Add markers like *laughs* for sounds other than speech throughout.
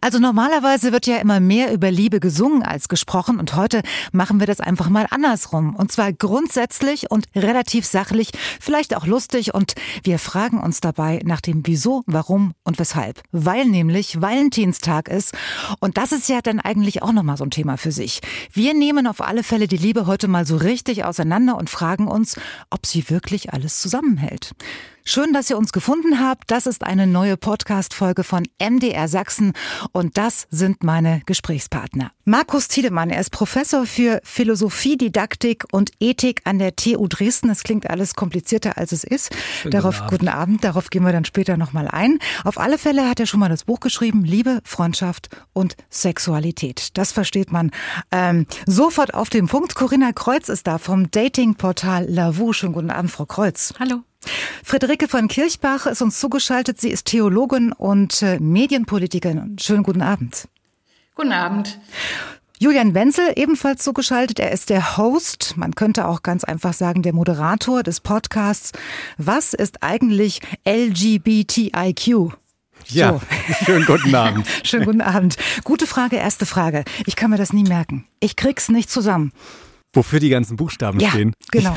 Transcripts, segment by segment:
Also normalerweise wird ja immer mehr über Liebe gesungen als gesprochen und heute machen wir das einfach mal andersrum. Und zwar grundsätzlich und relativ sachlich, vielleicht auch lustig und wir fragen uns dabei nach dem Wieso, Warum und Weshalb. Weil nämlich Valentinstag ist und das ist ja dann eigentlich auch nochmal so ein Thema für sich. Wir nehmen auf alle Fälle die Liebe heute mal so richtig auseinander und fragen uns, ob sie wirklich alles zusammenhält. Schön, dass ihr uns gefunden habt. Das ist eine neue Podcast-Folge von MDR Sachsen und das sind meine Gesprächspartner. Markus Tiedemann, er ist Professor für Philosophie, Didaktik und Ethik an der TU Dresden. Das klingt alles komplizierter, als es ist. Schönen Darauf guten Abend. guten Abend. Darauf gehen wir dann später nochmal ein. Auf alle Fälle hat er schon mal das Buch geschrieben, Liebe, Freundschaft und Sexualität. Das versteht man ähm, sofort auf dem Punkt. Corinna Kreuz ist da vom Datingportal Lavu. Schönen guten Abend, Frau Kreuz. Hallo. Friederike von Kirchbach ist uns zugeschaltet. Sie ist Theologin und äh, Medienpolitikerin. Schönen guten Abend. Guten Abend. Julian Wenzel ebenfalls zugeschaltet. Er ist der Host, man könnte auch ganz einfach sagen, der Moderator des Podcasts. Was ist eigentlich LGBTIQ? Ja, so. *laughs* schönen guten Abend. *laughs* schönen guten Abend. Gute Frage, erste Frage. Ich kann mir das nie merken. Ich krieg's nicht zusammen. Wofür die ganzen Buchstaben ja, stehen. Genau.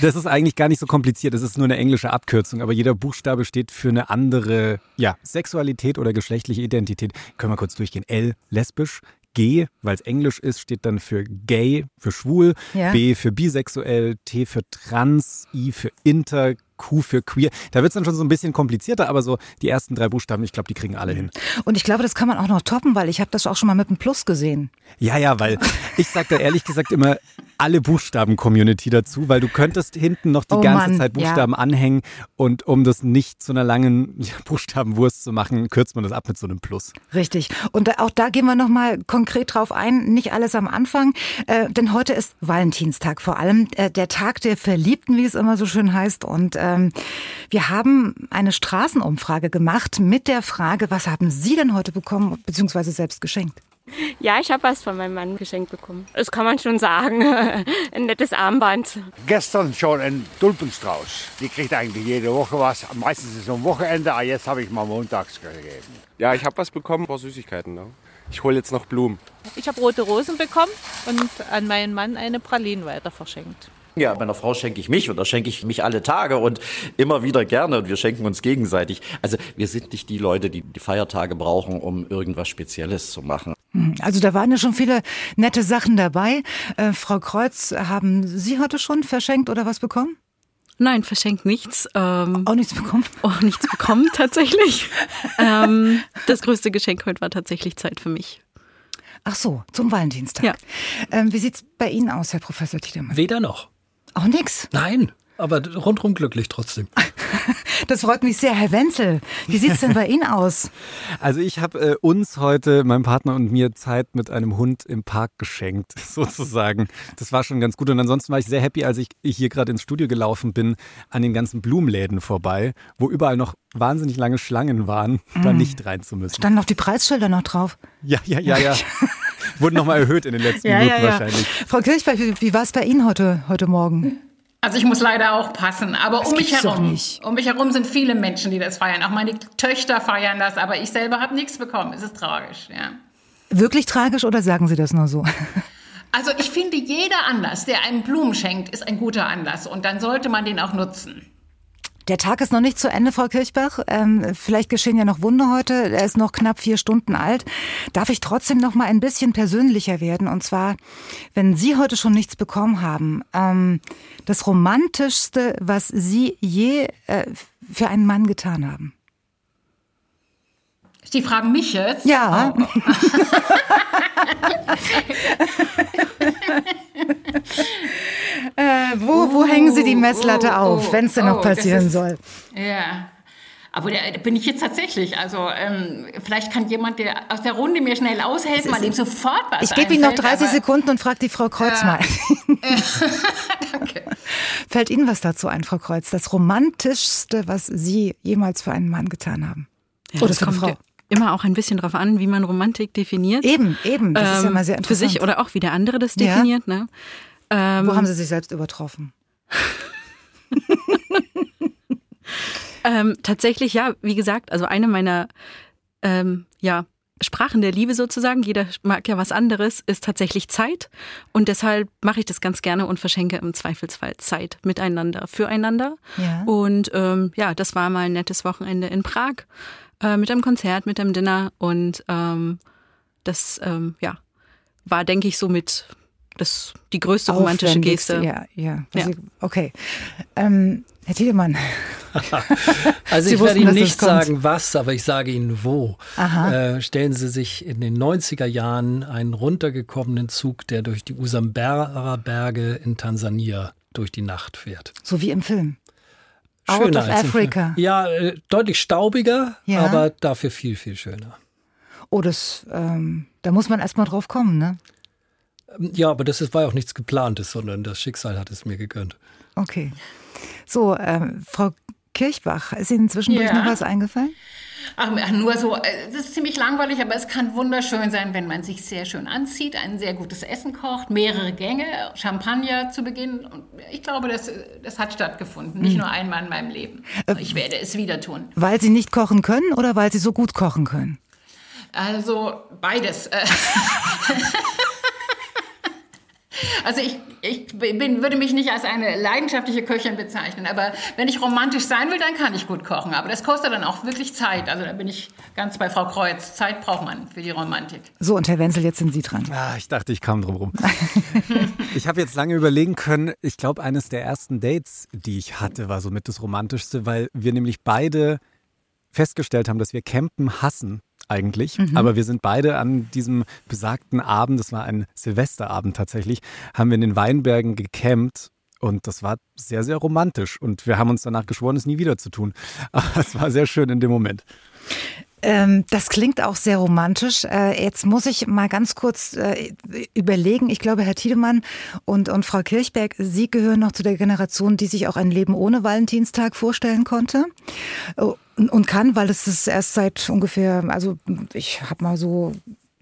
Das ist eigentlich gar nicht so kompliziert. Das ist nur eine englische Abkürzung. Aber jeder Buchstabe steht für eine andere ja, Sexualität oder geschlechtliche Identität. Können wir kurz durchgehen. L, lesbisch. G, weil es Englisch ist, steht dann für gay, für schwul. Ja. B für bisexuell. T für trans. I für inter. Q für queer. Da wird es dann schon so ein bisschen komplizierter, aber so die ersten drei Buchstaben, ich glaube, die kriegen alle hin. Und ich glaube, das kann man auch noch toppen, weil ich habe das auch schon mal mit einem Plus gesehen. Ja, ja, weil ich sage da ehrlich gesagt immer alle Buchstaben-Community dazu, weil du könntest hinten noch die oh ganze Mann, Zeit Buchstaben ja. anhängen und um das nicht zu einer langen Buchstabenwurst zu machen, kürzt man das ab mit so einem Plus. Richtig. Und auch da gehen wir nochmal konkret drauf ein, nicht alles am Anfang, äh, denn heute ist Valentinstag vor allem, äh, der Tag der Verliebten, wie es immer so schön heißt und äh, ähm, wir haben eine Straßenumfrage gemacht mit der Frage, was haben Sie denn heute bekommen bzw. selbst geschenkt? Ja, ich habe was von meinem Mann geschenkt bekommen. Das kann man schon sagen. *laughs* ein nettes Armband. Gestern schon ein Tulpenstrauß. Die kriegt eigentlich jede Woche was. Meistens ist es am Wochenende, aber jetzt habe ich mal montags gegeben. Ja, ich habe was bekommen, ein paar Süßigkeiten. Ne? Ich hole jetzt noch Blumen. Ich habe rote Rosen bekommen und an meinen Mann eine Pralinen weiter verschenkt. Ja, meiner Frau schenke ich mich und da schenke ich mich alle Tage und immer wieder gerne und wir schenken uns gegenseitig. Also wir sind nicht die Leute, die die Feiertage brauchen, um irgendwas Spezielles zu machen. Hm, also da waren ja schon viele nette Sachen dabei. Äh, Frau Kreuz, haben Sie heute schon verschenkt oder was bekommen? Nein, verschenkt nichts. Ähm, auch nichts bekommen? *laughs* Auch nichts bekommen, tatsächlich. *laughs* ähm, das größte Geschenk heute war tatsächlich Zeit für mich. Ach so, zum Valentinstag. Ja. Ähm, wie sieht's bei Ihnen aus, Herr Professor Tiedemann? Weder noch. Auch nix? Nein, aber rundherum glücklich trotzdem. *laughs* Das freut mich sehr, Herr Wenzel. Wie sieht es denn bei Ihnen aus? *laughs* Also ich habe äh, uns heute, meinem Partner und mir, Zeit mit einem Hund im Park geschenkt, *laughs* sozusagen. Das war schon ganz gut. Und ansonsten war ich sehr happy, als ich hier gerade ins Studio gelaufen bin, an den ganzen Blumenläden vorbei, wo überall noch wahnsinnig lange Schlangen waren, mm. da nicht rein zu müssen. Standen noch die Preisschilder noch drauf? Ja, ja, ja, ja. *laughs* Wurden nochmal erhöht in den letzten ja, Minuten ja, ja. wahrscheinlich. Frau Kirchberg, wie, wie war es bei Ihnen heute, heute Morgen? Also ich muss leider auch passen, aber das um mich herum, um mich herum sind viele Menschen, die das feiern. Auch meine Töchter feiern das, aber ich selber habe nichts bekommen. Es ist tragisch, ja. Wirklich tragisch oder sagen Sie das nur so? Also ich finde, jeder Anlass, der einem Blumen schenkt, ist ein guter Anlass und dann sollte man den auch nutzen. Der Tag ist noch nicht zu Ende, Frau Kirchbach. Ähm, vielleicht geschehen ja noch Wunder heute. Er ist noch knapp vier Stunden alt. Darf ich trotzdem noch mal ein bisschen persönlicher werden? Und zwar, wenn Sie heute schon nichts bekommen haben, ähm, das romantischste, was Sie je äh, für einen Mann getan haben? Sie fragen mich jetzt? Ja. Oh. Äh, wo, wo uh, hängen Sie die Messlatte uh, auf, uh, wenn es denn noch oh, passieren ist, soll? Ja. Aber da bin ich jetzt tatsächlich. Also ähm, vielleicht kann jemand der aus der Runde mir schnell aushelfen, mal dem sofort was Ich gebe Ihnen noch 30 Sekunden und frage die Frau Kreuz ja. mal. *laughs* Danke. Fällt Ihnen was dazu ein, Frau Kreuz? Das romantischste, was Sie jemals für einen Mann getan haben? Ja, Oder für eine Frau? immer auch ein bisschen darauf an, wie man Romantik definiert. Eben, eben. Das ähm, ist ja mal sehr interessant. Für sich oder auch wie der andere das definiert. Ja. Ne? Ähm, Wo haben Sie sich selbst übertroffen? ähm, tatsächlich, ja, wie gesagt, also eine meiner ähm, ja, Sprachen der Liebe sozusagen, jeder mag ja was anderes, ist tatsächlich Zeit. Und deshalb mache ich das ganz gerne und verschenke im Zweifelsfall Zeit miteinander, füreinander. Ja. Und ähm, ja, das war mal ein nettes Wochenende in Prag äh, mit einem Konzert, mit einem Dinner. Und ähm, das ähm, ja, war, denke ich, somit das, die größte romantische Geste. Ja, ja. ja. Okay. Ähm, Herr Tiedemann. *laughs* also ich werde Ihnen nicht sagen, was, aber ich sage Ihnen wo. Äh, stellen Sie sich in den 90er Jahren einen runtergekommenen Zug, der durch die Usambara Berge in Tansania durch die Nacht fährt. So wie im Film. Schöner Out of Africa. Ja, äh, deutlich staubiger, ja. aber dafür viel, viel schöner. Oh, das, ähm, da muss man erstmal drauf kommen, ne? Ja, aber das war ja auch nichts geplantes, sondern das Schicksal hat es mir gegönnt. Okay. So, ähm, Frau Kirchbach, ist Ihnen zwischendurch ja. noch was eingefallen? Ach, nur so, es ist ziemlich langweilig, aber es kann wunderschön sein, wenn man sich sehr schön anzieht, ein sehr gutes Essen kocht, mehrere Gänge, Champagner zu Beginn. Und ich glaube, das, das hat stattgefunden, nicht hm. nur einmal in meinem Leben. Äh, ich werde es wieder tun. Weil Sie nicht kochen können oder weil Sie so gut kochen können? Also beides. *laughs* Also ich, ich bin, würde mich nicht als eine leidenschaftliche Köchin bezeichnen, aber wenn ich romantisch sein will, dann kann ich gut kochen. Aber das kostet dann auch wirklich Zeit. Also da bin ich ganz bei Frau Kreuz. Zeit braucht man für die Romantik. So, und Herr Wenzel, jetzt sind Sie dran. Ah, ich dachte, ich kam drum rum. *laughs* ich habe jetzt lange überlegen können, ich glaube, eines der ersten Dates, die ich hatte, war somit das Romantischste, weil wir nämlich beide festgestellt haben, dass wir Campen hassen eigentlich. Mhm. Aber wir sind beide an diesem besagten Abend, das war ein Silvesterabend tatsächlich, haben wir in den Weinbergen gecampt und das war sehr, sehr romantisch. Und wir haben uns danach geschworen, es nie wieder zu tun. *laughs* Aber es war sehr schön in dem Moment. Ähm, das klingt auch sehr romantisch. Äh, jetzt muss ich mal ganz kurz äh, überlegen. Ich glaube, Herr Tiedemann und, und Frau Kirchberg, Sie gehören noch zu der Generation, die sich auch ein Leben ohne Valentinstag vorstellen konnte äh, und, und kann, weil es ist erst seit ungefähr, also ich habe mal so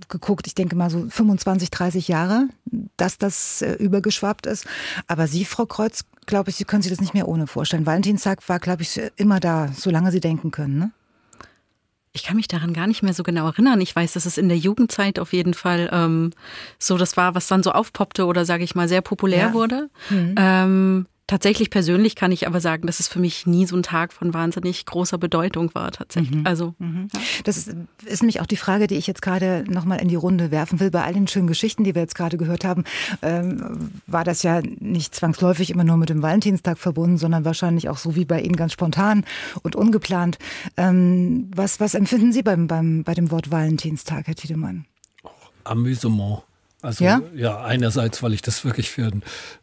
geguckt, ich denke mal so 25, 30 Jahre, dass das äh, übergeschwappt ist. Aber Sie, Frau Kreuz, glaube ich, Sie können sich das nicht mehr ohne vorstellen. Valentinstag war, glaube ich, immer da, solange Sie denken können. Ne? Ich kann mich daran gar nicht mehr so genau erinnern. Ich weiß, dass es in der Jugendzeit auf jeden Fall ähm, so das war, was dann so aufpoppte oder sage ich mal sehr populär ja. wurde. Mhm. Ähm, Tatsächlich persönlich kann ich aber sagen, dass es für mich nie so ein Tag von wahnsinnig großer Bedeutung war, tatsächlich. Mhm. Also, mhm. Ja. Das ist, ist nämlich auch die Frage, die ich jetzt gerade nochmal in die Runde werfen will. Bei all den schönen Geschichten, die wir jetzt gerade gehört haben, ähm, war das ja nicht zwangsläufig immer nur mit dem Valentinstag verbunden, sondern wahrscheinlich auch so wie bei Ihnen ganz spontan und ungeplant. Ähm, was, was empfinden Sie beim, beim, bei dem Wort Valentinstag, Herr Tiedemann? Amüsement. Also ja? ja, einerseits, weil ich das wirklich für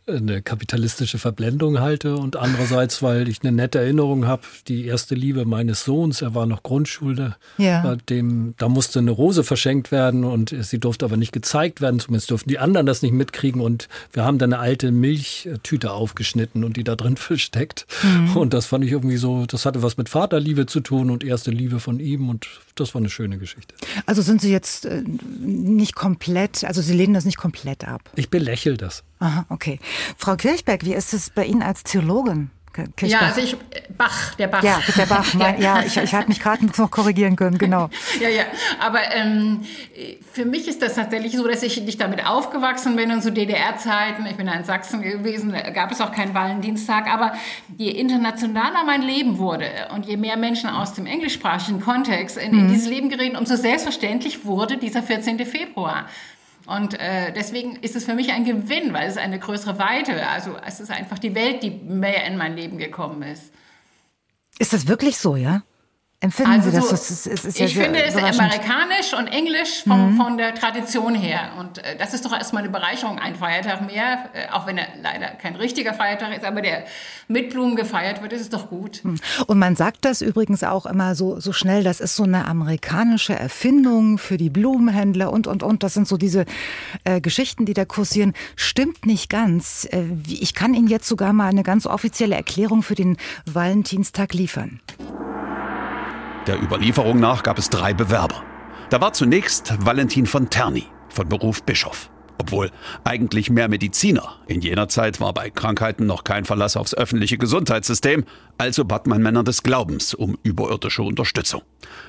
eine kapitalistische Verblendung halte und andererseits, weil ich eine nette Erinnerung habe, die erste Liebe meines Sohns, er war noch Grundschule, ja. dem, da musste eine Rose verschenkt werden und sie durfte aber nicht gezeigt werden, zumindest durften die anderen das nicht mitkriegen und wir haben dann eine alte Milchtüte aufgeschnitten und die da drin *laughs* versteckt mhm. und das fand ich irgendwie so, das hatte was mit Vaterliebe zu tun und erste Liebe von ihm und das war eine schöne Geschichte. Also sind Sie jetzt äh, nicht komplett, also Sie lehnen das nicht komplett ab? Ich belächle das. Aha, okay. Frau Kirchberg, wie ist es bei Ihnen als Theologin? Kirchbach. Ja, also ich, Bach, der Bach. Ja, der Bach, *laughs* mein, ja, ich, ich hatte mich gerade noch korrigieren können, genau. ja, ja, aber ähm, für mich ist das tatsächlich so, dass ich nicht damit aufgewachsen bin und zu DDR-Zeiten, ich bin ja in Sachsen gewesen, gab es auch keinen Valentinstag, aber je internationaler mein Leben wurde und je mehr Menschen aus dem englischsprachigen Kontext in, in mhm. dieses Leben gerieten, umso selbstverständlich wurde dieser 14. Februar. Und äh, deswegen ist es für mich ein Gewinn, weil es eine größere Weite, also es ist einfach die Welt, die mehr in mein Leben gekommen ist. Ist das wirklich so, ja? Empfinden also Sie das? So, das ist, ist, ist ich ja finde es amerikanisch und englisch vom, mhm. von der Tradition her. Und äh, das ist doch erstmal eine Bereicherung, ein Feiertag mehr, äh, auch wenn er leider kein richtiger Feiertag ist, aber der mit Blumen gefeiert wird, ist es doch gut. Mhm. Und man sagt das übrigens auch immer so, so schnell, das ist so eine amerikanische Erfindung für die Blumenhändler und, und, und. Das sind so diese äh, Geschichten, die da kursieren. Stimmt nicht ganz. Äh, ich kann Ihnen jetzt sogar mal eine ganz offizielle Erklärung für den Valentinstag liefern. Der Überlieferung nach gab es drei Bewerber. Da war zunächst Valentin von Terni, von Beruf Bischof. Obwohl eigentlich mehr Mediziner. In jener Zeit war bei Krankheiten noch kein Verlass aufs öffentliche Gesundheitssystem, also bat man Männer des Glaubens um überirdische Unterstützung.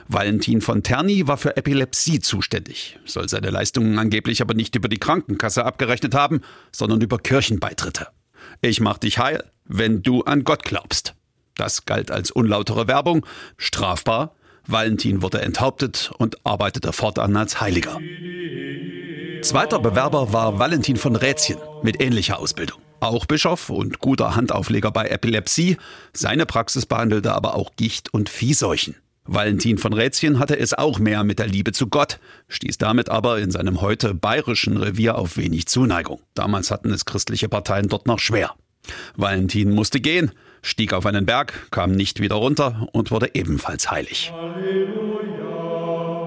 Valentin von Terni war für Epilepsie zuständig, soll seine Leistungen angeblich aber nicht über die Krankenkasse abgerechnet haben, sondern über Kirchenbeitritte. Ich mach dich heil, wenn du an Gott glaubst. Das galt als unlautere Werbung, strafbar. Valentin wurde enthauptet und arbeitete fortan als Heiliger. Zweiter Bewerber war Valentin von Rätien mit ähnlicher Ausbildung. Auch Bischof und guter Handaufleger bei Epilepsie. Seine Praxis behandelte aber auch Gicht und Viehseuchen. Valentin von Rätien hatte es auch mehr mit der Liebe zu Gott, stieß damit aber in seinem heute bayerischen Revier auf wenig Zuneigung. Damals hatten es christliche Parteien dort noch schwer. Valentin musste gehen, stieg auf einen Berg, kam nicht wieder runter und wurde ebenfalls heilig.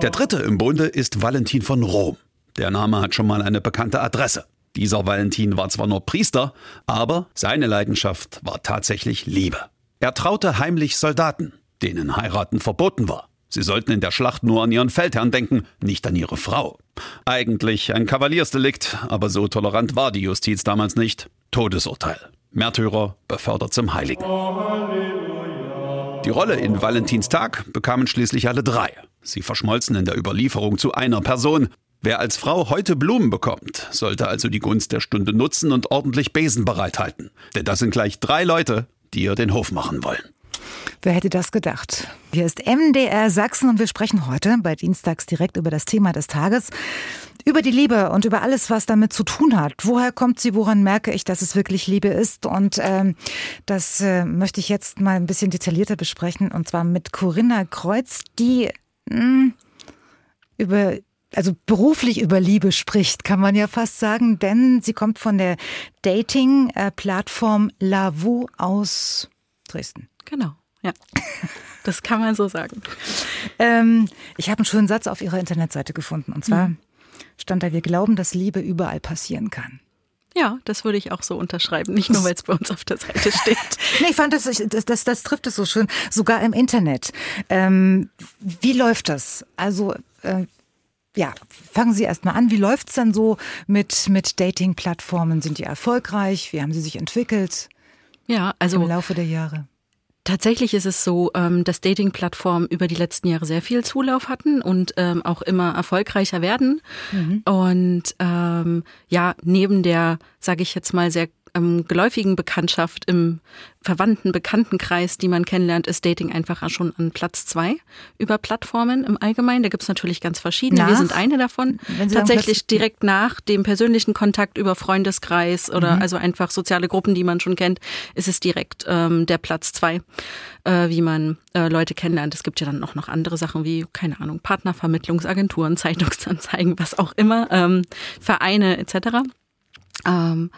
Der dritte im Bunde ist Valentin von Rom. Der Name hat schon mal eine bekannte Adresse. Dieser Valentin war zwar nur Priester, aber seine Leidenschaft war tatsächlich Liebe. Er traute heimlich Soldaten, denen heiraten verboten war. Sie sollten in der Schlacht nur an ihren Feldherrn denken, nicht an ihre Frau. Eigentlich ein Kavaliersdelikt, aber so tolerant war die Justiz damals nicht. Todesurteil. Märtyrer befördert zum Heiligen. Die Rolle in Valentins Tag bekamen schließlich alle drei. Sie verschmolzen in der Überlieferung zu einer Person. Wer als Frau heute Blumen bekommt, sollte also die Gunst der Stunde nutzen und ordentlich Besen bereithalten. Denn das sind gleich drei Leute, die ihr den Hof machen wollen. Wer hätte das gedacht? Hier ist MDR Sachsen und wir sprechen heute bei Dienstags direkt über das Thema des Tages. Über die Liebe und über alles, was damit zu tun hat. Woher kommt sie? Woran merke ich, dass es wirklich Liebe ist? Und ähm, das äh, möchte ich jetzt mal ein bisschen detaillierter besprechen. Und zwar mit Corinna Kreuz, die mh, hm, über also beruflich über Liebe spricht, kann man ja fast sagen, denn sie kommt von der Dating-Plattform Lavu aus Dresden. Genau, ja. Das kann man so sagen. *laughs* ähm, ich habe einen schönen Satz auf ihrer Internetseite gefunden. Und zwar mhm. Stand da, wir glauben, dass Liebe überall passieren kann. Ja, das würde ich auch so unterschreiben, nicht nur, weil es bei uns auf der Seite steht. *laughs* nee, ich fand, das, das, das, das trifft es so schön, sogar im Internet. Ähm, wie läuft das? Also, äh, ja, fangen Sie erst mal an. Wie läuft es denn so mit, mit Dating-Plattformen? Sind die erfolgreich? Wie haben sie sich entwickelt? Ja, also. Im Laufe der Jahre. Tatsächlich ist es so, ähm, dass Dating-Plattformen über die letzten Jahre sehr viel Zulauf hatten und ähm, auch immer erfolgreicher werden. Mhm. Und ähm, ja, neben der, sage ich jetzt mal, sehr ähm, geläufigen Bekanntschaft, im verwandten Bekanntenkreis, die man kennenlernt, ist Dating einfach schon an Platz zwei über Plattformen im Allgemeinen. Da gibt es natürlich ganz verschiedene. Nach? Wir sind eine davon. Tatsächlich direkt nach dem persönlichen Kontakt über Freundeskreis oder mhm. also einfach soziale Gruppen, die man schon kennt, ist es direkt ähm, der Platz zwei, äh, wie man äh, Leute kennenlernt. Es gibt ja dann auch noch andere Sachen wie, keine Ahnung, Partnervermittlungsagenturen, Zeitungsanzeigen, was auch immer, ähm, Vereine etc. Ähm,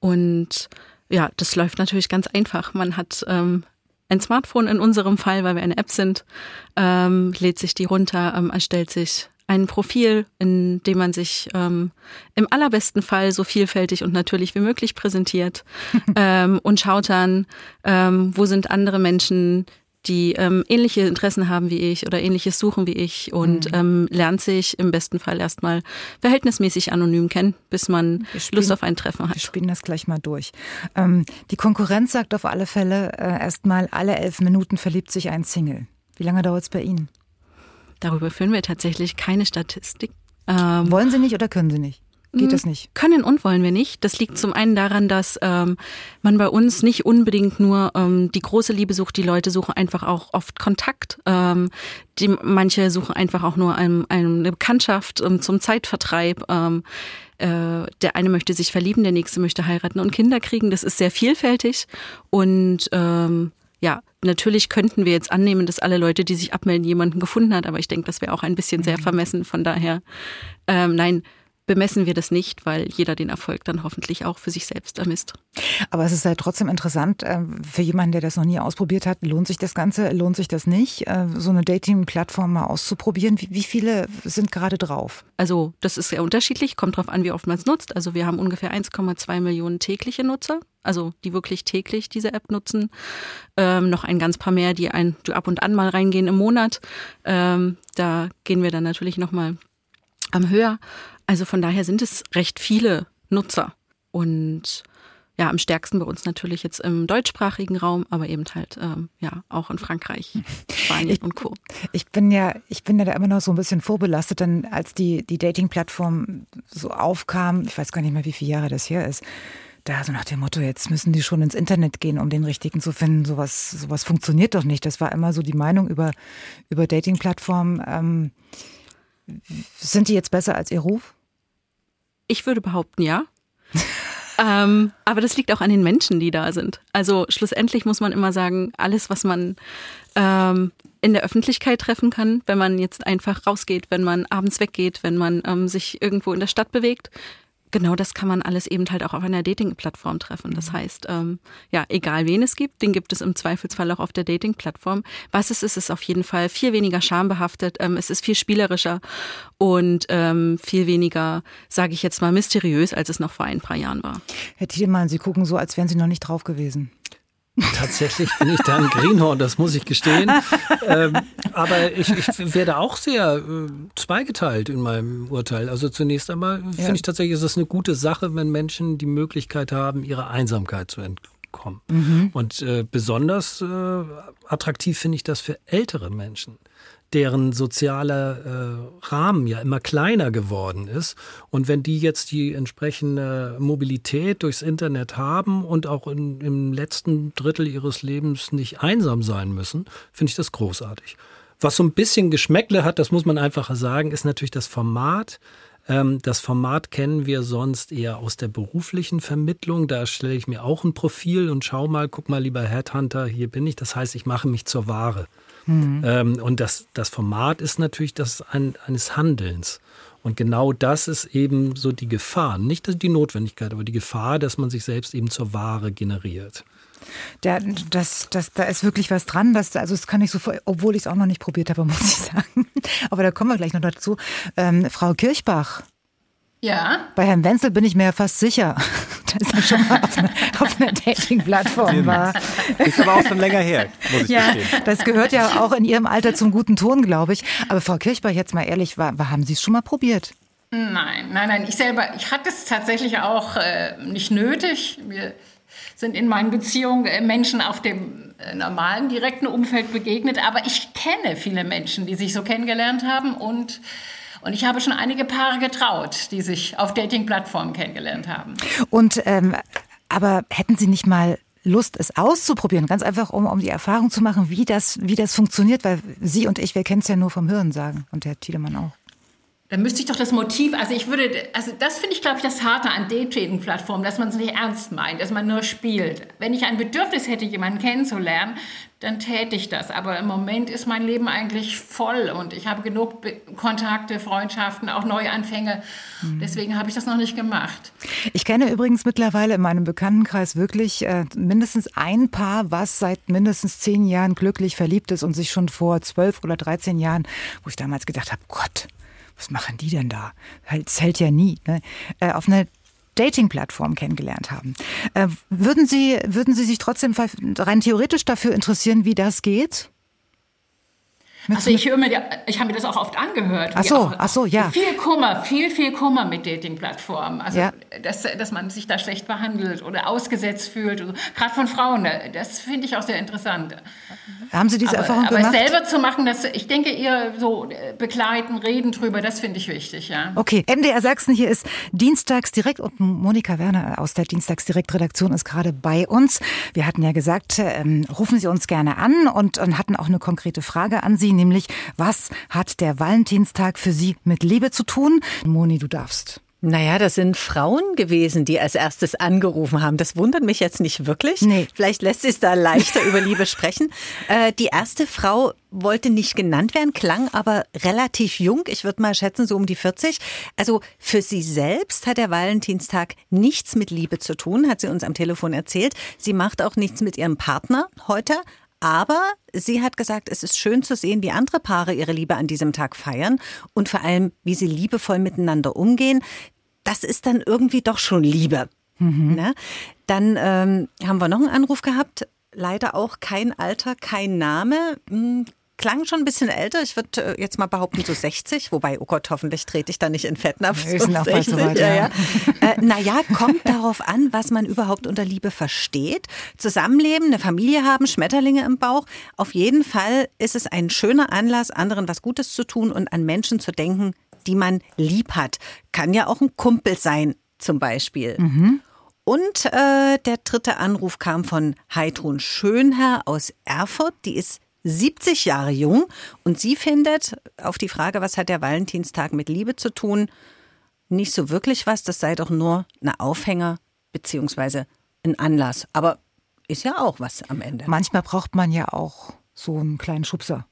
und ja, das läuft natürlich ganz einfach. Man hat ähm, ein Smartphone in unserem Fall, weil wir eine App sind, ähm, lädt sich die runter, ähm, erstellt sich ein Profil, in dem man sich ähm, im allerbesten Fall so vielfältig und natürlich wie möglich präsentiert *laughs* ähm, und schaut dann, ähm, wo sind andere Menschen, die ähm, ähnliche Interessen haben wie ich oder ähnliches suchen wie ich und mhm. ähm, lernt sich im besten Fall erstmal verhältnismäßig anonym kennen, bis man spielen, Lust auf ein Treffen hat. Wir spielen das gleich mal durch. Ähm, die Konkurrenz sagt auf alle Fälle äh, erstmal, alle elf Minuten verliebt sich ein Single. Wie lange dauert es bei Ihnen? Darüber führen wir tatsächlich keine Statistik. Ähm, Wollen Sie nicht oder können Sie nicht? Geht das nicht? Können und wollen wir nicht. Das liegt zum einen daran, dass ähm, man bei uns nicht unbedingt nur ähm, die große Liebe sucht. Die Leute suchen einfach auch oft Kontakt. Ähm, die, manche suchen einfach auch nur ein, eine Bekanntschaft ähm, zum Zeitvertreib. Ähm, äh, der eine möchte sich verlieben, der nächste möchte heiraten und Kinder kriegen. Das ist sehr vielfältig und ähm, ja, natürlich könnten wir jetzt annehmen, dass alle Leute, die sich abmelden, jemanden gefunden hat, aber ich denke, das wäre auch ein bisschen sehr mhm. vermessen. Von daher, ähm, nein, bemessen wir das nicht, weil jeder den Erfolg dann hoffentlich auch für sich selbst ermisst. Aber es ist halt trotzdem interessant, äh, für jemanden, der das noch nie ausprobiert hat, lohnt sich das Ganze, lohnt sich das nicht, äh, so eine Dating-Plattform mal auszuprobieren? Wie, viele sind gerade drauf? Also das ist sehr unterschiedlich, kommt drauf an, wie oft man es nutzt. Also wir haben ungefähr 1,2 Millionen tägliche Nutzer, also die wirklich täglich diese App nutzen. Ähm, noch ein ganz paar mehr, die, ein, die ab und an mal reingehen im Monat. Ähm, da gehen wir dann natürlich nochmal am Höher. Also von daher sind es recht viele Nutzer. Und ja, am stärksten bei uns natürlich jetzt im deutschsprachigen Raum, aber eben halt ähm, ja auch in Frankreich, *laughs* Spanien ich, und Co. Ich bin ja, ich bin ja da immer noch so ein bisschen vorbelastet, denn als die die Dating-Plattform so aufkam, ich weiß gar nicht mehr, wie viele Jahre das her ist. Da so nach dem Motto, jetzt müssen die schon ins Internet gehen, um den richtigen zu finden. Sowas, sowas funktioniert doch nicht. Das war immer so die Meinung über, über Dating-Plattformen. Ähm, sind die jetzt besser als ihr Ruf? Ich würde behaupten, ja. *laughs* ähm, aber das liegt auch an den Menschen, die da sind. Also schlussendlich muss man immer sagen, alles, was man ähm, in der Öffentlichkeit treffen kann, wenn man jetzt einfach rausgeht, wenn man abends weggeht, wenn man ähm, sich irgendwo in der Stadt bewegt, genau das kann man alles eben halt auch auf einer Dating-Plattform treffen. Das mhm. heißt, ähm, ja, egal wen es gibt, den gibt es im Zweifelsfall auch auf der Dating-Plattform. Was es ist, ist auf jeden Fall viel weniger schambehaftet, ähm, es ist viel spielerischer und ähm, viel weniger, sage ich jetzt mal, mysteriös, als es noch vor ein paar Jahren war. Herr Tiedemann, Sie gucken so, als wären Sie noch nicht drauf gewesen. Tatsächlich bin ich da ein Greenhorn, das muss ich gestehen. ähm, aber ich, ich werde auch sehr äh, zweigeteilt in meinem Urteil. Also zunächst einmal ja. finde ich tatsächlich, ist es eine gute Sache, wenn Menschen die Möglichkeit haben, ihrer Einsamkeit zu entkommen. Mhm. Und äh, besonders äh, attraktiv finde ich das für ältere Menschen deren sozialer äh, Rahmen ja immer kleiner geworden ist. Und wenn die jetzt die entsprechende Mobilität durchs Internet haben und auch in, im letzten Drittel ihres Lebens nicht einsam sein müssen, finde ich das großartig. Was so ein bisschen Geschmäckle hat, das muss man einfach sagen, ist natürlich das Format. Ähm, das Format kennen wir sonst eher aus der beruflichen Vermittlung. Da stelle ich mir auch ein Profil und schau mal, guck mal, lieber Headhunter, hier bin ich. Das heißt, ich mache mich zur Ware. Mhm. Ähm, und das, das Format ist natürlich das ein, eines Handelns. Und genau das ist eben so die Gefahr, nicht die Notwendigkeit, aber die Gefahr, dass man sich selbst eben zur Ware generiert. Der, das, das, da ist wirklich was dran. Das, also das kann ich so, obwohl ich es auch noch nicht probiert habe, *laughs* muss ich sagen. Aber da kommen wir gleich noch dazu. Ähm, Frau Kirchbach, ja. Bei Herrn Wenzel bin ich mir fast sicher, *laughs* dass er schon mal auf, eine, auf einer Dating-Plattform war. Ist aber auch schon länger her, muss ich ja, gestehen. Das gehört ja auch in Ihrem Alter zum guten Ton, glaube ich. Aber Frau Kirchbach, jetzt mal ehrlich, war, haben Sie es schon mal probiert? Nein, nein, nein. Ich selber, ich hatte es tatsächlich auch äh, nicht nötig. Wir sind in meinen Beziehungen äh, Menschen auf dem äh, normalen, direkten Umfeld begegnet. Aber ich kenne viele Menschen, die sich so kennengelernt haben und und ich habe schon einige Paare getraut, die sich auf Dating-Plattformen kennengelernt haben. Und ähm, aber hätten Sie nicht mal Lust, es auszuprobieren, ganz einfach, um, um die Erfahrung zu machen, wie das, wie das funktioniert, weil Sie und ich, wir kennen es ja nur vom Hören sagen und der Tiedemann auch. Da müsste ich doch das Motiv, also ich würde, also das finde ich, glaube ich, das Harte an Dating-Plattformen, dass man es nicht ernst meint, dass man nur spielt. Wenn ich ein Bedürfnis hätte, jemanden kennenzulernen, dann täte ich das. Aber im Moment ist mein Leben eigentlich voll und ich habe genug Be Kontakte, Freundschaften, auch Neuanfänge. Mhm. Deswegen habe ich das noch nicht gemacht. Ich kenne übrigens mittlerweile in meinem Bekanntenkreis wirklich äh, mindestens ein Paar, was seit mindestens zehn Jahren glücklich verliebt ist und sich schon vor zwölf oder dreizehn Jahren, wo ich damals gedacht habe, Gott, was machen die denn da? Es hält ja nie. Ne? Äh, auf einer Dating-Plattform kennengelernt haben. Äh, würden, Sie, würden Sie sich trotzdem rein theoretisch dafür interessieren, wie das geht? Also ich höre mir, ich habe mir das auch oft angehört. Ach so, ach so, ja. Viel Kummer, viel, viel Kummer mit Dating-Plattformen. Also, ja. dass, dass man sich da schlecht behandelt oder ausgesetzt fühlt. Gerade von Frauen, das finde ich auch sehr interessant. Haben Sie diese aber, Erfahrung aber gemacht? Aber selber zu machen, das, ich denke eher so äh, begleiten, reden drüber, das finde ich wichtig, ja. Okay, MDR Sachsen hier ist Dienstags direkt und Monika Werner aus der Dienstags direkt Redaktion ist gerade bei uns. Wir hatten ja gesagt, ähm, rufen Sie uns gerne an und, und hatten auch eine konkrete Frage an Sie nämlich was hat der Valentinstag für Sie mit Liebe zu tun? Moni, du darfst. Naja, das sind Frauen gewesen, die als erstes angerufen haben. Das wundert mich jetzt nicht wirklich. Nee. Vielleicht lässt sich da leichter über Liebe sprechen. *laughs* Äh, die erste Frau wollte nicht genannt werden, klang aber relativ jung. Ich würde mal schätzen, so um die 40. Also für sie selbst hat der Valentinstag nichts mit Liebe zu tun, hat sie uns am Telefon erzählt. Sie macht auch nichts mit ihrem Partner heute, aber sie hat gesagt, es ist schön zu sehen, wie andere Paare ihre Liebe an diesem Tag feiern und vor allem, wie sie liebevoll miteinander umgehen. Das ist dann irgendwie doch schon Liebe. Mhm. Ne? Dann ähm, haben wir noch einen Anruf gehabt. Leider auch kein Alter, kein Name. Klang schon ein bisschen älter. Ich würde äh, jetzt mal behaupten, so 60. Wobei, oh Gott, hoffentlich trete ich da nicht in Fettnapf. Wir sind auch so weit, ja, ja. äh, naja, kommt darauf an, was man überhaupt unter Liebe versteht. Zusammenleben, eine Familie haben, Schmetterlinge im Bauch. Auf jeden Fall ist es ein schöner Anlass, anderen was Gutes zu tun und an Menschen zu denken, die man lieb hat. Kann ja auch ein Kumpel sein, zum Beispiel. Mhm. Und äh, der dritte Anruf kam von Heidrun Schönherr aus Erfurt. Die ist 70 Jahre jung und sie findet auf die Frage, was hat der Valentinstag mit Liebe zu tun, nicht so wirklich was. Das sei doch nur ein Aufhänger beziehungsweise ein Anlass. Aber ist ja auch was am Ende. Manchmal braucht man ja auch so einen kleinen Schubser.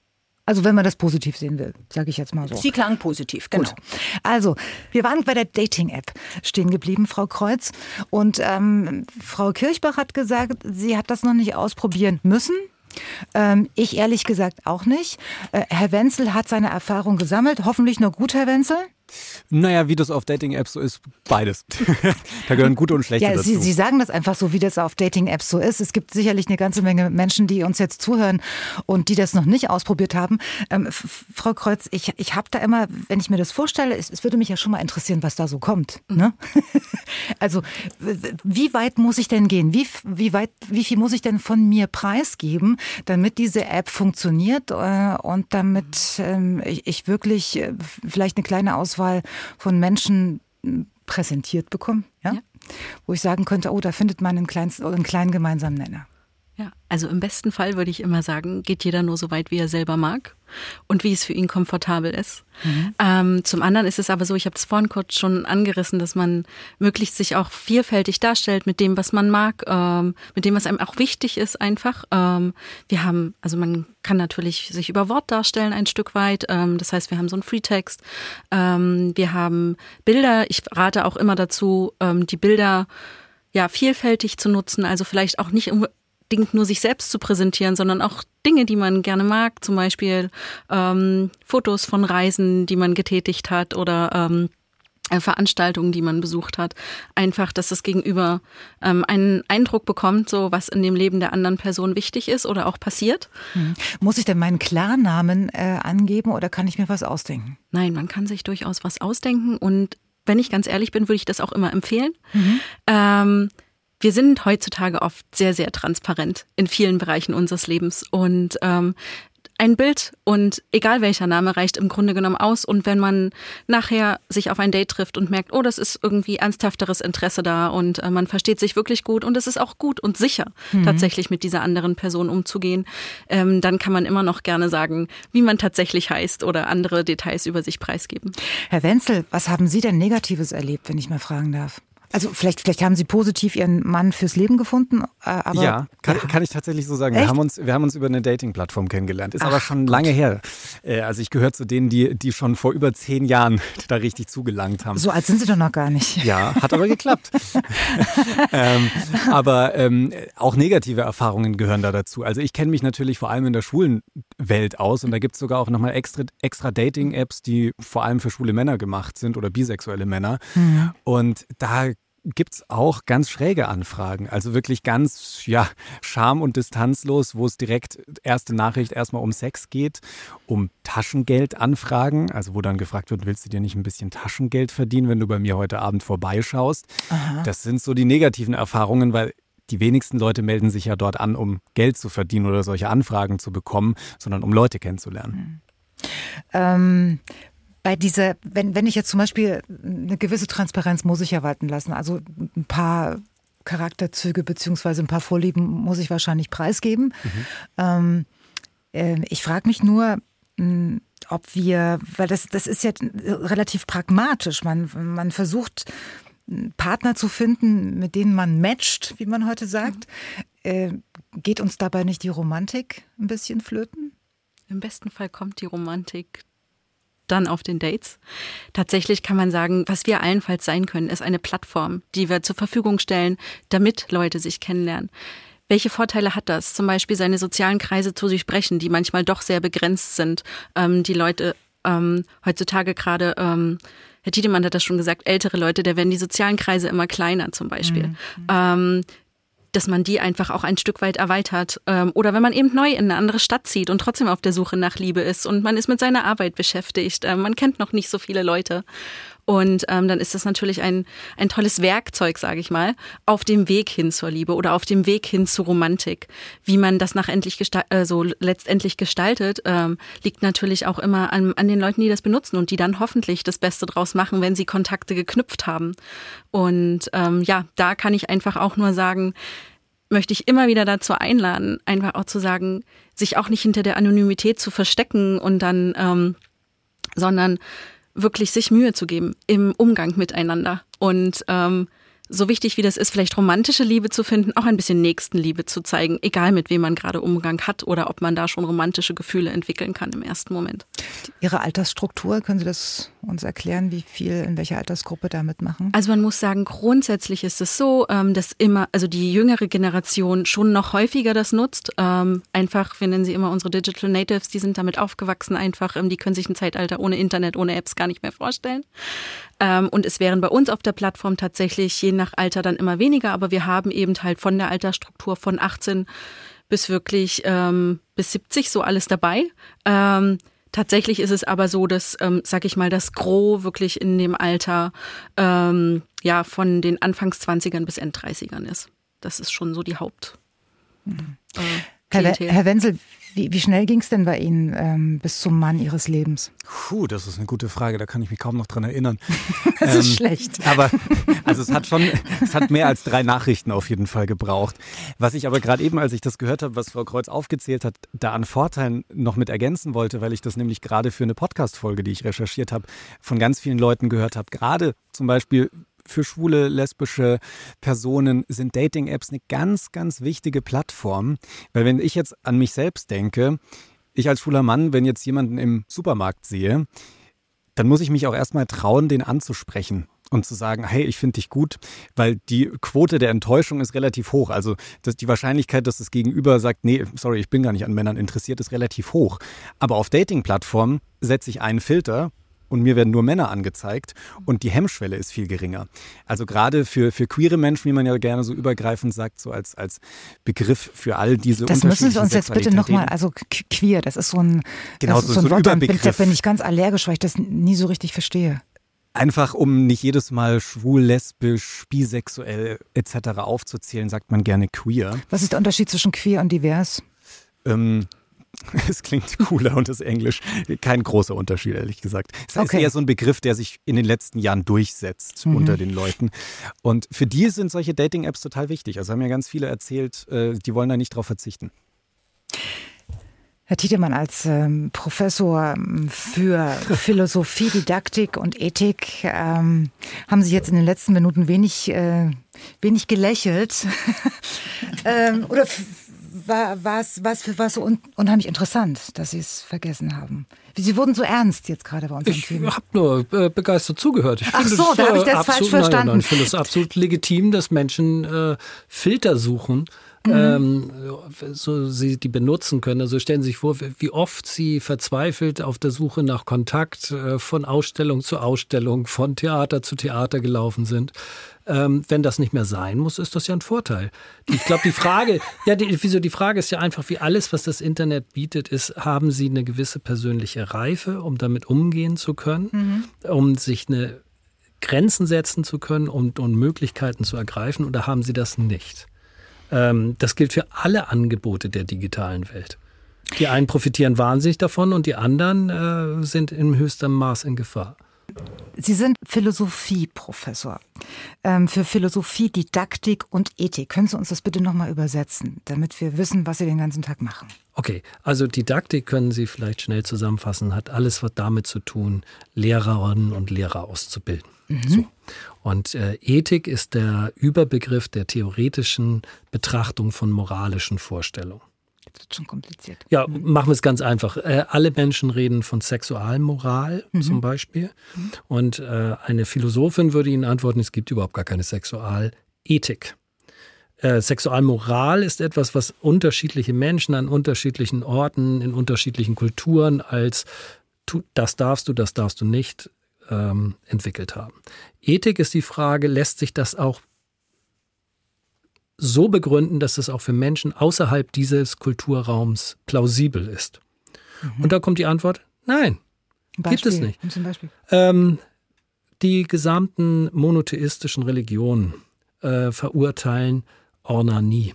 Also wenn man das positiv sehen will, sage ich jetzt mal so. Sie klang positiv, genau. Gut. Also, wir waren bei der Dating-App stehen geblieben, Frau Kreuz. Und ähm, Frau Kirchbach hat gesagt, sie hat das noch nicht ausprobieren müssen. Ähm, ich ehrlich gesagt auch nicht. Äh, Herr Wenzel hat seine Erfahrung gesammelt. Hoffentlich nur gut, Herr Wenzel. Naja, wie das auf Dating-Apps so ist, beides. *laughs* da gehören gute und schlechte ja, dazu. Sie, Sie sagen das einfach so, wie das auf Dating-Apps so ist. Es gibt sicherlich eine ganze Menge Menschen, die uns jetzt zuhören und die das noch nicht ausprobiert haben. Ähm, Frau Kreuz, ich, ich habe da immer, wenn ich mir das vorstelle, es, es, würde mich ja schon mal interessieren, was da so kommt. Mhm. Ne? *laughs* also, wie weit muss ich denn gehen? Wie, wie, weit, wie viel muss ich denn von mir preisgeben, damit diese App funktioniert äh, und damit äh, ich, ich wirklich äh, vielleicht eine kleine Auswahl Auswahl von Menschen hm, präsentiert bekommen, ja? ja? wo ich sagen könnte, oh, da findet man einen, kleinsten, einen kleinen gemeinsamen Nenner. Ja, also im besten Fall würde ich immer sagen, geht jeder nur so weit, wie er selber mag und wie es für ihn komfortabel ist. Mhm. Ähm, zum anderen ist es aber so, ich habe es vorhin kurz schon angerissen, dass man möglichst sich auch vielfältig darstellt mit dem, was man mag, ähm, mit dem, was einem auch wichtig ist einfach. Ähm, wir haben, also man kann natürlich sich über Wort darstellen ein Stück weit. Ähm, das heißt, wir haben so einen Freetext. Ähm, wir haben Bilder. Ich rate auch immer dazu, ähm, die Bilder ja, vielfältig zu nutzen, also vielleicht auch nicht unbedingt nur sich selbst zu präsentieren, sondern auch Dinge, die man gerne mag, zum Beispiel ähm, Fotos von Reisen, die man getätigt hat oder ähm, äh, Veranstaltungen, die man besucht hat. Einfach, dass das Gegenüber ähm, einen Eindruck bekommt, so was in dem Leben der anderen Person wichtig ist oder auch passiert. Hm. Muss ich denn meinen Klarnamen äh, angeben oder kann ich mir was ausdenken? Nein, man kann sich durchaus was ausdenken und wenn ich ganz ehrlich bin, würde ich das auch immer empfehlen. Mhm. Ähm, wir sind heutzutage oft sehr, sehr transparent in vielen Bereichen unseres Lebens und ähm, ein Bild und egal welcher Name reicht im Grunde genommen aus. Und wenn man nachher sich auf ein Date trifft und merkt, oh, das ist irgendwie ernsthafteres Interesse da und äh, man versteht sich wirklich gut und es ist auch gut und sicher, mhm. tatsächlich mit dieser anderen Person umzugehen, ähm, dann kann man immer noch gerne sagen, wie man tatsächlich heißt oder andere Details über sich preisgeben. Herr Wenzel, was haben Sie denn Negatives erlebt, wenn ich mal fragen darf? Also vielleicht, vielleicht haben Sie positiv Ihren Mann fürs Leben gefunden, äh, aber ja, kann, ja. *laughs* kann ich tatsächlich so sagen. Wir haben uns, wir haben uns über eine Dating-Plattform kennengelernt. Ist Ach, aber schon lange her. Äh, also ich gehöre zu denen, die, die schon vor über zehn Jahren *laughs* da richtig zugelangt haben. So alt sind Sie doch noch gar nicht. Ja, hat aber geklappt. *laughs* ähm, aber ähm, auch negative Erfahrungen gehören da dazu. Also ich kenne mich natürlich vor allem in der Schulenwelt aus und da gibt es sogar auch nochmal extra, extra Dating-Apps, die vor allem für schwule Männer gemacht sind oder bisexuelle Männer. Mhm. Und da gibt es auch ganz schräge Anfragen. Also wirklich ganz, ja, scham- und distanzlos, wo es direkt erste Nachricht erstmal um Sex geht, um Taschengeldanfragen, also wo dann gefragt wird, willst du dir nicht ein bisschen Taschengeld verdienen, wenn du bei mir heute Abend vorbeischaust? Aha. Das sind so die negativen Erfahrungen, weil die wenigsten Leute melden sich ja dort an, um Geld zu verdienen oder solche Anfragen zu bekommen, sondern um Leute kennenzulernen. Mhm. Ähm, bei dieser, wenn, wenn ich jetzt zum Beispiel eine gewisse Transparenz muss ich ja walten lassen, also ein paar Charakterzüge beziehungsweise ein paar Vorlieben muss ich wahrscheinlich preisgeben. Mhm. Ähm, äh, ich frage mich nur, mh, ob wir, weil das, das ist ja relativ pragmatisch. Man, man versucht, Partner zu finden, mit denen man matcht, wie man heute sagt. Mhm. Äh, geht uns dabei nicht die Romantik ein bisschen flöten? Im besten Fall kommt die Romantik dann auf den Dates. Tatsächlich kann man sagen, was wir allenfalls sein können, ist eine Plattform, die wir zur Verfügung stellen, damit Leute sich kennenlernen. Welche Vorteile hat das? Zum Beispiel seine sozialen Kreise zu durchbrechen, die manchmal doch sehr begrenzt sind. Ähm, die Leute ähm, heutzutage gerade, ähm, Herr Tiedemann hat das schon gesagt, ältere Leute, da werden die sozialen Kreise immer kleiner zum Beispiel. Mhm. Ähm, dass man die einfach auch ein Stück weit erweitert. Ähm, oder wenn man eben neu in eine andere Stadt zieht und trotzdem auf der Suche nach Liebe ist und man ist mit seiner Arbeit beschäftigt, äh, man kennt noch nicht so viele Leute. Und ähm, dann ist das natürlich ein, ein tolles Werkzeug, sage ich mal, auf dem Weg hin zur Liebe oder auf dem Weg hin zur Romantik. Wie man das nachendlich gesta äh, so letztendlich gestaltet, ähm, liegt natürlich auch immer an, an den Leuten, die das benutzen und die dann hoffentlich das Beste draus machen, wenn sie Kontakte geknüpft haben. Und ähm, ja, da kann ich einfach auch nur sagen, möchte ich immer wieder dazu einladen, einfach auch zu sagen, sich auch nicht hinter der Anonymität zu verstecken und dann, ähm, sondern wirklich sich Mühe zu geben im Umgang miteinander und ähm, so wichtig wie das ist, vielleicht romantische Liebe zu finden, auch ein bisschen Nächstenliebe zu zeigen, egal mit wem man gerade Umgang hat oder ob man da schon romantische Gefühle entwickeln kann im ersten Moment. Ihre Altersstruktur, können Sie das uns erklären, wie viel in welcher Altersgruppe da mitmachen? Also man muss sagen, grundsätzlich ist es so, ähm, dass immer, also die jüngere Generation schon noch häufiger das nutzt. Ähm, einfach, wir nennen sie immer unsere Digital Natives, die sind damit aufgewachsen einfach, ähm, die können sich ein Zeitalter ohne Internet, ohne Apps gar nicht mehr vorstellen. Und es wären bei uns auf der Plattform tatsächlich je nach Alter dann immer weniger, aber wir haben eben halt von der Altersstruktur von 18 bis wirklich ähm, bis 70 so alles dabei. Ähm, Tatsächlich ist es aber so, dass, ähm, sag ich mal, das Gros wirklich in dem Alter ähm, ja von den Anfangs 20ern bis End 30ern ist. Das ist schon so die Haupt. Mhm. Äh, Herr Wenzel, wie, wie schnell ging es denn bei Ihnen ähm, bis zum Mann Ihres Lebens? Puh, das ist eine gute Frage. Da kann ich mich kaum noch dran erinnern. *laughs* das ähm, ist schlecht. Aber also es hat schon, es hat mehr als drei Nachrichten auf jeden Fall gebraucht. Was ich aber gerade eben, als ich das gehört habe, was Frau Kreuz aufgezählt hat, da an Vorteilen noch mit ergänzen wollte, weil ich das nämlich gerade für eine Podcast-Folge, die ich recherchiert habe, von ganz vielen Leuten gehört habe. Gerade zum Beispiel für schwule, lesbische Personen sind Dating-Apps eine ganz, ganz wichtige Plattform. Weil wenn ich jetzt an mich selbst denke, ich als schwuler Mann, wenn jetzt jemanden im Supermarkt sehe, dann muss ich mich auch erstmal trauen, den anzusprechen und zu sagen, hey, ich finde dich gut, weil die Quote der Enttäuschung ist relativ hoch. Also dass die Wahrscheinlichkeit, dass das Gegenüber sagt, nee, sorry, ich bin gar nicht an Männern interessiert, ist relativ hoch. Aber auf Dating-Plattformen setze ich einen Filter und mir werden nur Männer angezeigt und die Hemmschwelle ist viel geringer. Also gerade für, für queere Menschen, wie man ja gerne so übergreifend sagt, so als, als Begriff für all diese Das müssen Sie uns jetzt bitte nochmal, also queer, das ist so ein, genau, so, so, ein, Wort, Überbegriff. Da bin ich ganz allergisch, weil ich das nie so richtig verstehe. Einfach um nicht jedes Mal schwul, lesbisch, bisexuell etc. aufzuzählen, sagt man gerne queer. Was ist der Unterschied zwischen queer und divers? Ähm, *laughs* Es klingt cooler und ist Englisch. Kein großer Unterschied, ehrlich gesagt. Es okay. ist eher so ein Begriff, der sich in den letzten Jahren durchsetzt mhm. unter den Leuten. Und für die sind solche Dating-Apps total wichtig. Also haben ja ganz viele erzählt, äh, die wollen da nicht drauf verzichten. Herr Tiedemann, als ähm, Professor ähm, für *laughs* Philosophie, Didaktik und Ethik ähm, haben Sie jetzt in den letzten Minuten wenig, äh, wenig gelächelt. *laughs* ähm, oder war, es, war es so un, unheimlich interessant, dass Sie es vergessen haben. Sie wurden so ernst jetzt gerade bei uns. Ich habe nur äh, begeistert zugehört. Ich Ach so, da habe ich das absolut, falsch verstanden. Nein, nein, ich finde es absolut legitim, dass Menschen äh, Filter suchen, Mhm. Ähm, so sie die benutzen können. Also stellen Sie sich vor, wie oft Sie verzweifelt auf der Suche nach Kontakt äh, von Ausstellung zu Ausstellung, von Theater zu Theater gelaufen sind. Ähm, wenn das nicht mehr sein muss, ist das ja ein Vorteil. Ich glaube, die Frage, *laughs* ja, die, wieso die Frage ist ja einfach, wie alles, was das Internet bietet, ist, haben Sie eine gewisse persönliche Reife, um damit umgehen zu können, mhm. um sich eine Grenzen setzen zu können und, und Möglichkeiten zu ergreifen, oder haben Sie das nicht? Ähm, das gilt für alle Angebote der digitalen Welt. Die einen profitieren wahnsinnig davon und die anderen äh, sind in höchstem Maß in Gefahr. Sie sind Philosophieprofessor ähm, für Philosophie, Didaktik und Ethik. Können Sie uns das bitte nochmal übersetzen, damit wir wissen, was Sie den ganzen Tag machen? Okay, also Didaktik können Sie vielleicht schnell zusammenfassen, hat alles was damit zu tun, Lehrerinnen und Lehrer auszubilden. Mhm. So. Und äh, Ethik ist der Überbegriff der theoretischen Betrachtung von moralischen Vorstellungen. Das wird schon kompliziert. Ja, machen wir es ganz einfach. Äh, alle Menschen reden von Sexualmoral mhm. zum Beispiel. Mhm. Und äh, eine Philosophin würde Ihnen antworten, es gibt überhaupt gar keine Sexualethik. Äh, Sexualmoral ist etwas, was unterschiedliche Menschen an unterschiedlichen Orten, in unterschiedlichen Kulturen als tu, das darfst du, das darfst du nicht ähm, entwickelt haben. Ethik ist die Frage, lässt sich das auch so begründen, dass es auch für Menschen außerhalb dieses Kulturraums plausibel ist? Mhm. Und da kommt die Antwort, nein, gibt es nicht. Beispiel? Ähm, die gesamten monotheistischen Religionen äh, verurteilen Ornanie.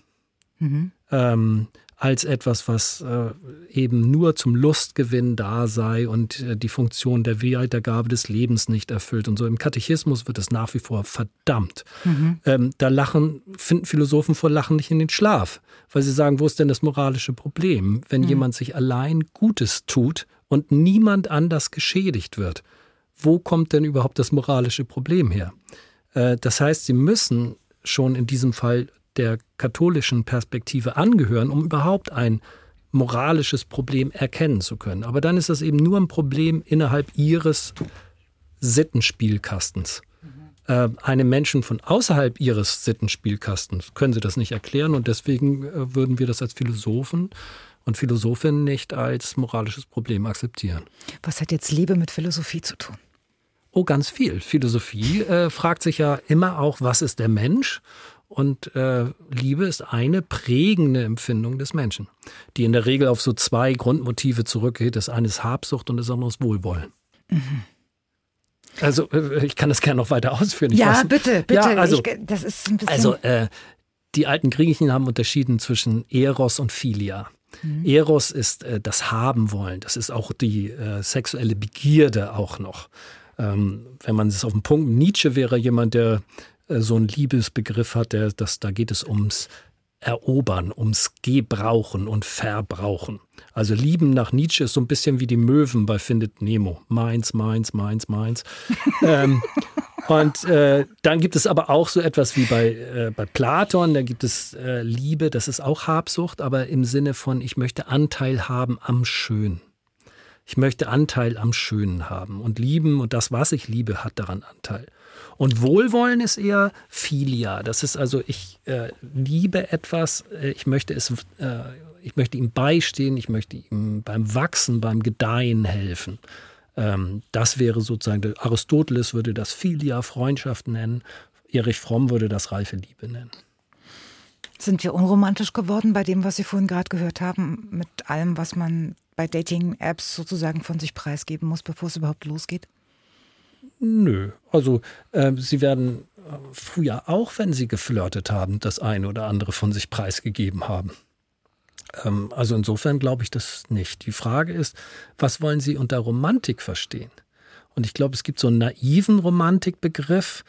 Mhm. Ähm, als etwas, was äh, eben nur zum Lustgewinn da sei und äh, die Funktion der Weitergabe des Lebens nicht erfüllt. Und so im Katechismus wird es nach wie vor verdammt. Mhm. Ähm, da lachen, finden Philosophen vor Lachen nicht in den Schlaf, weil sie sagen, wo ist denn das moralische Problem, wenn mhm. jemand sich allein Gutes tut und niemand anders geschädigt wird? Wo kommt denn überhaupt das moralische Problem her? Äh, das heißt, sie müssen schon in diesem Fall der katholischen Perspektive angehören, um überhaupt ein moralisches Problem erkennen zu können. Aber dann ist das eben nur ein Problem innerhalb ihres Sittenspielkastens. Äh, einem Menschen von außerhalb ihres Sittenspielkastens können sie das nicht erklären und deswegen äh, würden wir das als Philosophen und Philosophinnen nicht als moralisches Problem akzeptieren. Was hat jetzt Liebe mit Philosophie zu tun? Oh, ganz viel. Philosophie äh, fragt sich ja immer auch, was ist der Mensch? Und äh, Liebe ist eine prägende Empfindung des Menschen, die in der Regel auf so zwei Grundmotive zurückgeht. Das eine ist Habsucht und das andere ist Wohlwollen. Mhm. Also äh, ich kann das gerne noch weiter ausführen. Ich ja, weiß, bitte, bitte. Ja, also, ich, das ist ein bisschen also äh, die alten Griechen haben unterschieden zwischen Eros und Philia. Mhm. Eros ist äh, das Haben wollen. Das ist auch die äh, sexuelle Begierde auch noch. Ähm, wenn man es auf den Punkt, Nietzsche wäre jemand, der so einen Liebesbegriff hat, der, das, da geht es ums Erobern, ums Gebrauchen und Verbrauchen. Also Lieben nach Nietzsche ist so ein bisschen wie die Möwen bei Findet Nemo. Meins, meins, meins, meins. *laughs* ähm, und äh, dann gibt es aber auch so etwas wie bei, äh, bei Platon, da gibt es äh, Liebe, das ist auch Habsucht, aber im Sinne von, ich möchte Anteil haben am Schönen. Ich möchte Anteil am Schönen haben. Und lieben und das, was ich liebe, hat daran Anteil. Und Wohlwollen ist eher Philia. Das ist also, ich äh, liebe etwas, äh, ich möchte es, äh, ich möchte ihm beistehen, ich möchte ihm beim Wachsen, beim Gedeihen helfen. Ähm, das wäre sozusagen, Aristoteles würde das Philia, Freundschaft nennen. Erich Fromm würde das reife Liebe nennen. Sind wir unromantisch geworden bei dem, was Sie vorhin gerade gehört haben, mit allem, was man bei Dating-Apps sozusagen von sich preisgeben muss, bevor es überhaupt losgeht? Nö. Also äh, sie werden äh, früher auch, wenn sie geflirtet haben, das eine oder andere von sich preisgegeben haben. Ähm, also insofern glaube ich das nicht. Die Frage ist, was wollen Sie unter Romantik verstehen? Und ich glaube, es gibt so einen naiven Romantikbegriff,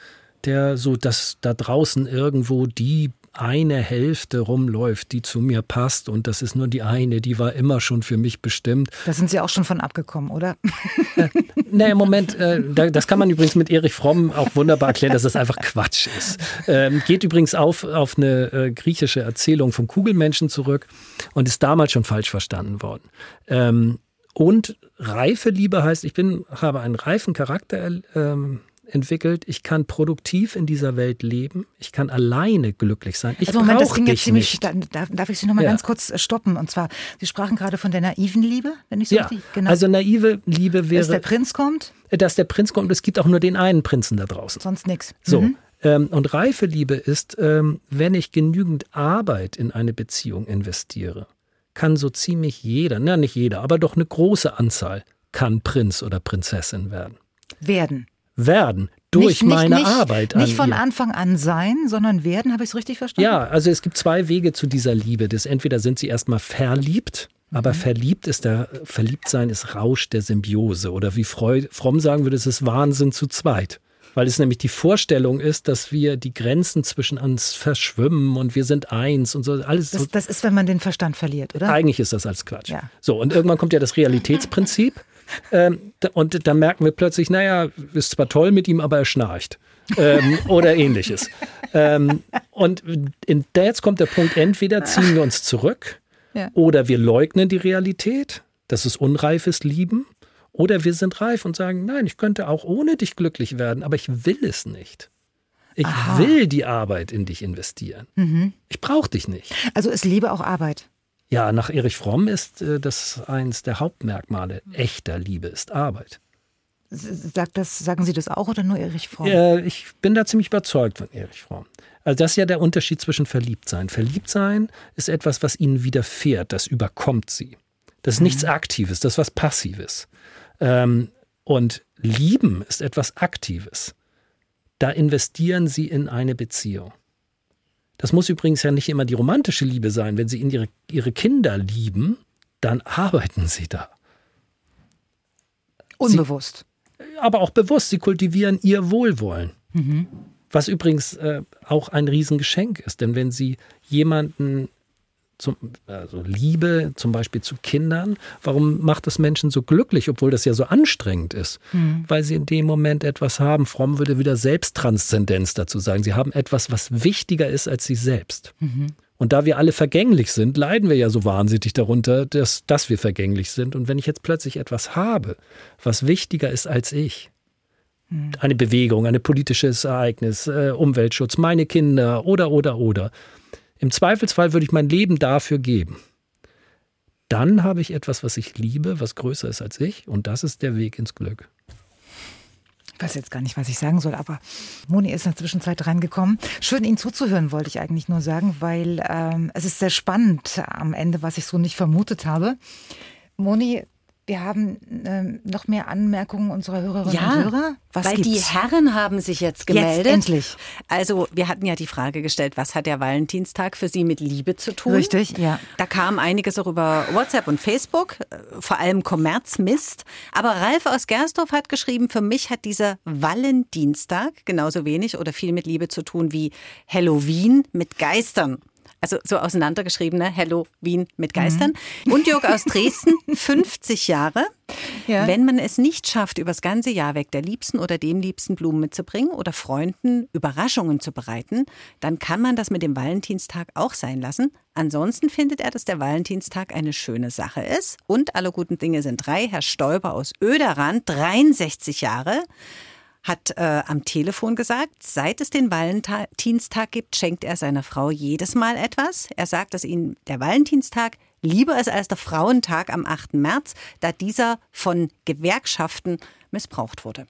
der so, dass da draußen irgendwo die eine Hälfte rumläuft, die zu mir passt und das ist nur die eine, die war immer schon für mich bestimmt. Da sind Sie auch schon von abgekommen, oder? Äh, im Moment, äh, das kann man übrigens mit Erich Fromm auch wunderbar erklären, dass das einfach Quatsch ist. Ähm, geht übrigens auf, auf eine äh, griechische Erzählung vom Kugelmenschen zurück und ist damals schon falsch verstanden worden. Ähm, und reife Liebe heißt, ich bin, habe einen reifen Charakter ähm, entwickelt. Ich kann produktiv in dieser Welt leben. Ich kann alleine glücklich sein. Ich also Moment, das ging jetzt ziemlich. Nicht. Da, darf ich Sie noch mal ja. ganz kurz äh, stoppen? Und zwar, Sie sprachen gerade von der naiven Liebe, wenn ich so ja, richtig. Genau. Also naive Liebe wäre. Dass der Prinz kommt? Dass der Prinz kommt. Es gibt auch nur den einen Prinzen da draußen. Sonst nichts. So. Mhm. Ähm, und reife Liebe ist, ähm, wenn ich genügend Arbeit in eine Beziehung investiere, kann so ziemlich jeder, na nicht jeder, aber doch eine große Anzahl, kann Prinz oder Prinzessin werden. Werden werden durch nicht, meine nicht, Arbeit. Nicht von ihr. Anfang an sein, sondern werden, habe ich es richtig verstanden? Ja, also es gibt zwei Wege zu dieser Liebe. Das entweder sind sie erstmal verliebt, aber mhm. verliebt ist der, Verliebtsein ist Rausch der Symbiose. Oder wie Freud, Fromm sagen würde, es ist Wahnsinn zu zweit. Weil es nämlich die Vorstellung ist, dass wir die Grenzen zwischen uns verschwimmen und wir sind eins und so. Alles das, so. das ist, wenn man den Verstand verliert, oder? Eigentlich ist das als Quatsch. Ja. So, und irgendwann kommt ja das Realitätsprinzip. *laughs* Ähm, und dann merken wir plötzlich, naja, ist zwar toll mit ihm, aber er schnarcht. ähm, oder ähnliches. Ähm, und in, jetzt kommt der Punkt, entweder ziehen wir uns zurück ja. oder wir leugnen die Realität, das ist unreifes Lieben, oder wir sind reif und sagen, nein, ich könnte auch ohne dich glücklich werden, aber ich will es nicht. Ich Aha. will die Arbeit in dich investieren. Mhm. Ich brauche dich nicht. Also ist Liebe auch Arbeit? Ja, nach Erich Fromm ist äh, das eins der Hauptmerkmale echter Liebe ist Arbeit. Sagt das, sagen Sie das auch oder nur Erich Fromm? Äh, ich bin da ziemlich überzeugt von Erich Fromm. Also das ist ja der Unterschied zwischen Verliebtsein. Verliebtsein ist etwas, was ihnen widerfährt, das überkommt sie. Das ist mhm. nichts Aktives, das ist was Passives. Ähm, und Lieben ist etwas Aktives. Da investieren sie in eine Beziehung. Das muss übrigens ja nicht immer die romantische Liebe sein. Wenn sie ihre, ihre Kinder lieben, dann arbeiten sie da. Unbewusst. Sie, aber auch bewusst. Sie kultivieren ihr Wohlwollen. Mhm. Was übrigens äh, auch ein Riesengeschenk ist. Denn wenn Sie jemanden zum, also Liebe zum Beispiel zu Kindern, warum macht das Menschen so glücklich, obwohl das ja so anstrengend ist? Mhm. Weil sie in dem Moment etwas haben. Fromm würde wieder Selbsttranszendenz dazu sagen. Sie haben etwas, was wichtiger ist als sie selbst. Mhm. Und da wir alle vergänglich sind, leiden wir ja so wahnsinnig darunter, dass, dass wir vergänglich sind. Und wenn ich jetzt plötzlich etwas habe, was wichtiger ist als ich, mhm. eine Bewegung, ein politisches Ereignis, äh, Umweltschutz, meine Kinder oder, oder, oder, im Zweifelsfall würde ich mein Leben dafür geben. Dann habe ich etwas, was ich liebe, was größer ist als ich, und das ist der Weg ins Glück. Ich weiß jetzt gar nicht, was ich sagen soll, aber Moni ist in der Zwischenzeit reingekommen. Schön, Ihnen zuzuhören, wollte ich eigentlich nur sagen, weil ähm, es ist sehr spannend am Ende, was ich so nicht vermutet habe. Moni, wir haben ähm, noch mehr Anmerkungen unserer Hörerinnen ja, und Hörer. Was weil gibt's? die Herren haben sich jetzt gemeldet. Jetzt endlich. Also wir hatten ja die Frage gestellt, was hat der Valentinstag für Sie mit Liebe zu tun? Richtig, ja. Da kam einiges auch über WhatsApp und Facebook, äh, vor allem Kommerzmist. Aber Ralf aus Gersdorf hat geschrieben, für mich hat dieser Valentinstag genauso wenig oder viel mit Liebe zu tun wie Halloween mit Geistern. Also so auseinandergeschriebene Hello Wien mit Geistern. Mhm. Und Jörg aus Dresden, *laughs* 50 Jahre. Ja. Wenn man es nicht schafft, übers ganze Jahr weg der Liebsten oder dem Liebsten Blumen mitzubringen oder Freunden Überraschungen zu bereiten, dann kann man das mit dem Valentinstag auch sein lassen. Ansonsten findet er, dass der Valentinstag eine schöne Sache ist. Und alle guten Dinge sind drei. Herr Stoiber aus Öderrand, 63 Jahre hat äh, am Telefon gesagt, seit es den Valentinstag gibt, schenkt er seiner Frau jedes Mal etwas. Er sagt, dass ihm der Valentinstag lieber ist als der Frauentag am 8. März, da dieser von Gewerkschaften missbraucht wurde.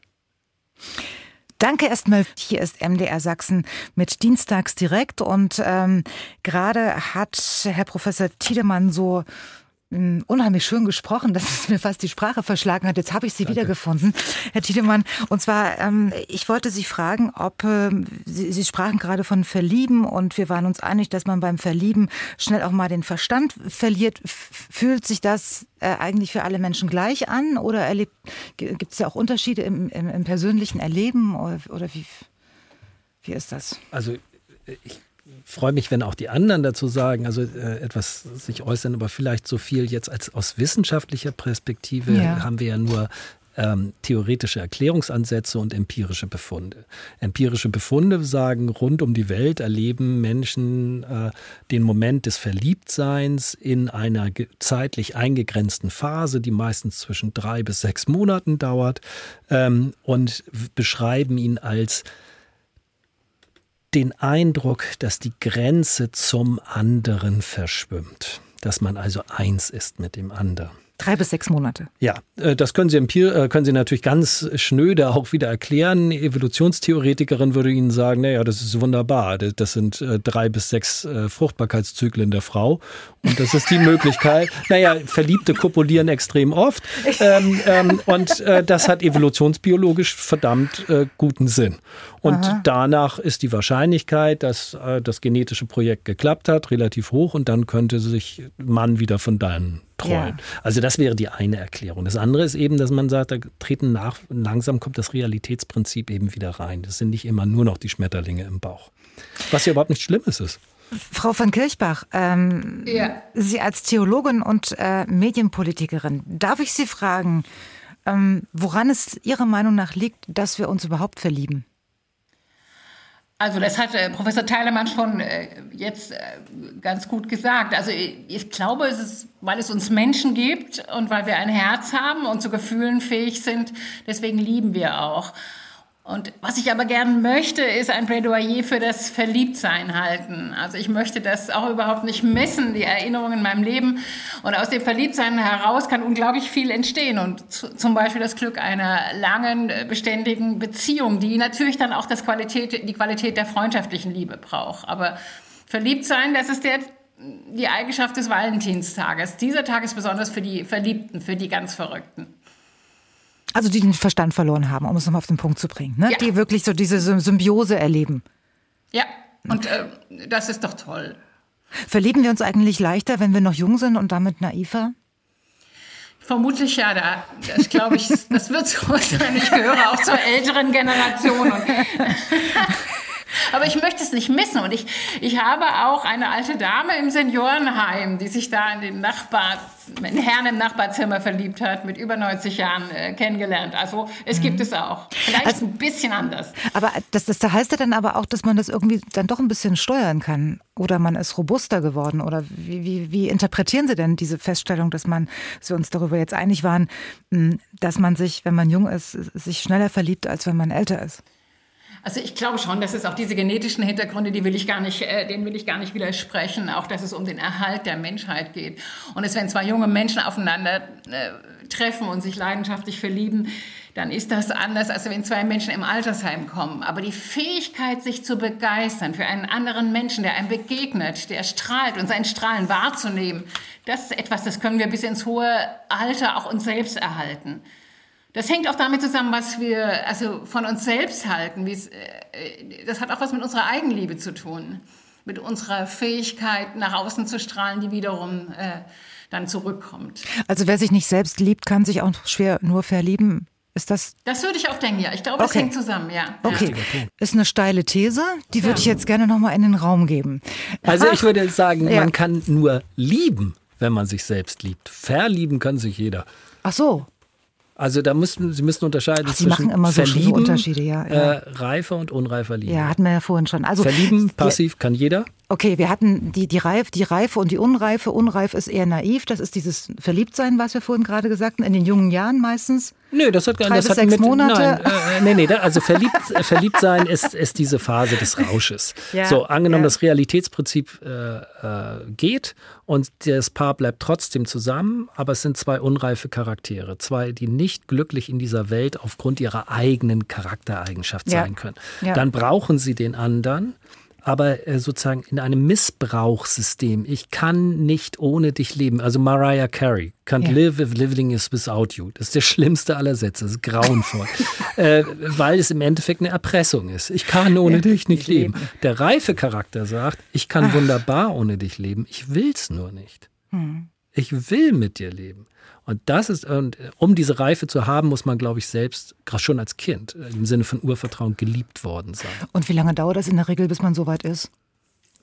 Danke erstmal. Hier ist MDR Sachsen mit Dienstags direkt und ähm, gerade hat Herr Professor Tiedemann so unheimlich schön gesprochen, *laughs* dass es mir fast die Sprache verschlagen hat. Jetzt habe ich Sie Danke. wiedergefunden, *laughs* Herr Tiedemann. Und zwar, ähm, ich wollte Sie fragen, ob ähm, Sie, Sie sprachen gerade von Verlieben und wir waren uns einig, dass man beim Verlieben schnell auch mal den Verstand verliert. Fühlt sich das äh, eigentlich für alle Menschen gleich an oder gibt es ja auch Unterschiede im, im, im persönlichen Erleben oder, oder wie, wie ist das? Also ich freue mich, wenn auch die anderen dazu sagen, also äh, etwas sich äußern, aber vielleicht so viel jetzt als aus wissenschaftlicher Perspektive ja. haben wir ja nur ähm, theoretische Erklärungsansätze und empirische Befunde. Empirische Befunde sagen, rund um die Welt erleben Menschen äh, den Moment des Verliebtseins in einer zeitlich eingegrenzten Phase, die meistens zwischen drei bis sechs Monaten dauert ähm, und beschreiben ihn als den Eindruck, dass die Grenze zum anderen verschwimmt, dass man also eins ist mit dem anderen. Drei bis sechs Monate. Ja, äh, das können Sie, äh, können Sie natürlich ganz schnöde auch wieder erklären. Eine Evolutionstheoretikerin würde Ihnen sagen, naja, das ist wunderbar. Das sind äh, drei bis sechs Fruchtbarkeitszyklen der Frau. Und das ist die Möglichkeit. *laughs* Naja, Verliebte kopulieren extrem oft. Ähm, ähm, und das hat evolutionsbiologisch verdammt guten Sinn. Und Aha. danach ist die Wahrscheinlichkeit, dass das genetische Projekt geklappt hat, relativ hoch. Und dann könnte sich Mann wieder von dann trollen. Ja. Also das wäre die eine Erklärung. Das andere ist eben, dass man sagt, da treten nach, langsam kommt das Realitätsprinzip eben wieder rein. Das sind nicht immer nur noch die Schmetterlinge im Bauch. Was ja überhaupt nichts Schlimmes ist. Frau von Kirchbach, ähm, ja. Sie als Theologin und äh, Medienpolitikerin, darf ich Sie fragen, ähm, woran es Ihrer Meinung nach liegt, dass wir uns überhaupt verlieben? Also das hat äh, Professor Teilemann schon äh, jetzt äh, ganz gut gesagt. Also ich, ich, glaube, es ist, weil es uns Menschen gibt und weil wir ein Herz haben und zu Gefühlen fähig sind, deswegen lieben wir auch. Und was ich aber gern möchte, ist ein Plädoyer für das Verliebtsein halten. Also ich möchte das auch überhaupt nicht missen, die Erinnerungen in meinem Leben. Und aus dem Verliebtsein heraus kann unglaublich viel entstehen. Und zum Beispiel das Glück einer langen, beständigen Beziehung, die natürlich dann auch das Qualität, die Qualität der freundschaftlichen Liebe braucht. Aber Verliebtsein, das ist der, die Eigenschaft des Valentinstages. Dieser Tag ist besonders für die Verliebten, für die ganz Verrückten. Also die den Verstand verloren haben, um es nochmal auf den Punkt zu bringen. Ne? Ja. Die wirklich so diese Symbiose erleben. Ja, und äh, das ist doch toll. Verlieben wir uns eigentlich leichter, wenn wir noch jung sind und damit naiver? Vermutlich ja, da, das glaube ich, *laughs* das wird so sein. Ich gehöre auch zur älteren Generation. *laughs* Aber ich möchte es nicht missen. Und ich, ich habe auch eine alte Dame im Seniorenheim, die sich da in den Nachbar, in Herrn im Nachbarzimmer verliebt hat, mit über 90 Jahren äh, kennengelernt. Also es mhm. gibt es auch. Vielleicht also, ein bisschen anders. Aber das, das heißt ja dann aber auch, dass man das irgendwie dann doch ein bisschen steuern kann. Oder man ist robuster geworden. Oder wie, wie, wie interpretieren Sie denn diese Feststellung, dass man, dass wir uns darüber jetzt einig waren, dass man sich, wenn man jung ist, sich schneller verliebt, als wenn man älter ist? Also ich glaube schon, dass es auch diese genetischen Hintergründe, die will ich gar nicht, äh, denen will ich gar nicht widersprechen, auch dass es um den Erhalt der Menschheit geht. Und es, wenn zwei junge Menschen aufeinander äh, treffen und sich leidenschaftlich verlieben, dann ist das anders, als wenn zwei Menschen im Altersheim kommen. Aber die Fähigkeit, sich zu begeistern für einen anderen Menschen, der einem begegnet, der strahlt und sein Strahlen wahrzunehmen, das ist etwas, das können wir bis ins hohe Alter auch uns selbst erhalten. Das hängt auch damit zusammen, was wir also von uns selbst halten. Äh, das hat auch was mit unserer Eigenliebe zu tun, mit unserer Fähigkeit, nach außen zu strahlen, die wiederum äh, dann zurückkommt. Also wer sich nicht selbst liebt, kann sich auch schwer nur verlieben. Ist das? Das würde ich auch denken, ja. Ich glaube, okay. das hängt zusammen, ja. Okay, ist eine steile These. Die würde ja. ich jetzt gerne noch mal in den Raum geben. Also ich würde sagen, ja. man kann nur lieben, wenn man sich selbst liebt. Verlieben kann sich jeder. Ach so. Also da müssen Sie müssen unterscheiden Ach, Sie zwischen machen immer so, Unterschiede, ja, ja. Äh, reifer und unreifer Liebe. Ja, hatten wir ja vorhin schon. Also Verlieben, passiv kann jeder. Okay, wir hatten die, die, Reif, die Reife und die Unreife. Unreif ist eher naiv. Das ist dieses Verliebtsein, was wir vorhin gerade gesagt haben, in den jungen Jahren meistens. Nö, das hat gar nicht. sechs mit, Monate. Nein, äh, äh, nee, nee, also verliebt, äh, verliebt sein ist, ist diese Phase des Rausches. *laughs* Ja, so, angenommen, ja. das Realitätsprinzip äh, äh, geht und das Paar bleibt trotzdem zusammen, aber es sind zwei unreife Charaktere. Zwei, die nicht glücklich in dieser Welt aufgrund ihrer eigenen Charaktereigenschaft ja. sein können. Dann brauchen sie den anderen aber äh, sozusagen in einem Missbrauchssystem. Ich kann nicht ohne dich leben. Also Mariah Carey, can't ja. live if living is without you. Das ist der schlimmste aller Sätze, das ist grauenvoll. *laughs* äh, weil es im Endeffekt eine Erpressung ist. Ich kann ohne ja, dich nicht leben. leben. Der reife Charakter sagt, ich kann Ach. wunderbar ohne dich leben, ich will's nur nicht. Hm. Ich will mit dir leben. Und das ist, und um diese Reife zu haben, muss man, glaube ich, selbst, gerade schon als Kind, im Sinne von Urvertrauen geliebt worden sein. Und wie lange dauert das in der Regel, bis man so weit ist?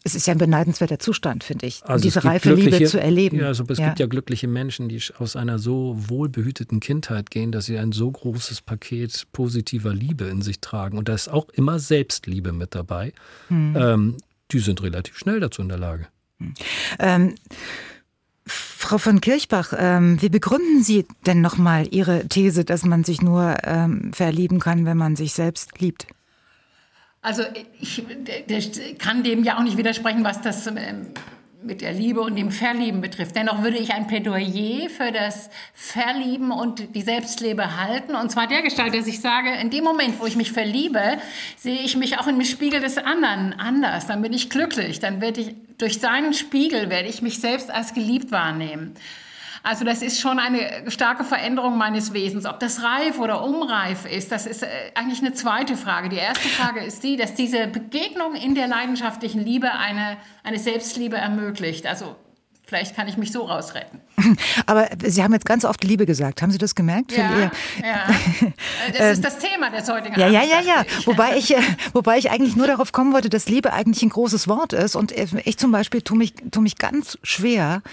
Es ist ja ein beneidenswerter Zustand, finde ich, also diese reife Liebe zu erleben. Ja, also es ja. gibt ja glückliche Menschen, die aus einer so wohlbehüteten Kindheit gehen, dass sie ein so großes Paket positiver Liebe in sich tragen. Und da ist auch immer Selbstliebe mit dabei. Hm. Ähm, die sind relativ schnell dazu in der Lage. Hm. Ähm, Frau von Kirchbach, ähm, wie begründen Sie denn nochmal Ihre These, dass man sich nur ähm, verlieben kann, wenn man sich selbst liebt? Also ich, ich kann dem ja auch nicht widersprechen, was das ähm, mit der Liebe und dem Verlieben betrifft. Dennoch würde ich ein Plädoyer für das Verlieben und die Selbstliebe halten. Und zwar der Gestalt, dass ich sage, in dem Moment, wo ich mich verliebe, sehe ich mich auch im Spiegel des anderen anders. Dann bin ich glücklich. Dann werde ich, durch seinen Spiegel werde ich mich selbst als geliebt wahrnehmen. Also das ist schon eine starke Veränderung meines Wesens. Ob das reif oder unreif ist, das ist äh, eigentlich eine zweite Frage. Die erste Frage ist die, dass diese Begegnung in der leidenschaftlichen Liebe eine, eine Selbstliebe ermöglicht. Also Vielleicht kann ich mich so rausretten. *laughs* Aber Sie haben jetzt ganz oft Liebe gesagt. Haben Sie das gemerkt? Ja, ja. *laughs* Das ist das Thema des heutigen Ja, ja, ja, ja. Wobei ich, *laughs* äh, wobei ich eigentlich nur darauf kommen wollte, dass Liebe eigentlich ein großes Wort ist. Und ich zum Beispiel tue mich, tue mich ganz schwer,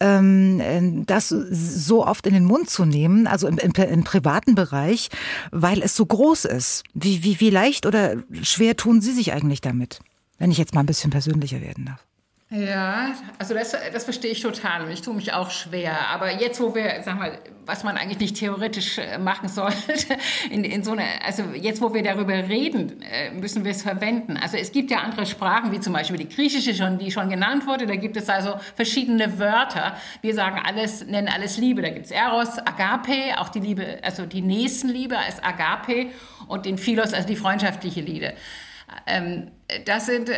ähm, das so oft in den Mund zu nehmen, also im, im, im privaten Bereich, weil es so groß ist. Wie, wie, wie leicht oder schwer tun Sie sich eigentlich damit? Wenn ich jetzt mal ein bisschen persönlicher werden darf. Ja, also das, das verstehe ich total und ich tue mich auch schwer. Aber jetzt, wo wir, sag mal, was man eigentlich nicht theoretisch äh, machen sollte, *laughs* in, in so eine, also jetzt, wo wir darüber reden, äh, müssen wir es verwenden. Also es gibt ja andere Sprachen, wie zum Beispiel die griechische schon, die schon genannt wurde. Da gibt es also verschiedene Wörter. Wir sagen alles, nennen alles Liebe. Da gibt es Eros, Agape, auch die Liebe, also die Nächstenliebe als Agape und den Philos, also die freundschaftliche Liebe. Ähm, das sind äh,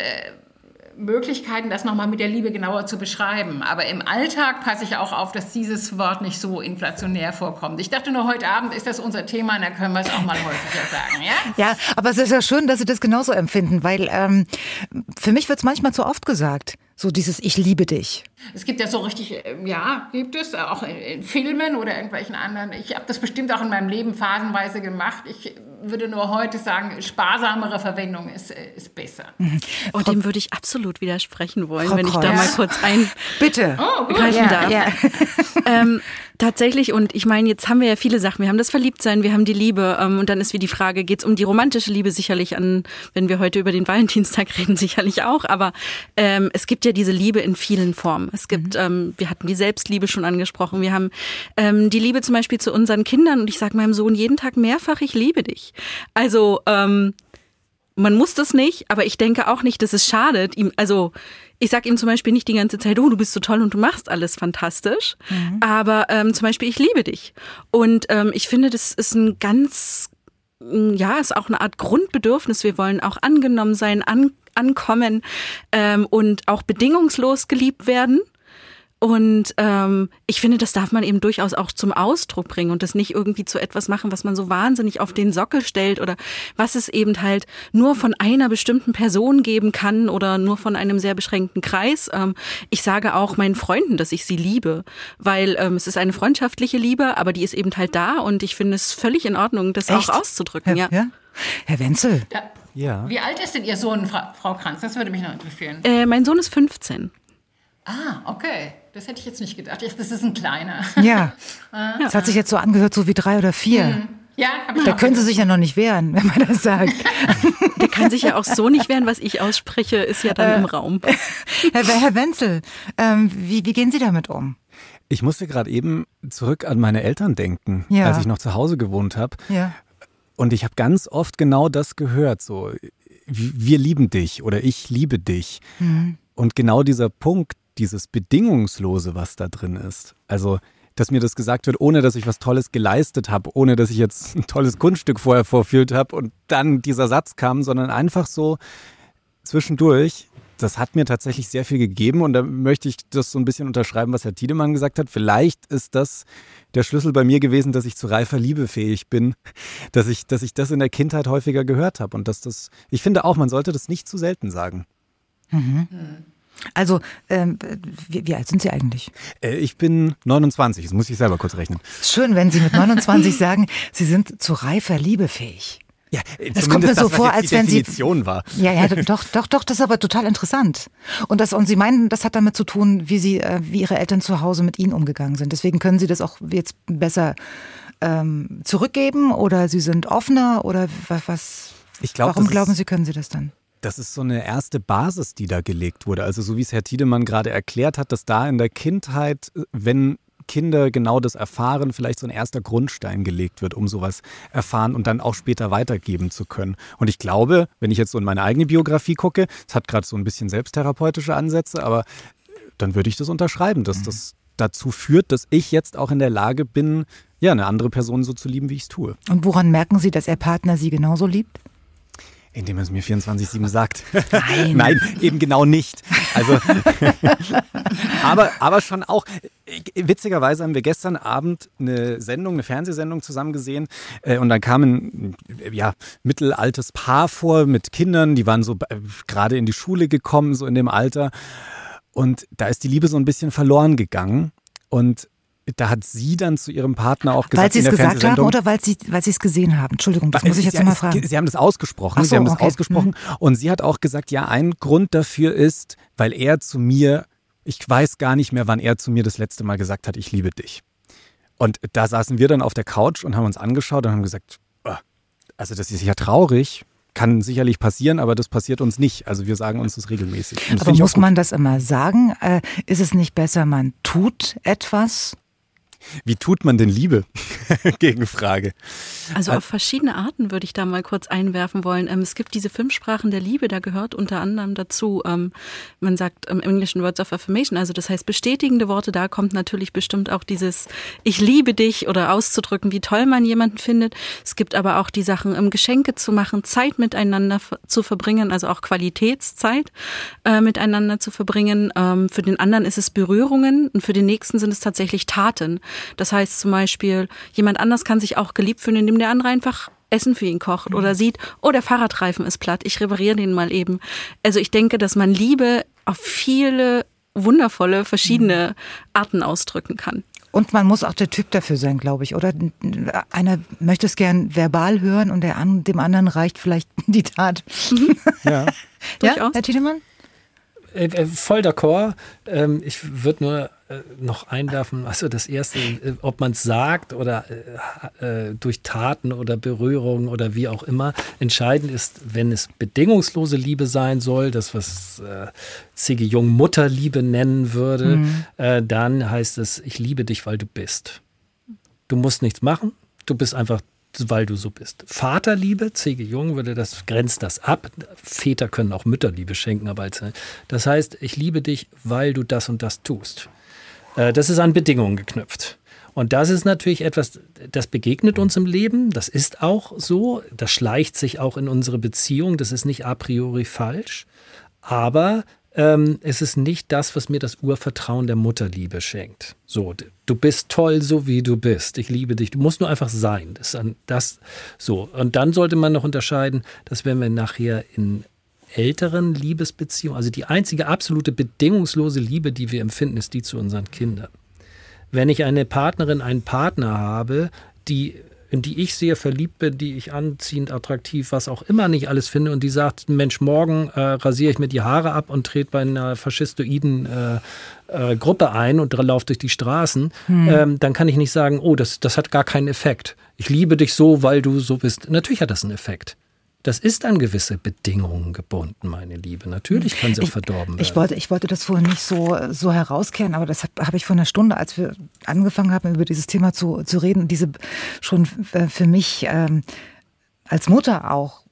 Möglichkeiten, das nochmal mit der Liebe genauer zu beschreiben. Aber im Alltag passe ich auch auf, dass dieses Wort nicht so inflationär vorkommt. Ich dachte nur, heute Abend ist das unser Thema und da können wir es auch mal häufiger sagen. Ja, ja aber es ist ja schön, dass Sie das genauso empfinden, weil ähm, für mich wird es manchmal zu oft gesagt. So dieses Ich liebe dich. Es gibt ja so richtig, äh, ja, gibt es, auch in, Filmen oder irgendwelchen anderen. Ich habe das bestimmt auch in meinem Leben phasenweise gemacht. Ich würde nur heute sagen, sparsamere Verwendung ist, äh, ist besser. Mhm. Und dem würde ich absolut widersprechen wollen, Frau wenn ich da mal kurz ein Bitte. Oh, greifen darf. Ja. ähm, *laughs* Tatsächlich, und ich meine, jetzt haben wir ja viele Sachen. Wir haben das Verliebtsein, wir haben die Liebe. Ähm, und dann ist wie die Frage, geht es um die romantische Liebe sicherlich an, wenn wir heute über den Valentinstag *laughs* reden, sicherlich auch. Aber ähm, es gibt ja diese Liebe in vielen Formen. Es gibt, mhm. ähm, wir hatten die Selbstliebe schon angesprochen. Wir haben ähm, die Liebe zum Beispiel zu unseren Kindern. Und ich sage meinem Sohn jeden Tag mehrfach, ich liebe dich. Also, ähm, man muss das nicht, aber ich denke auch nicht, dass es schadet, ihm, also ich sage ihm zum Beispiel nicht die ganze Zeit, oh, du bist so toll und du machst alles fantastisch, mhm. aber ähm, zum Beispiel, ich liebe dich. Und ähm, ich finde, das ist ein ganz, ja, ist auch eine Art Grundbedürfnis. Wir wollen auch angenommen sein, an, ankommen ähm, und auch bedingungslos geliebt werden. Und ähm, ich finde, das darf man eben durchaus auch zum Ausdruck bringen und das nicht irgendwie zu etwas machen, was man so wahnsinnig auf den Sockel stellt oder was es eben halt nur von einer bestimmten Person geben kann oder nur von einem sehr beschränkten Kreis. Ähm, ich sage auch meinen Freunden, dass ich sie liebe, weil ähm, es ist eine freundschaftliche Liebe, aber die ist eben halt da und ich finde es völlig in Ordnung, das Echt? auch auszudrücken. Ja. ja. Herr Wenzel. Ja. ja. Wie alt ist denn Ihr Sohn, Frau Kranz? Das würde mich noch interessieren. Äh, mein Sohn ist 15. Ah, okay. Das hätte ich jetzt nicht gedacht. Das ist ein kleiner. Ja. *laughs* Das hat sich jetzt so angehört, so wie drei oder vier. Mhm. Ja, ich Da können Sie sich ja noch nicht wehren, wenn man das sagt. *laughs* Der kann sich ja auch so nicht wehren, was ich ausspreche, ist ja dann äh, im Raum. *laughs* Herr, Herr Wenzel, ähm, wie, wie gehen Sie damit um? Ich musste gerade eben zurück an meine Eltern denken, ja. als ich noch zu Hause gewohnt habe. Ja. Und ich habe ganz oft genau das gehört, so wir lieben dich oder ich liebe dich. Mhm. Und genau dieser Punkt, dieses Bedingungslose, was da drin ist. Also, dass mir das gesagt wird, ohne dass ich was Tolles geleistet habe, ohne dass ich jetzt ein tolles Kunststück vorher vorführt habe und dann dieser Satz kam, sondern einfach so zwischendurch. Das hat mir tatsächlich sehr viel gegeben und da möchte ich das so ein bisschen unterschreiben, was Herr Tiedemann gesagt hat. Vielleicht ist das der Schlüssel bei mir gewesen, dass ich zu reifer Liebe fähig bin, *laughs* dass ich, dass ich das in der Kindheit häufiger gehört habe und dass das, ich finde auch, man sollte das nicht zu selten sagen. Mhm. Also, ähm, wie, wie, alt sind Sie eigentlich? Äh, ich bin 29, das muss ich selber kurz rechnen. Schön, wenn Sie mit 29 *laughs* sagen, Sie sind zu reifer Liebe fähig. Ja, das kommt mir so das, vor, als wenn Sie. War. Ja, ja, *laughs* doch, doch, doch, das ist aber total interessant. Und das, und Sie meinen, das hat damit zu tun, wie Sie, äh, wie Ihre Eltern zu Hause mit Ihnen umgegangen sind. Deswegen können Sie das auch jetzt besser ähm, zurückgeben oder Sie sind offener oder was? Ich glaub, warum glauben Sie, können Sie das dann? Das ist so eine erste Basis, die da gelegt wurde. Also so wie es Herr Tiedemann gerade erklärt hat, dass da in der Kindheit, wenn Kinder genau das erfahren, vielleicht so ein erster Grundstein gelegt wird, um sowas erfahren und dann auch später weitergeben zu können. Und ich glaube, wenn ich jetzt so in meine eigene Biografie gucke, es hat gerade so ein bisschen selbsttherapeutische Ansätze, aber dann würde ich das unterschreiben, dass mhm. das dazu führt, dass ich jetzt auch in der Lage bin, ja, eine andere Person so zu lieben, wie ich es tue. Und woran merken Sie, dass Ihr Partner Sie genauso liebt? Indem er es mir 24-7 *laughs* sagt. Nein. Nein, eben genau nicht. Also, *laughs* aber, aber schon auch. Witzigerweise haben wir gestern Abend eine Sendung, eine Fernsehsendung zusammen gesehen. Äh, und dann kam ein ja, mittelaltes Paar vor mit Kindern, die waren so äh, gerade in die Schule gekommen, so in dem Alter. Und da ist die Liebe so ein bisschen verloren gegangen. Und da hat sie dann zu ihrem Partner auch gesagt, weil sie es gesagt haben oder weil sie weil sie es gesehen haben. Entschuldigung, das muss ich jetzt ja, mal fragen. Sie haben das ausgesprochen. So, sie haben das okay. ausgesprochen hm. und sie hat auch gesagt, ja, ein Grund dafür ist, weil er zu mir, ich weiß gar nicht mehr, wann er zu mir das letzte Mal gesagt hat, ich liebe dich. Und da saßen wir dann auf der Couch und haben uns angeschaut und haben gesagt, oh, also das ist ja traurig, kann sicherlich passieren, aber das passiert uns nicht. Also wir sagen uns das regelmäßig. Das aber muss man das immer sagen? Äh, ist es nicht besser, man tut etwas? Wie tut man denn Liebe? *laughs* Gegenfrage. Also auf verschiedene Arten würde ich da mal kurz einwerfen wollen. Ähm, es gibt diese fünf Sprachen der Liebe, da gehört unter anderem dazu, ähm, man sagt im Englischen Words of Affirmation, also das heißt bestätigende Worte, da kommt natürlich bestimmt auch dieses Ich liebe dich oder auszudrücken, wie toll man jemanden findet. Es gibt aber auch die Sachen, um Geschenke zu machen, Zeit miteinander zu verbringen, also auch Qualitätszeit äh, miteinander zu verbringen. Ähm, für den anderen ist es Berührungen und für den nächsten sind es tatsächlich Taten. Das heißt zum Beispiel, jemand anders kann sich auch geliebt fühlen, indem der andere einfach Essen für ihn kocht oder sieht, oh, der Fahrradreifen ist platt, ich repariere den mal eben. Also ich denke, dass man Liebe auf viele wundervolle, verschiedene Arten ausdrücken kann. Und man muss auch der Typ dafür sein, glaube ich, oder? Einer möchte es gern verbal hören und der an, dem anderen reicht vielleicht *laughs* die Tat. Mhm. Ja. *laughs* ja, Herr Tiedemann? Äh, äh, voll d'accord. Ähm, ich würde nur noch einwerfen, also das erste, ob man es sagt oder durch Taten oder Berührungen oder wie auch immer. Entscheidend ist, wenn es bedingungslose Liebe sein soll, das was C.G. Jung Mutterliebe nennen würde, mhm. dann heißt es, ich liebe dich, weil du bist. Du musst nichts machen, du bist einfach weil du so bist. Vaterliebe, C.G. Jung würde das, grenzt das ab. Väter können auch Mütterliebe schenken, aber das heißt, ich liebe dich, weil du das und das tust. Äh, das ist an Bedingungen geknüpft. Und das ist natürlich etwas, das begegnet uns im Leben. Das ist auch so. Das schleicht sich auch in unsere Beziehung. Das ist nicht a priori falsch. Aber ähm, es ist nicht das, was mir das Urvertrauen der Mutterliebe schenkt. So, du bist toll, so wie du bist. Ich liebe dich. Du musst nur einfach sein. Das, das so. Und dann sollte man noch unterscheiden, dass wenn wir nachher in älteren Liebesbeziehungen, also die einzige absolute bedingungslose Liebe, die wir empfinden, ist die zu unseren Kindern. Wenn ich eine Partnerin, einen Partner habe, die in die ich sehr verliebt bin, die ich anziehend, attraktiv, was auch immer nicht alles finde und die sagt, Mensch, morgen äh, rasiere ich mir die Haare ab und trete bei einer faschistoiden äh, äh, Gruppe ein und laufe durch die Straßen, hm. ähm, dann kann ich nicht sagen, oh, das, das hat gar keinen Effekt. Ich liebe dich so, weil du so bist. Natürlich hat das einen Effekt. Das ist an gewisse Bedingungen gebunden, meine Liebe. Natürlich kann sie auch verdorben werden. Ich wollte, ich wollte das vorhin nicht so, so herauskehren, aber das habe hab ich vor einer Stunde, als wir angefangen haben, über dieses Thema zu, zu reden, diese schon äh, für mich ähm, als Mutter auch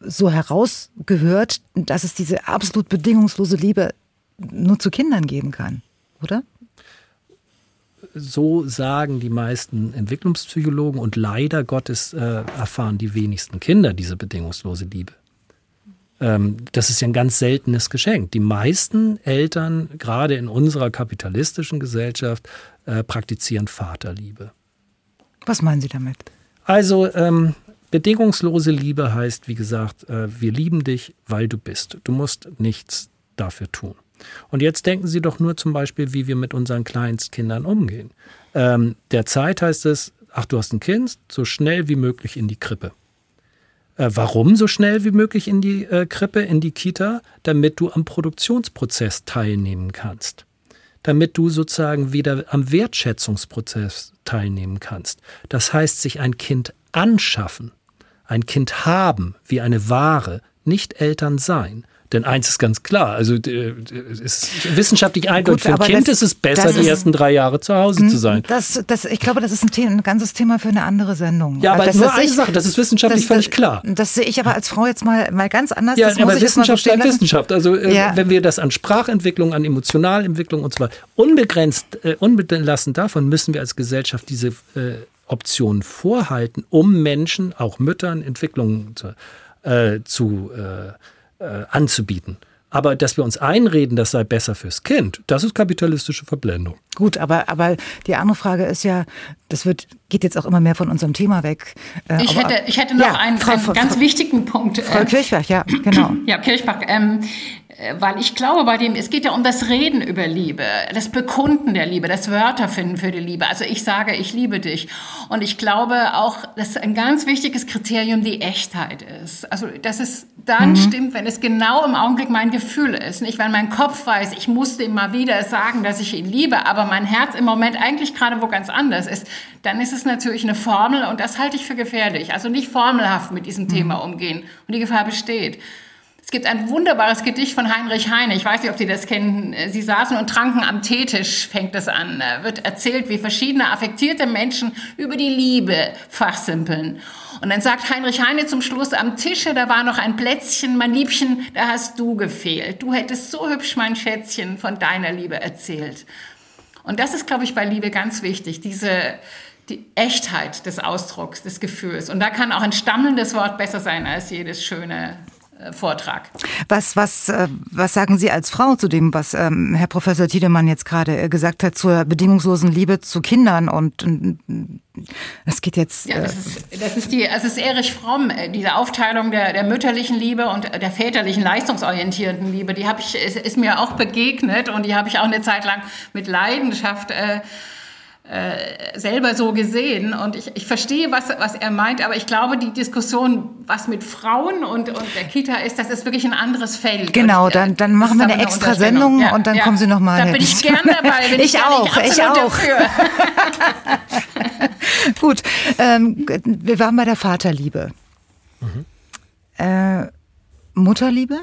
so herausgehört, dass es diese absolut bedingungslose Liebe nur zu Kindern geben kann, oder? So sagen die meisten Entwicklungspsychologen und leider Gottes äh, erfahren die wenigsten Kinder diese bedingungslose Liebe. Ähm, das ist ja ein ganz seltenes Geschenk. Die meisten Eltern, gerade in unserer kapitalistischen Gesellschaft, äh, praktizieren Vaterliebe. Was meinen Sie damit? Also ähm, bedingungslose Liebe heißt, wie gesagt, äh, wir lieben dich, weil du bist. Du musst nichts dafür tun. Und jetzt denken Sie doch nur zum Beispiel, wie wir mit unseren Kleinstkindern umgehen. Ähm, derzeit heißt es, ach, du hast ein Kind, so schnell wie möglich in die Krippe. Äh, warum so schnell wie möglich in die äh, Krippe, in die Kita? Damit du am Produktionsprozess teilnehmen kannst. Damit du sozusagen wieder am Wertschätzungsprozess teilnehmen kannst. Das heißt, sich ein Kind anschaffen, ein Kind haben wie eine Ware, nicht Eltern sein. Denn eins ist ganz klar, also äh, es ist wissenschaftlich eindeutig, für ein Kind das, ist es besser, die ersten drei Jahre zu Hause zu hm, sein. Das, das, ich glaube, das ist ein, Thema, ein ganzes Thema für eine andere Sendung. Ja, aber das nur eine ich, Sache, das ist wissenschaftlich das, völlig klar. Das sehe ich aber als Frau jetzt mal, mal ganz anders. Ja, aber Wissenschaft bleibt Wissenschaft. Also äh, ja. wenn wir das an Sprachentwicklung, an Emotionalentwicklung und zwar unbegrenzt, äh, unbelassen davon, müssen wir als Gesellschaft diese äh, Optionen vorhalten, um Menschen, auch Müttern, Entwicklungen zu, äh, zu äh, äh, anzubieten. Aber dass wir uns einreden, das sei besser fürs Kind, das ist kapitalistische Verblendung. Gut, aber, aber die andere Frage ist ja, das wird, geht jetzt auch immer mehr von unserem Thema weg. Äh, ich, hätte, ich hätte noch ja, einen, Frau, einen ganz Frau, wichtigen Punkt. Frau Kirchbach, ja, genau. *clears throat* Ja, Kirchbach. Ähm, äh, weil ich glaube bei dem, es geht ja um das Reden über Liebe, das Bekunden der Liebe, das Wörter finden für die Liebe. Also ich sage, ich liebe dich. Und ich glaube auch, dass ein ganz wichtiges Kriterium die Echtheit ist. Also, dass es dann mhm. stimmt, wenn es genau im Augenblick mein Gefühl ist. Nicht, wenn mein Kopf weiß, ich musste ihm mal wieder sagen, dass ich ihn liebe, aber mein Herz im Moment eigentlich gerade wo ganz anders ist, dann ist es natürlich eine Formel und das halte ich für gefährlich. Also nicht formelhaft mit diesem mhm. Thema umgehen. Und die Gefahr besteht. Es gibt ein wunderbares Gedicht von Heinrich Heine. Ich weiß nicht, ob Sie das kennen. Sie saßen und tranken am Teetisch, fängt es an. Da wird erzählt, wie verschiedene affektierte Menschen über die Liebe fachsimpeln. Und dann sagt Heinrich Heine zum Schluss, am Tische, da war noch ein Plätzchen, mein Liebchen, da hast du gefehlt. Du hättest so hübsch, mein Schätzchen, von deiner Liebe erzählt. Und das ist, glaube ich, bei Liebe ganz wichtig, diese die Echtheit des Ausdrucks, des Gefühls. Und da kann auch ein stammelndes Wort besser sein als jedes schöne Vortrag. Was, was, äh, was sagen Sie als Frau zu dem, was ähm, Herr Professor Tiedemann jetzt gerade äh, gesagt hat, zur bedingungslosen Liebe zu Kindern? Und es geht jetzt. Ja, das ist, das ist die, es ist Erich Fromm, diese Aufteilung der, der mütterlichen Liebe und der väterlichen leistungsorientierenden Liebe, die habe ich, ist, ist, mir auch begegnet und die habe ich auch eine Zeit lang mit Leidenschaft äh, äh, selber so gesehen und ich, ich verstehe, was, was er meint, aber ich glaube, die Diskussion, was mit Frauen und, und der Kita ist, das ist wirklich ein anderes Feld. Genau, dann, dann machen wir eine extra Sendung ja, und dann ja. kommen Sie noch mal. Da bin ich gern dabei. Bin *laughs* ich, ich auch, ich auch. *laughs* Gut, ähm, wir waren bei der Vaterliebe. Mhm. Äh, Mutterliebe?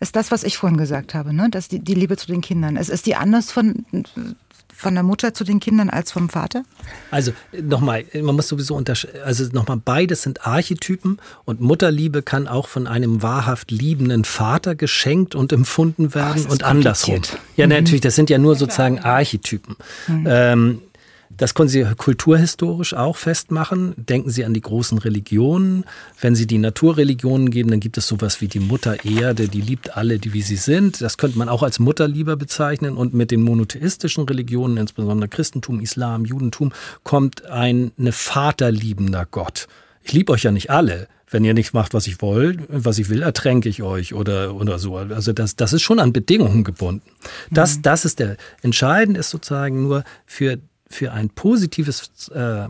ist das, was ich vorhin gesagt habe, ne? dass die, die Liebe zu den Kindern. Es ist die anders von, von der Mutter zu den Kindern als vom Vater? Also nochmal, man muss sowieso unterscheiden, also nochmal, beides sind Archetypen und Mutterliebe kann auch von einem wahrhaft liebenden Vater geschenkt und empfunden werden oh, und andersrum. Ja, mhm. natürlich, das sind ja nur sozusagen Archetypen. Mhm. Ähm, das können Sie kulturhistorisch auch festmachen. Denken Sie an die großen Religionen. Wenn Sie die Naturreligionen geben, dann gibt es sowas wie die Mutter Erde, die liebt alle, die wie sie sind. Das könnte man auch als Mutterliebe bezeichnen. Und mit den monotheistischen Religionen, insbesondere Christentum, Islam, Judentum, kommt ein eine vaterliebender Gott. Ich liebe euch ja nicht alle. Wenn ihr nicht macht, was ich will, was ich will, ertränke ich euch oder, oder so. Also das, das ist schon an Bedingungen gebunden. Das, mhm. das ist der, entscheidend ist sozusagen nur für für ein positives äh,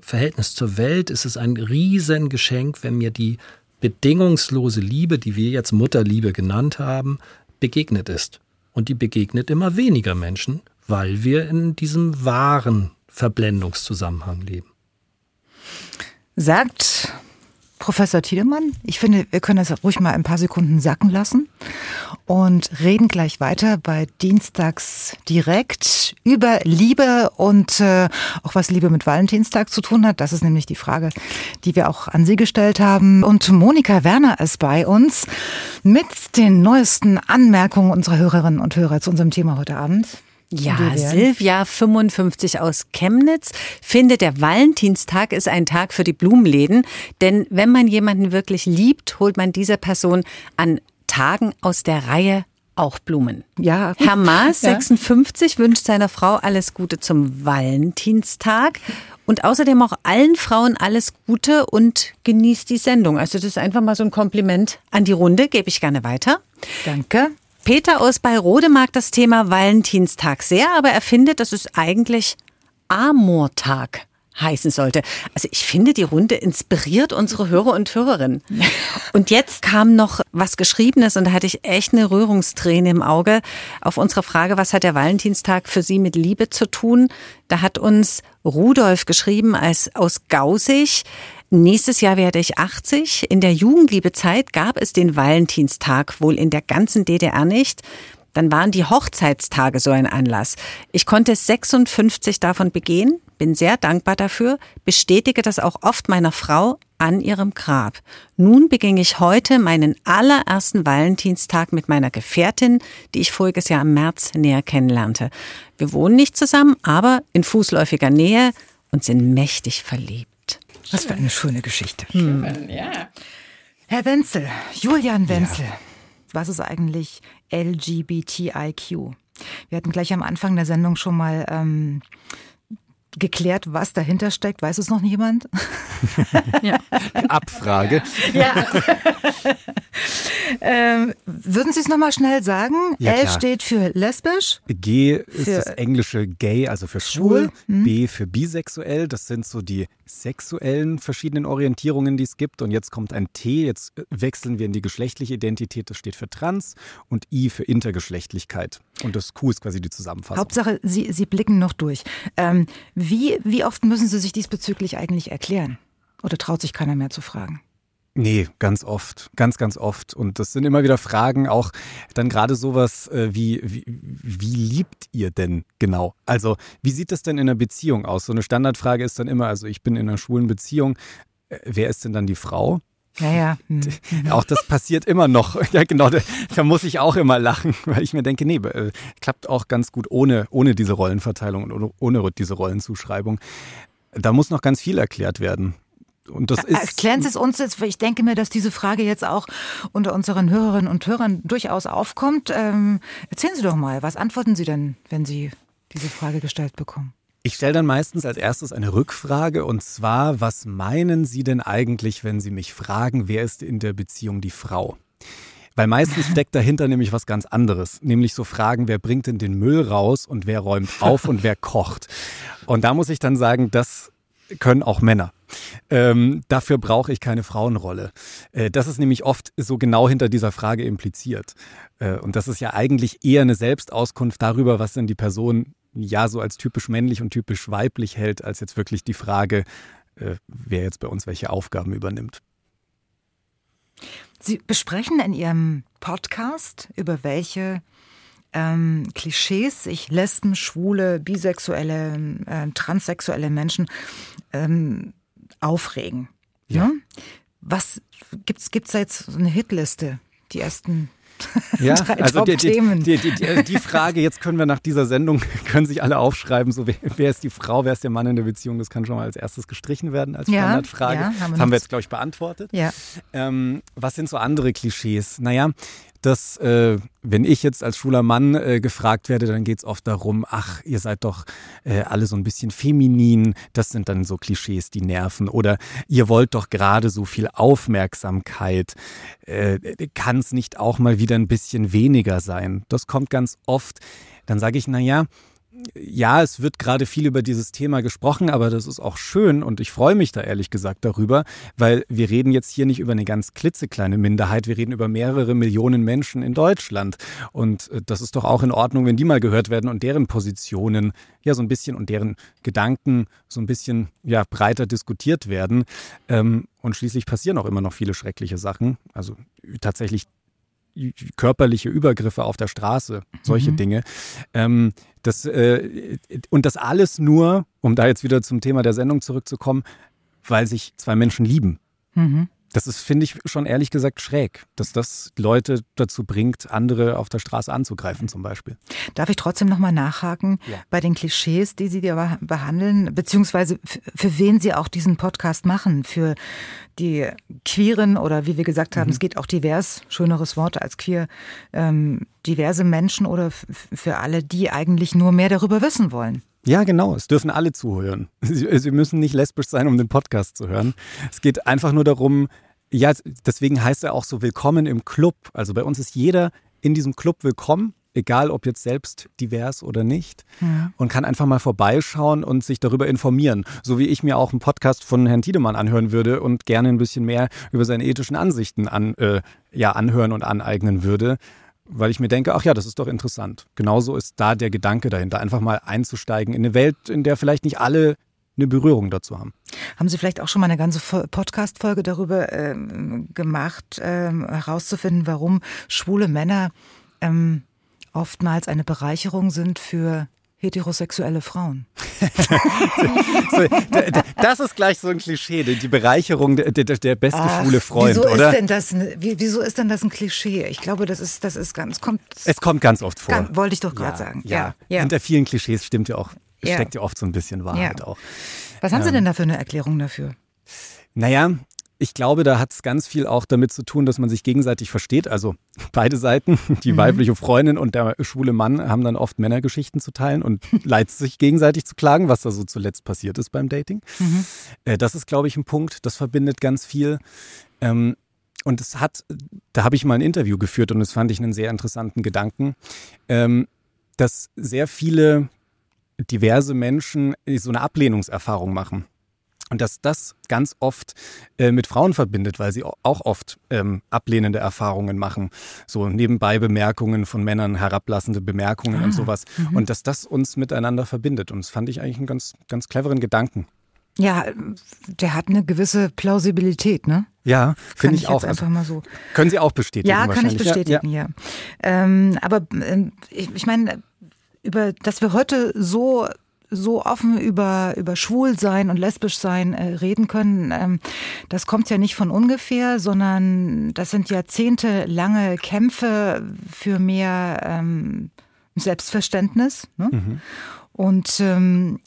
Verhältnis zur Welt ist es ein Riesengeschenk, wenn mir die bedingungslose Liebe, die wir jetzt Mutterliebe genannt haben, begegnet ist. Und die begegnet immer weniger Menschen, weil wir in diesem wahren Verblendungszusammenhang leben. Sagt Professor Tiedemann. Ich finde, wir können das ruhig mal ein paar Sekunden sacken lassen und reden gleich weiter bei Dienstags direkt über Liebe und äh, auch was Liebe mit Valentinstag zu tun hat. Das ist nämlich die Frage, die wir auch an Sie gestellt haben. Und Monika Werner ist bei uns mit den neuesten Anmerkungen unserer Hörerinnen und Hörer zu unserem Thema heute Abend. Ja, Silvia 55 aus Chemnitz findet, der Valentinstag ist ein Tag für die Blumenläden. Denn wenn man jemanden wirklich liebt, holt man dieser Person an Tagen aus der Reihe auch Blumen. Ja. Herr Maas, *laughs* ja. 56, wünscht seiner Frau alles Gute zum Valentinstag und außerdem auch allen Frauen alles Gute und genießt die Sendung. Also das ist einfach mal so ein Kompliment an die Runde, gebe ich gerne weiter. Danke. Peter aus Bayrode mag das Thema Valentinstag sehr, aber er findet, dass es eigentlich Amortag heißen sollte. Also ich finde, die Runde inspiriert unsere Hörer und Hörerinnen. Und jetzt kam noch was Geschriebenes und da hatte ich echt eine Rührungsträne im Auge auf unsere Frage, was hat der Valentinstag für Sie mit Liebe zu tun? Da hat uns Rudolf geschrieben als aus Gausig. Nächstes Jahr werde ich 80. In der Jugendliebezeit gab es den Valentinstag wohl in der ganzen DDR nicht. Dann waren die Hochzeitstage so ein Anlass. Ich konnte 56 davon begehen, bin sehr dankbar dafür, bestätige das auch oft meiner Frau an ihrem Grab. Nun beging ich heute meinen allerersten Valentinstag mit meiner Gefährtin, die ich voriges Jahr im März näher kennenlernte. Wir wohnen nicht zusammen, aber in fußläufiger Nähe und sind mächtig verliebt. Was für eine schöne Geschichte. Hm. Ja. Herr Wenzel, Julian Wenzel, ja. was ist eigentlich LGBTIQ? Wir hatten gleich am Anfang der Sendung schon mal ähm, geklärt, was dahinter steckt. Weiß es noch jemand? *laughs* ja. Abfrage. Ja. *laughs* ähm, würden Sie es nochmal schnell sagen? Ja, L klar. steht für lesbisch. G ist das englische gay, also für schwul. Hm. B für bisexuell. Das sind so die sexuellen verschiedenen Orientierungen, die es gibt. Und jetzt kommt ein T. Jetzt wechseln wir in die geschlechtliche Identität. Das steht für trans. Und I für Intergeschlechtlichkeit. Und das Q ist quasi die Zusammenfassung. Hauptsache, Sie, Sie blicken noch durch. Ähm, wie, wie oft müssen Sie sich diesbezüglich eigentlich erklären? Oder traut sich keiner mehr zu fragen? Nee, ganz oft, ganz, ganz oft. Und das sind immer wieder Fragen, auch dann gerade sowas äh, wie, wie, wie liebt ihr denn genau? Also, wie sieht das denn in einer Beziehung aus? So eine Standardfrage ist dann immer, also ich bin in einer schwulen Beziehung, äh, wer ist denn dann die Frau? Ja, ja. Mhm. Auch das passiert immer noch. *laughs* Ja, genau. Da, muss ich auch immer lachen, weil ich mir denke, nee, äh, klappt auch ganz gut ohne, ohne diese Rollenverteilung und ohne diese Rollenzuschreibung. Da muss noch ganz viel erklärt werden. Und das ist Erklären Sie es uns jetzt, ich denke mir, dass diese Frage jetzt auch unter unseren Hörerinnen und Hörern durchaus aufkommt. Ähm, erzählen Sie doch mal, was antworten Sie denn, wenn Sie diese Frage gestellt bekommen? Ich stelle dann meistens als erstes eine Rückfrage und zwar, was meinen Sie denn eigentlich, wenn Sie mich fragen, wer ist in der Beziehung die Frau? Weil meistens steckt dahinter nämlich was ganz anderes, nämlich so Fragen, wer bringt denn den Müll raus und wer räumt auf und wer kocht. Und da muss ich dann sagen, das können auch Männer. Ähm, dafür brauche ich keine Frauenrolle. Äh, das ist nämlich oft so genau hinter dieser Frage impliziert. Äh, und das ist ja eigentlich eher eine Selbstauskunft darüber, was denn die Person ja so als typisch männlich und typisch weiblich hält, als jetzt wirklich die Frage, äh, wer jetzt bei uns welche Aufgaben übernimmt. Sie besprechen in Ihrem Podcast, über welche ähm, Klischees sich Lesben, Schwule, Bisexuelle, äh, Transsexuelle Menschen ähm, aufregen. Ja. Ne? Was gibt's gibt's da jetzt so eine Hitliste? Die ersten ja, *laughs* also die, die, die, die, Frage, jetzt können wir nach dieser Sendung, *laughs* können sich alle aufschreiben, so wer, wer, ist die Frau, wer ist der Mann in der Beziehung, das kann schon mal als erstes gestrichen werden als Standardfrage. Ja, ja, haben das haben wir jetzt, glaube ich, beantwortet. Ja. Ähm, was sind so andere Klischees? Naja, dass, äh, wenn ich jetzt als schwuler Mann äh, gefragt werde, dann geht es oft darum, ach, ihr seid doch äh, alle so ein bisschen feminin. Das sind dann so Klischees, die nerven. Oder ihr wollt doch gerade so viel Aufmerksamkeit. Äh, Kann es nicht auch mal wieder ein bisschen weniger sein? Das kommt ganz oft. Dann sage ich, na ja, ja, es wird gerade viel über dieses Thema gesprochen, aber das ist auch schön und ich freue mich da ehrlich gesagt darüber, weil wir reden jetzt hier nicht über eine ganz klitzekleine Minderheit, wir reden über mehrere Millionen Menschen in Deutschland. Und äh, das ist doch auch in Ordnung, wenn die mal gehört werden und deren Positionen ja so ein bisschen und deren Gedanken so ein bisschen ja breiter diskutiert werden. Ähm, und schließlich passieren auch immer noch viele schreckliche Sachen, also tatsächlich körperliche Übergriffe auf der Straße, solche mhm. Dinge. Ähm, das, äh, und das alles nur, um da jetzt wieder zum Thema der Sendung zurückzukommen, weil sich zwei Menschen lieben. Mhm. Das ist, finde ich, schon ehrlich gesagt schräg, dass das Leute dazu bringt, andere auf der Straße anzugreifen zum Beispiel. Darf ich trotzdem nochmal nachhaken ja. bei den Klischees, die Sie da behandeln, beziehungsweise für wen Sie auch diesen Podcast machen? Für die Queeren oder wie wir gesagt haben, mhm. es geht auch divers, schöneres Wort als queer, ähm, diverse Menschen oder für alle, die eigentlich nur mehr darüber wissen wollen? Ja, genau. Es dürfen alle zuhören. *laughs* Sie, müssen nicht lesbisch sein, um den Podcast zu hören. Es geht einfach nur darum, ja, deswegen heißt er auch so Willkommen im Club. Also bei uns ist jeder in diesem Club willkommen, egal ob jetzt selbst divers oder nicht, ja. und kann einfach mal vorbeischauen und sich darüber informieren. So wie ich mir auch einen Podcast von Herrn Tiedemann anhören würde und gerne ein bisschen mehr über seine ethischen Ansichten an, äh, ja, anhören und aneignen würde weil ich mir denke, ach ja, das ist doch interessant. Genauso ist da der Gedanke dahinter, einfach mal einzusteigen in eine Welt, in der vielleicht nicht alle eine Berührung dazu haben. Haben Sie vielleicht auch schon mal eine ganze Podcast-Folge darüber ähm, gemacht, ähm, herauszufinden, warum schwule Männer ähm, oftmals eine Bereicherung sind für heterosexuelle Frauen. *laughs* das ist gleich so ein Klischee, die Bereicherung der, der, der beste Ach, schwule Freund, wieso oder? Ist denn das, wieso ist denn das ein Klischee? Ich glaube, das ist, das ist ganz, kommt. Es kommt ganz oft vor. Ganz, wollte ich doch gerade ja, sagen. Ja. ja. Hinter vielen Klischees stimmt ja auch, steckt ja oft so ein bisschen Wahrheit auch. Was haben Sie ähm, denn da für eine Erklärung dafür? Naja, ich glaube, da hat es ganz viel auch damit zu tun, dass man sich gegenseitig versteht. Also *laughs* beide Seiten, die mhm. weibliche Freundin und der schwule Mann, haben dann oft Männergeschichten zu teilen und *laughs* leid sich gegenseitig zu klagen, was da so zuletzt passiert ist beim Dating. Mhm. Äh, das ist, glaube ich, ein Punkt, das verbindet ganz viel. Ähm, und es hat da habe ich mal ein Interview geführt und das fand ich einen sehr interessanten Gedanken, ähm, dass sehr viele diverse Menschen so eine Ablehnungserfahrung machen. Und dass das ganz oft äh, mit Frauen verbindet, weil sie auch oft ähm, ablehnende Erfahrungen machen. So nebenbei Bemerkungen von Männern, herablassende Bemerkungen ah, und sowas. -hmm. Und dass das uns miteinander verbindet. Und das fand ich eigentlich einen ganz, ganz cleveren Gedanken. Ja, der hat eine gewisse Plausibilität, ne? Ja, finde ich, ich, auch. Einfach mal so. Können Sie auch bestätigen? Ja, kann ich bestätigen, ja. ja. Ähm, aber äh, ich, ich meine, über, dass wir heute so so offen über, über Schwulsein und Lesbischsein äh, reden können, ähm, das kommt ja nicht von ungefähr, sondern das sind jahrzehntelange Kämpfe für mehr ähm, Selbstverständnis. Ne? Mhm. Und ähm,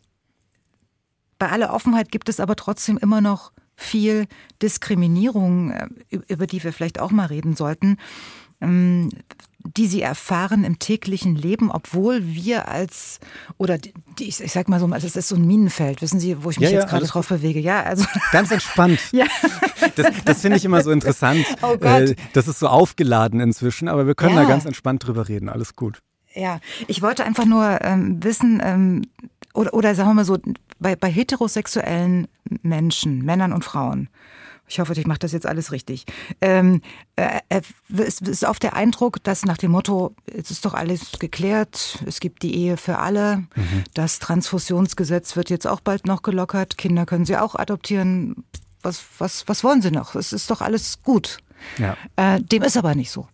bei aller Offenheit gibt es aber trotzdem immer noch viel Diskriminierung, äh, über die wir vielleicht auch mal reden sollten, ähm, die sie erfahren im täglichen Leben, obwohl wir als, oder die, ich, ich sag mal so, es ist so ein Minenfeld, wissen Sie, wo ich mich ja, jetzt gerade drauf bewege. Ja, also. *laughs* Ganz entspannt. ja. Das, das finde ich immer so interessant. *laughs* Oh Gott. Äh, das ist so aufgeladen inzwischen, aber wir können ja. da ganz entspannt drüber reden. Alles gut. Ja, ich wollte einfach nur ähm, wissen, ähm, oder, oder sagen wir mal so, bei, bei heterosexuellen Menschen, Männern und Frauen, ich hoffe, ich mache das jetzt alles richtig. Ähm, äh, äh es ist auf der Eindruck, dass nach dem Motto, es ist doch alles geklärt, es gibt die Ehe für alle, mhm. das Transfusionsgesetz wird jetzt auch bald noch gelockert, Kinder können sie auch adoptieren. Was, was, was wollen sie noch? Es ist doch alles gut. Ja. Äh, dem ist aber nicht so.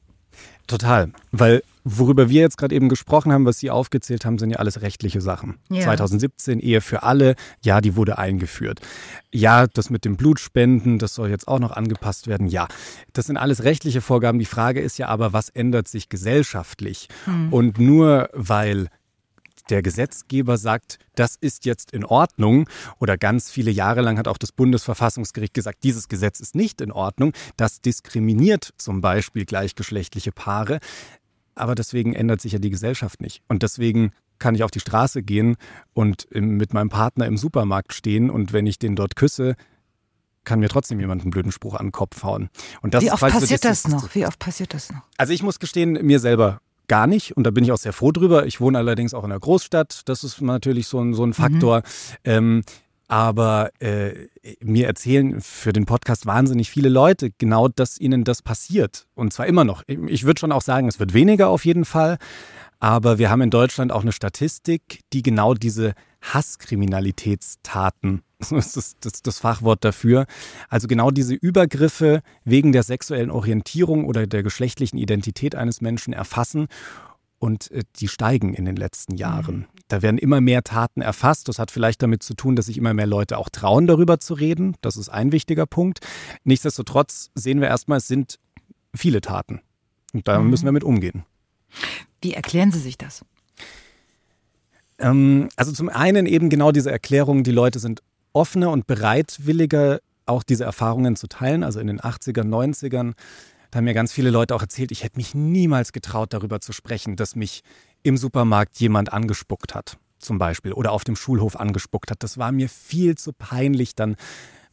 Total, weil worüber wir jetzt gerade eben gesprochen haben, was Sie aufgezählt haben, sind ja alles rechtliche Sachen. Ja. 2017 Ehe für alle, ja, die wurde eingeführt. Ja, das mit dem Blutspenden, das soll jetzt auch noch angepasst werden. Ja, das sind alles rechtliche Vorgaben. Die Frage ist ja aber, was ändert sich gesellschaftlich? Hm. Und nur weil der Gesetzgeber sagt, das ist jetzt in Ordnung oder ganz viele Jahre lang hat auch das Bundesverfassungsgericht gesagt, dieses Gesetz ist nicht in Ordnung, das diskriminiert zum Beispiel gleichgeschlechtliche Paare, aber deswegen ändert sich ja die Gesellschaft nicht und deswegen kann ich auf die Straße gehen und mit meinem Partner im Supermarkt stehen und wenn ich den dort küsse, kann mir trotzdem jemand einen blöden Spruch an den Kopf hauen. Und das Wie oft passiert das, noch? Wie oft passiert das noch? Also ich muss gestehen, mir selber gar nicht. Und da bin ich auch sehr froh drüber. Ich wohne allerdings auch in einer Großstadt. Das ist natürlich so ein, so ein Faktor. Mhm. Ähm, aber äh, mir erzählen für den Podcast wahnsinnig viele Leute genau, dass ihnen das passiert. Und zwar immer noch. Ich würde schon auch sagen, es wird weniger auf jeden Fall. Aber wir haben in Deutschland auch eine Statistik, die genau diese Hasskriminalitätstaten, *laughs* das ist das, das, Fachwort dafür, also genau diese Übergriffe wegen der sexuellen Orientierung oder der geschlechtlichen Identität eines Menschen erfassen und äh, die steigen in den letzten Jahren. Mhm. Da werden immer mehr Taten erfasst. Das hat vielleicht damit zu tun, dass sich immer mehr Leute auch trauen, darüber zu reden. Das ist ein wichtiger Punkt. Nichtsdestotrotz sehen wir erstmal, es sind viele Taten. Und da mhm. müssen wir mit umgehen. Wie erklären Sie sich das? Ähm, also zum einen eben genau diese Erklärung, die Leute sind offener und bereitwilliger, auch diese Erfahrungen zu teilen. Also in den 80ern, 90ern, da haben mir ganz viele Leute auch erzählt, ich hätte mich niemals getraut, darüber zu sprechen, dass mich im Supermarkt jemand angespuckt hat, zum Beispiel, oder auf dem Schulhof angespuckt hat. Das war mir viel zu peinlich, dann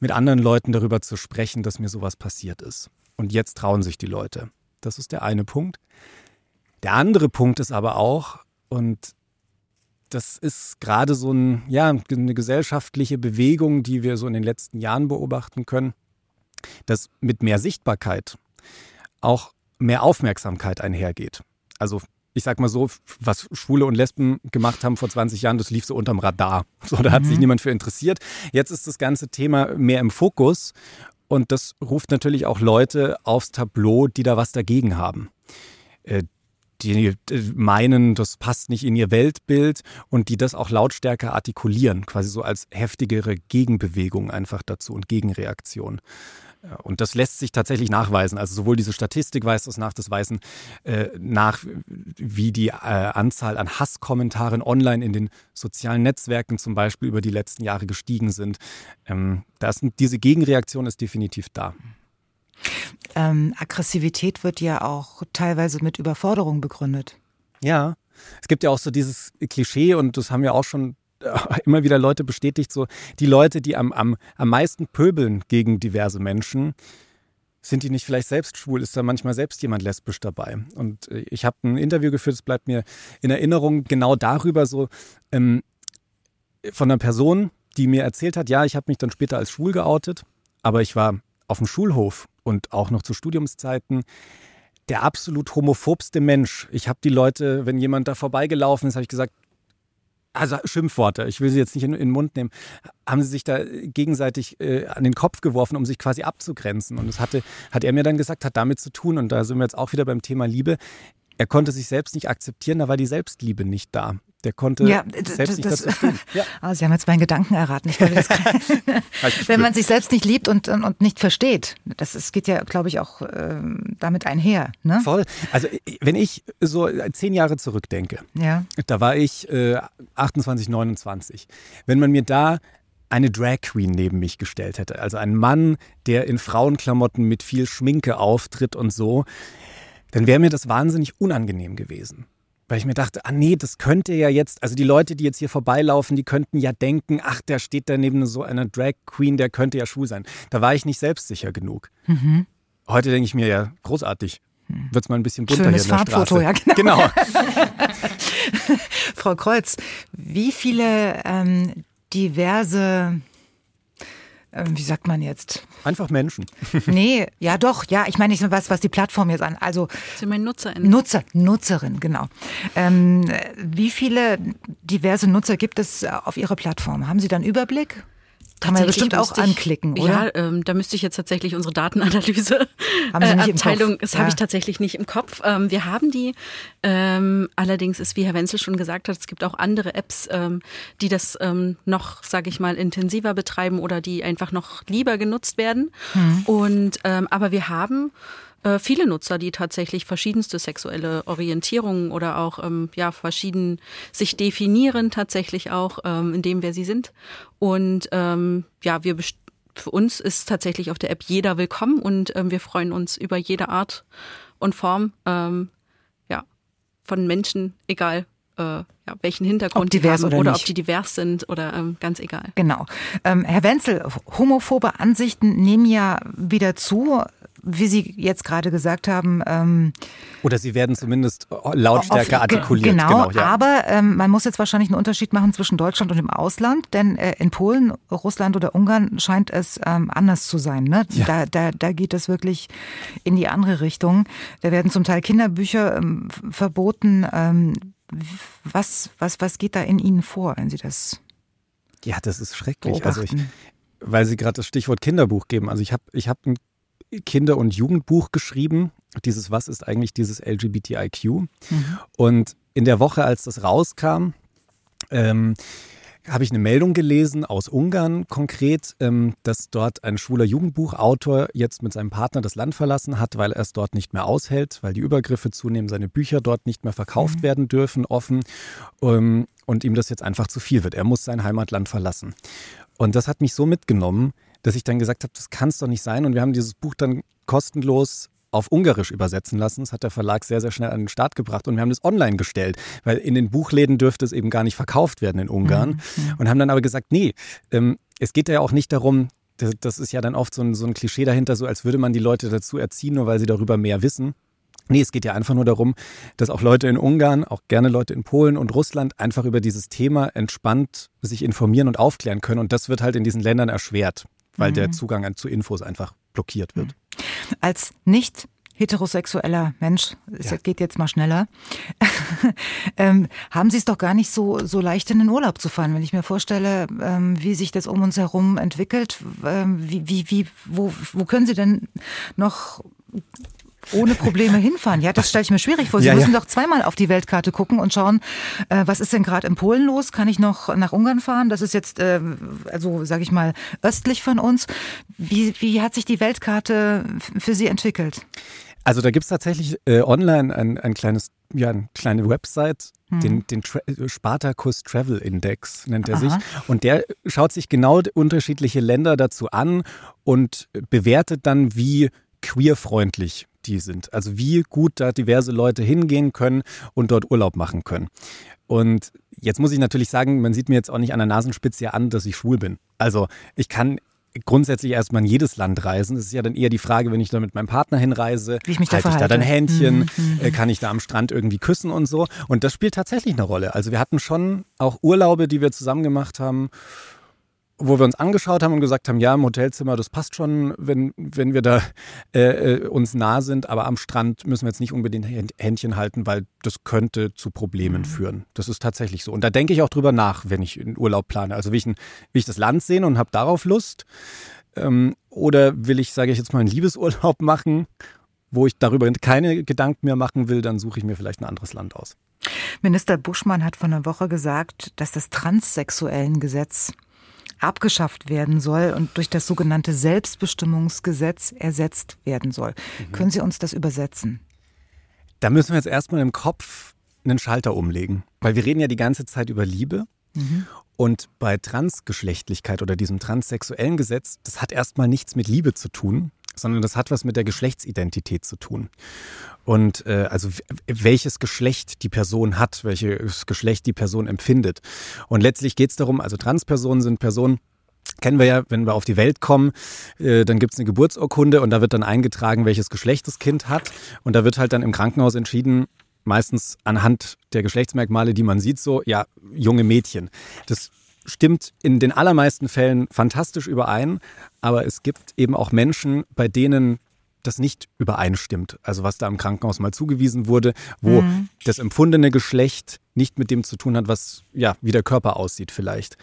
mit anderen Leuten darüber zu sprechen, dass mir sowas passiert ist. Und jetzt trauen sich die Leute. Das ist der eine Punkt. Der andere Punkt ist aber auch, und das ist gerade so ein, ja, eine gesellschaftliche Bewegung, die wir so in den letzten Jahren beobachten können, dass mit mehr Sichtbarkeit auch mehr Aufmerksamkeit einhergeht. Also ich sag mal so, was Schwule und Lesben gemacht haben vor 20 Jahren, das lief so unterm Radar. *laughs* So, da hat mhm. sich niemand für interessiert. Jetzt ist das ganze Thema mehr im Fokus und das ruft natürlich auch Leute aufs Tableau, die da was dagegen haben. Äh, die äh, meinen, das passt nicht in ihr Weltbild und die das auch lautstärker artikulieren, quasi so als heftigere Gegenbewegung einfach dazu und Gegenreaktion. Und das lässt sich tatsächlich nachweisen. Also sowohl diese Statistik weist das nach, das weisen äh, nach, wie die äh, Anzahl an Hasskommentaren online in den sozialen Netzwerken zum Beispiel über die letzten Jahre gestiegen sind. Ähm, das, diese Gegenreaktion ist definitiv da. Ähm, Aggressivität wird ja auch teilweise mit Überforderung begründet. Ja, es gibt ja auch so dieses Klischee und das haben ja auch schon äh, immer wieder Leute bestätigt, so die Leute, die am, am, am meisten pöbeln gegen diverse Menschen, sind die nicht vielleicht selbst schwul? Ist da manchmal selbst jemand lesbisch dabei? Und äh, ich habe ein Interview geführt, es bleibt mir in Erinnerung, genau darüber so ähm, von einer Person, die mir erzählt hat, ja, ich habe mich dann später als schwul geoutet, aber ich war auf dem Schulhof und auch noch zu Studiumszeiten der absolut homophobste Mensch. Ich habe die Leute, wenn jemand da vorbeigelaufen ist, habe ich gesagt, also Schimpfworte, ich will sie jetzt nicht in, in den Mund nehmen, haben sie sich da gegenseitig äh, an den Kopf geworfen, um sich quasi abzugrenzen. Und das hatte, hat er mir dann gesagt, hat damit zu tun, und da sind wir jetzt auch wieder beim Thema Liebe, er konnte sich selbst nicht akzeptieren, da war die Selbstliebe nicht da. Der konnte ja, selbst nicht das, dazu. *laughs* Ja. Oh, Sie haben jetzt meinen Gedanken erraten. *laughs* *laughs* wenn man sich selbst nicht liebt und, und nicht versteht, das, das geht ja, glaube ich, auch äh, damit einher. Ne? Voll. Also wenn ich so zehn Jahre zurückdenke, ja. da war ich äh, 28, 29. Wenn man mir da eine Drag Queen neben mich gestellt hätte, also ein Mann, der in Frauenklamotten mit viel Schminke auftritt und so, dann wäre mir das wahnsinnig unangenehm gewesen. Weil ich mir dachte, ah nee, das könnte ja jetzt, also die Leute, die jetzt hier vorbeilaufen, die könnten ja denken, ach, der steht da neben so einer Drag Queen, der könnte ja schwul sein. Da war ich nicht selbstsicher genug. Mhm. Heute denke ich mir ja, großartig. Wird es mal ein bisschen bunter Schönes hier in der Farbfoto, Straße. ja genau. genau. *laughs* Frau Kreuz, wie viele ähm, diverse wie sagt man jetzt? Einfach Menschen. *laughs* nee, ja doch, ja, ich meine nicht was, was die Plattform jetzt an. Also Sie meinen Nutzerin. Nutzer, Nutzerin, genau. Ähm, wie viele diverse Nutzer gibt es auf Ihrer Plattform? Haben Sie da einen Überblick? Kann man ja bestimmt auch ich, anklicken, oder? Ja, ähm, da müsste ich jetzt tatsächlich unsere Datenanalyse *laughs* haben Sie nicht äh, Abteilung, das ja. habe ich tatsächlich nicht im Kopf. Ähm, wir haben die, ähm, allerdings ist, wie Herr Wenzel schon gesagt hat, es gibt auch andere Apps, ähm, die das ähm, noch, sage ich mal, intensiver betreiben oder die einfach noch lieber genutzt werden. Mhm. Und ähm, aber wir haben äh, viele Nutzer, die tatsächlich verschiedenste sexuelle Orientierungen oder auch ähm, ja verschieden sich definieren tatsächlich auch ähm, in dem wer sie sind und ähm, ja wir für uns ist tatsächlich auf der App jeder willkommen und ähm, wir freuen uns über jede Art und Form ähm, ja von Menschen egal äh, ja, welchen Hintergrund ob divers die haben oder, oder nicht. ob die divers sind oder ähm, ganz egal. Genau. Ähm, Herr Wenzel, homophobe Ansichten nehmen ja wieder zu wie Sie jetzt gerade gesagt haben. Ähm, Oder sie werden zumindest lautstärker auf, artikuliert. Genau, genau ja. aber ähm, man muss jetzt wahrscheinlich einen Unterschied machen zwischen Deutschland und dem Ausland, denn äh, in Polen, Russland oder Ungarn scheint es ähm, anders zu sein. Ne? Ja. Da, da, da geht es wirklich in die andere Richtung. Da werden zum Teil Kinderbücher ähm, verboten. Ähm, was, was, was geht da in Ihnen vor, wenn Sie das ja, das ist schrecklich. Also ich, weil Sie gerade das Stichwort Kinderbuch geben. Also ich habe ich hab ein Kinder- und Jugendbuch geschrieben. Dieses Was ist eigentlich dieses LGBTIQ? Mhm. Und in der Woche, als das rauskam, ähm, habe ich eine Meldung gelesen aus Ungarn konkret, ähm, dass dort ein schwuler Jugendbuchautor jetzt mit seinem Partner das Land verlassen hat, weil er es dort nicht mehr aushält, weil die Übergriffe zunehmen, seine Bücher dort nicht mehr verkauft mhm. werden dürfen, offen, ähm, und ihm das jetzt einfach zu viel wird. Er muss sein Heimatland verlassen. Und das hat mich so mitgenommen, dass ich dann gesagt habe, das kann es doch nicht sein. Und wir haben dieses Buch dann kostenlos auf Ungarisch übersetzen lassen. Das hat der Verlag sehr, sehr schnell an den Start gebracht und wir haben das online gestellt, weil in den Buchläden dürfte es eben gar nicht verkauft werden in Ungarn. Mhm. Und haben dann aber gesagt, nee, ähm, es geht ja auch nicht darum, das, das ist ja dann oft so ein, so ein Klischee dahinter, so als würde man die Leute dazu erziehen, nur weil sie darüber mehr wissen. Nee, es geht ja einfach nur darum, dass auch Leute in Ungarn, auch gerne Leute in Polen und Russland einfach über dieses Thema entspannt sich informieren und aufklären können. Und das wird halt in diesen Ländern erschwert weil mhm. der Zugang zu Infos einfach blockiert wird. Als nicht heterosexueller Mensch, es ja. geht jetzt mal schneller, *laughs* ähm, haben Sie es doch gar nicht so, so leicht in den Urlaub zu fahren, wenn ich mir vorstelle, ähm, wie sich das um uns herum entwickelt. Ähm, wie, wie, wie, wo, wo können Sie denn noch ohne Probleme hinfahren. Ja, das stelle ich mir schwierig vor. Sie ja, müssen ja. doch zweimal auf die Weltkarte gucken und schauen, äh, was ist denn gerade in Polen los? Kann ich noch nach Ungarn fahren? Das ist jetzt, äh, also sage ich mal, östlich von uns. Wie, wie hat sich die Weltkarte für Sie entwickelt? Also da gibt es tatsächlich äh, online ein, ein kleines, ja, eine kleine Website, hm. den, den Tra Spartacus Travel Index nennt er Aha. sich. Und der schaut sich genau unterschiedliche Länder dazu an und bewertet dann, wie queerfreundlich die sind. Also wie gut da diverse Leute hingehen können und dort Urlaub machen können. Und jetzt muss ich natürlich sagen, man sieht mir jetzt auch nicht an der Nasenspitze an, dass ich schwul bin. Also ich kann grundsätzlich erstmal in jedes Land reisen. Das ist ja dann eher die Frage, wenn ich da mit meinem Partner hinreise, Wie ich mich halte da ich da dann Händchen, mhm. äh, kann ich da am Strand irgendwie küssen und so. Und das spielt tatsächlich eine Rolle. Also wir hatten schon auch Urlaube, die wir zusammen gemacht haben, wo wir uns angeschaut haben und gesagt haben, ja, im Hotelzimmer, das passt schon, wenn, wenn wir da äh, äh uns nah sind, aber am Strand müssen wir jetzt nicht unbedingt Händchen halten, weil das könnte zu Problemen mhm. führen. Das ist tatsächlich so. Und da denke ich auch drüber nach, wenn ich einen Urlaub plane. Also will ich, ein, will ich das Land sehen und habe darauf Lust? Ähm, oder will ich, sage ich jetzt mal, einen Liebesurlaub *laughs* machen, wo ich darüber keine Gedanken mehr machen will, dann suche ich mir vielleicht ein anderes Land aus. Minister Buschmann hat vor einer Woche gesagt, dass das transsexuellen Gesetz abgeschafft werden soll und durch das sogenannte Selbstbestimmungsgesetz ersetzt werden soll. Mhm. Können Sie uns das übersetzen? Da müssen wir jetzt erstmal im Kopf einen Schalter umlegen, weil wir reden ja die ganze Zeit über Liebe. Mhm. Und bei Transgeschlechtlichkeit oder diesem transsexuellen Gesetz, das hat erstmal nichts mit Liebe zu tun, sondern das hat was mit der Geschlechtsidentität zu tun. Und äh, also welches Geschlecht die Person hat, welches Geschlecht die Person empfindet. Und letztlich geht es darum, also Transpersonen sind Personen, kennen wir ja, wenn wir auf die Welt kommen, äh, dann gibt es eine Geburtsurkunde und da wird dann eingetragen, welches Geschlecht das Kind hat. Und da wird halt dann im Krankenhaus entschieden, meistens anhand der Geschlechtsmerkmale, die man sieht, so, ja, junge Mädchen. Das stimmt in den allermeisten Fällen fantastisch überein, aber es gibt eben auch Menschen, bei denen das nicht übereinstimmt. Also was da im Krankenhaus mal zugewiesen wurde, wo mhm. das empfundene Geschlecht nicht mit dem zu tun hat, was ja wie der Körper aussieht vielleicht.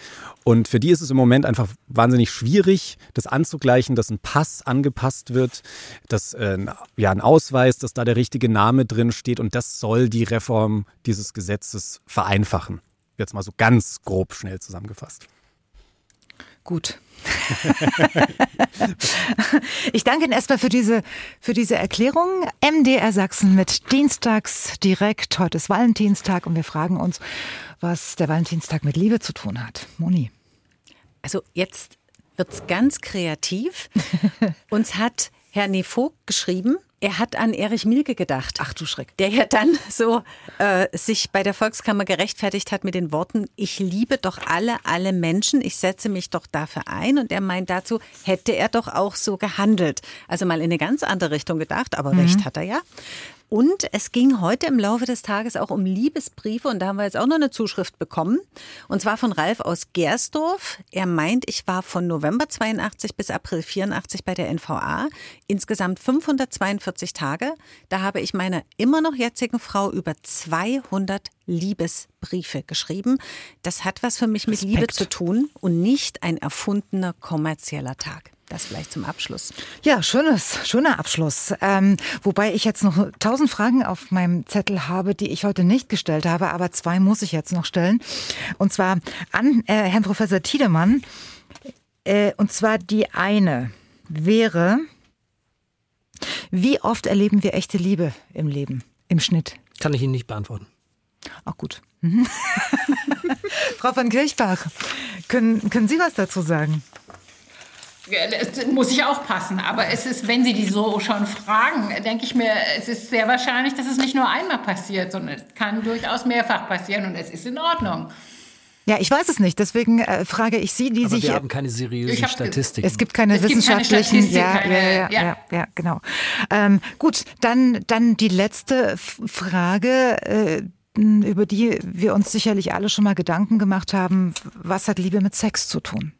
Und für die ist es im Moment einfach wahnsinnig schwierig, das anzugleichen, dass ein Pass angepasst wird, dass äh, ja ein Ausweis, dass da der richtige Name drin steht und das soll die Reform dieses Gesetzes vereinfachen. Jetzt mal so ganz grob schnell zusammengefasst. Gut. *laughs* ich danke Ihnen erstmal für diese, für diese Erklärung. MDR Sachsen mit Dienstags direkt. Heute ist Valentinstag und wir fragen uns, was der Valentinstag mit Liebe zu tun hat. Moni. Also jetzt wird es ganz kreativ. *laughs* Uns hat Herr Nevogt geschrieben, er hat an Erich Milke gedacht. Ach du Schreck. Der ja dann so äh, sich bei der Volkskammer gerechtfertigt hat mit den Worten, ich liebe doch alle, alle Menschen, ich setze mich doch dafür ein. Und er meint dazu, hätte er doch auch so gehandelt. Also mal in eine ganz andere Richtung gedacht, aber mhm. recht hat er ja. Und es ging heute im Laufe des Tages auch um Liebesbriefe und da haben wir jetzt auch noch eine Zuschrift bekommen. Und zwar von Ralf aus Gersdorf. Er meint, ich war von November 82 bis April 84 bei der NVA. Insgesamt 542 Tage. Da habe ich meiner immer noch jetzigen Frau über 200 Liebesbriefe geschrieben. Das hat was für mich mit Respekt. Liebe zu tun und nicht ein erfundener kommerzieller Tag. Das vielleicht zum Abschluss. Ja, schönes, schöner Abschluss. Ähm, wobei ich jetzt noch tausend Fragen auf meinem Zettel habe, die ich heute nicht gestellt habe, aber zwei muss ich jetzt noch stellen. Und zwar an äh, Herrn Professor Tiedemann. Äh, und zwar die eine wäre, wie oft erleben wir echte Liebe im Leben, im Schnitt? Kann ich Ihnen nicht beantworten. Ach gut. Mhm. *laughs* Frau von Kirchbach, können, können Sie was dazu sagen? Das muss ich auch passen. Aber es ist, wenn Sie die so schon fragen, denke ich mir, es ist sehr wahrscheinlich, dass es nicht nur einmal passiert, sondern es kann durchaus mehrfach passieren und es ist in Ordnung. Ja, ich weiß es nicht. Deswegen äh, frage ich Sie, die Aber sich. Wir haben keine seriösen hab, Statistiken. Es gibt keine es wissenschaftlichen. Gibt keine Statistik, ja, keine, ja, ja, ja, ja, genau. Ähm, gut, dann dann die letzte Frage. Äh, über die wir uns sicherlich alle schon mal Gedanken gemacht haben. Was hat Liebe mit Sex zu tun?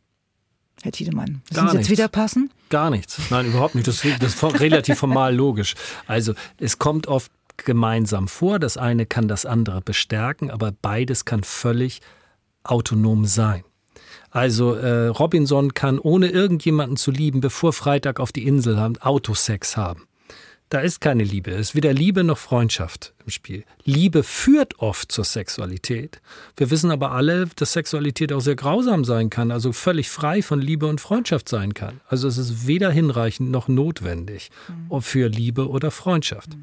Herr Tiedemann. Müssen Gar Sie jetzt wieder passen? Gar nichts. Nein, überhaupt nicht. Das, das ist relativ formal logisch. Also es kommt oft gemeinsam vor. Das eine kann das andere bestärken, aber beides kann völlig autonom sein. Also äh, Robinson kann ohne irgendjemanden zu lieben, bevor Freitag auf die Insel haben, Autosex haben. Da ist keine Liebe. Es ist weder Liebe noch Freundschaft im Spiel. Liebe führt oft zur Sexualität. Wir wissen aber alle, dass Sexualität auch sehr grausam sein kann, also völlig frei von Liebe und Freundschaft sein kann. Also es ist weder hinreichend noch notwendig mhm. für Liebe oder Freundschaft.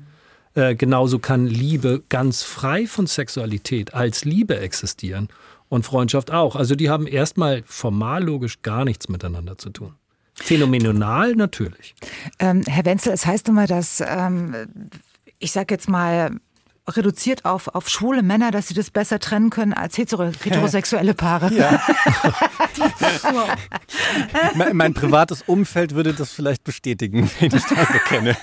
Äh, genauso kann Liebe ganz frei von Sexualität als Liebe existieren und Freundschaft auch. Also die haben erstmal formal logisch gar nichts miteinander zu tun. Phänomenal natürlich. Ähm, Herr Wenzel, es heißt immer, dass, ähm, ich sage jetzt mal, reduziert auf, auf schwule Männer, dass sie das besser trennen können als heterosexuelle Paare. Ja. *laughs* mein, mein, privates Umfeld würde das vielleicht bestätigen, *laughs* wenn ich das so kenne.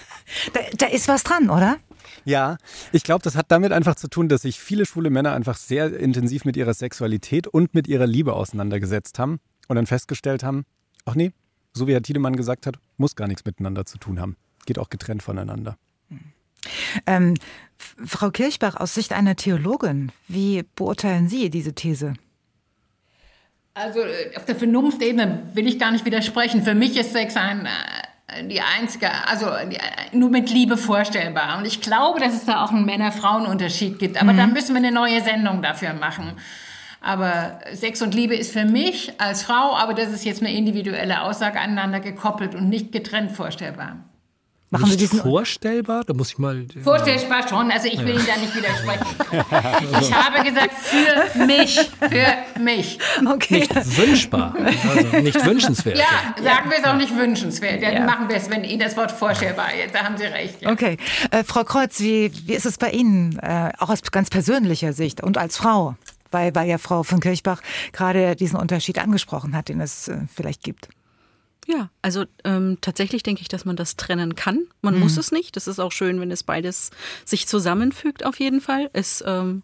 Da, da ist was dran, oder? Ja, ich glaube, das hat damit einfach zu tun, dass sich viele schwule Männer einfach sehr intensiv mit ihrer Sexualität und mit ihrer Liebe auseinandergesetzt haben und dann festgestellt haben, ach nee, so wie Herr Tiedemann gesagt hat, muss gar nichts miteinander zu tun haben. Geht auch getrennt voneinander. Ähm, Frau Kirchbach, aus Sicht einer Theologin, wie beurteilen Sie diese These? Also äh, auf der Vernunftebene will ich gar nicht widersprechen. Für mich ist Sex ein, äh, die einzige, also äh, nur mit Liebe vorstellbar. Und ich glaube, dass es da auch einen Männer-Frauen-Unterschied gibt. Aber mhm. da müssen wir eine neue Sendung dafür machen. Aber Sex und Liebe ist für mich als Frau, aber das ist jetzt eine individuelle Aussage aneinander gekoppelt und nicht getrennt vorstellbar. Machen nicht Sie diesen vorstellbar? Da muss ich mal. Vorstellbar schon. Also ich will ja. Ihnen da nicht widersprechen. *laughs* Ich habe gesagt für mich, für mich. Okay. Nicht wünschbar, also nicht wünschenswert. Ja, sagen wir es auch nicht wünschenswert. Dann ja. machen wir es, wenn Ihnen das Wort vorstellbar ist. Da haben Sie recht. Ja. Okay, äh, Frau Kreuz, wie, wie ist es bei Ihnen, äh, auch aus ganz persönlicher Sicht und als Frau? Weil, weil ja Frau von Kirchbach gerade diesen Unterschied angesprochen hat, den es äh, vielleicht gibt. Ja, also ähm, tatsächlich denke ich, dass man das trennen kann. Man mhm. muss es nicht. Das ist auch schön, wenn es beides sich zusammenfügt, auf jeden Fall. Es ähm,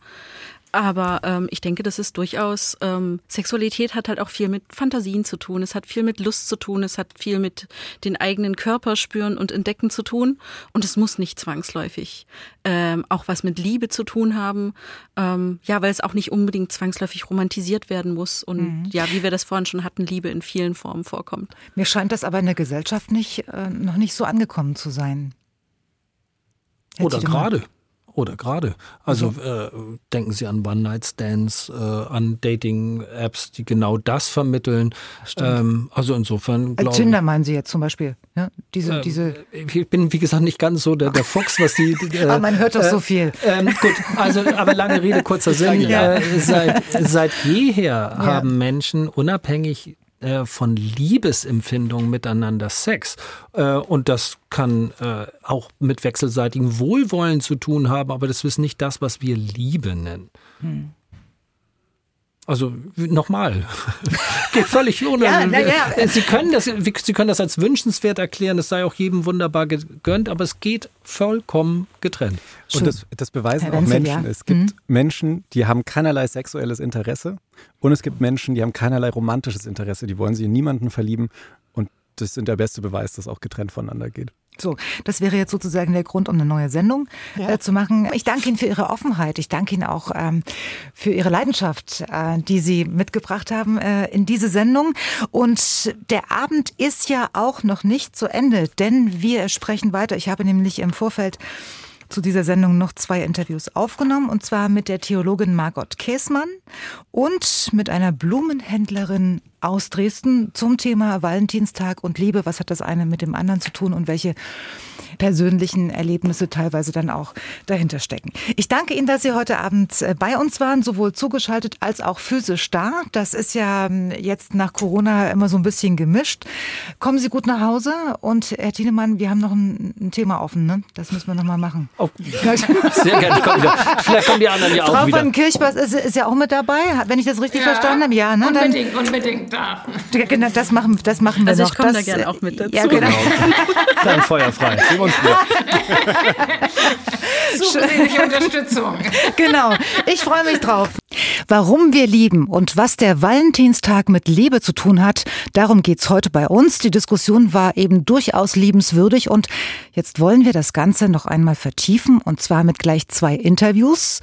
aber ähm, ich denke, das ist durchaus, ähm, Sexualität hat halt auch viel mit Fantasien zu tun, es hat viel mit Lust zu tun, es hat viel mit den eigenen Körper spüren und entdecken zu tun. Und es muss nicht zwangsläufig ähm, auch was mit Liebe zu tun haben. Ähm, ja, weil es auch nicht unbedingt zwangsläufig romantisiert werden muss. Und mhm. ja, wie wir das vorhin schon hatten, Liebe in vielen Formen vorkommt. Mir scheint das aber in der Gesellschaft nicht, äh, noch nicht so angekommen zu sein. Oder gerade. Oder gerade. Also äh, denken Sie an One-Night-Stands, äh, an Dating-Apps, die genau das vermitteln. Ähm, also insofern glaube ich. Tinder meinen Sie jetzt zum Beispiel? Ja, diese, äh, diese ich bin, wie gesagt, nicht ganz so der, der *laughs* Fuchs, was die. Äh, aber man hört doch so viel. Ähm, gut, also, aber lange Rede, kurzer *laughs* Sinn. Ja. Äh, seit, seit jeher ja. haben Menschen unabhängig äh, von Liebesempfindungen miteinander Sex. Äh, und das kann äh, auch mit wechselseitigem Wohlwollen zu tun haben, aber das ist nicht das, was wir Liebe nennen. Hm. Also nochmal, *laughs* geht völlig ohne. ja, ja. Sie, können das, Sie können das als wünschenswert erklären, es sei auch jedem wunderbar gegönnt, aber es geht vollkommen getrennt. Und das, das beweisen auch Menschen. Ja. Es gibt mhm. Menschen, die haben keinerlei sexuelles Interesse und es gibt Menschen, die haben keinerlei romantisches Interesse, die wollen sich in niemanden verlieben und das ist der beste Beweis, dass auch getrennt voneinander geht. So, das wäre jetzt sozusagen der Grund, um eine neue Sendung ja. äh, zu machen. Ich danke Ihnen für Ihre Offenheit. Ich danke Ihnen auch ähm, für Ihre Leidenschaft, äh, die Sie mitgebracht haben äh, in diese Sendung. Und der Abend ist ja auch noch nicht zu Ende, denn wir sprechen weiter. Ich habe nämlich im Vorfeld zu dieser Sendung noch zwei Interviews aufgenommen, und zwar mit der Theologin Margot Käßmann und mit einer Blumenhändlerin aus Dresden zum Thema Valentinstag und Liebe. Was hat das eine mit dem anderen zu tun und welche persönlichen Erlebnisse teilweise dann auch dahinter stecken. Ich danke Ihnen, dass Sie heute Abend äh, bei uns waren, sowohl zugeschaltet als auch physisch da. Das ist ja ähm, jetzt nach Corona immer so ein bisschen gemischt. Kommen Sie gut nach Hause und Herr Tienemann, wir haben noch ein, ein Thema offen, ne? Das müssen wir noch mal machen. Oh, sehr gerne. Komm wieder. Vielleicht kommen die anderen ja Frau auch wieder. Frau von Kirchbach ist, ist, ja auch mit dabei, wenn ich das richtig ja, verstanden habe. Ja, ne? Unbedingt, dann, unbedingt da. Genau, das machen, das machen wir also noch. ich komme da gerne auch mit dazu. Ja, genau. Dann feuerfrei uns *laughs* Zusätzliche Unterstützung. Genau. Ich freue mich drauf. Warum wir lieben und was der Valentinstag mit Liebe zu tun hat, darum geht's heute bei uns. Die Diskussion war eben durchaus liebenswürdig und jetzt wollen wir das Ganze noch einmal vertiefen und zwar mit gleich zwei Interviews.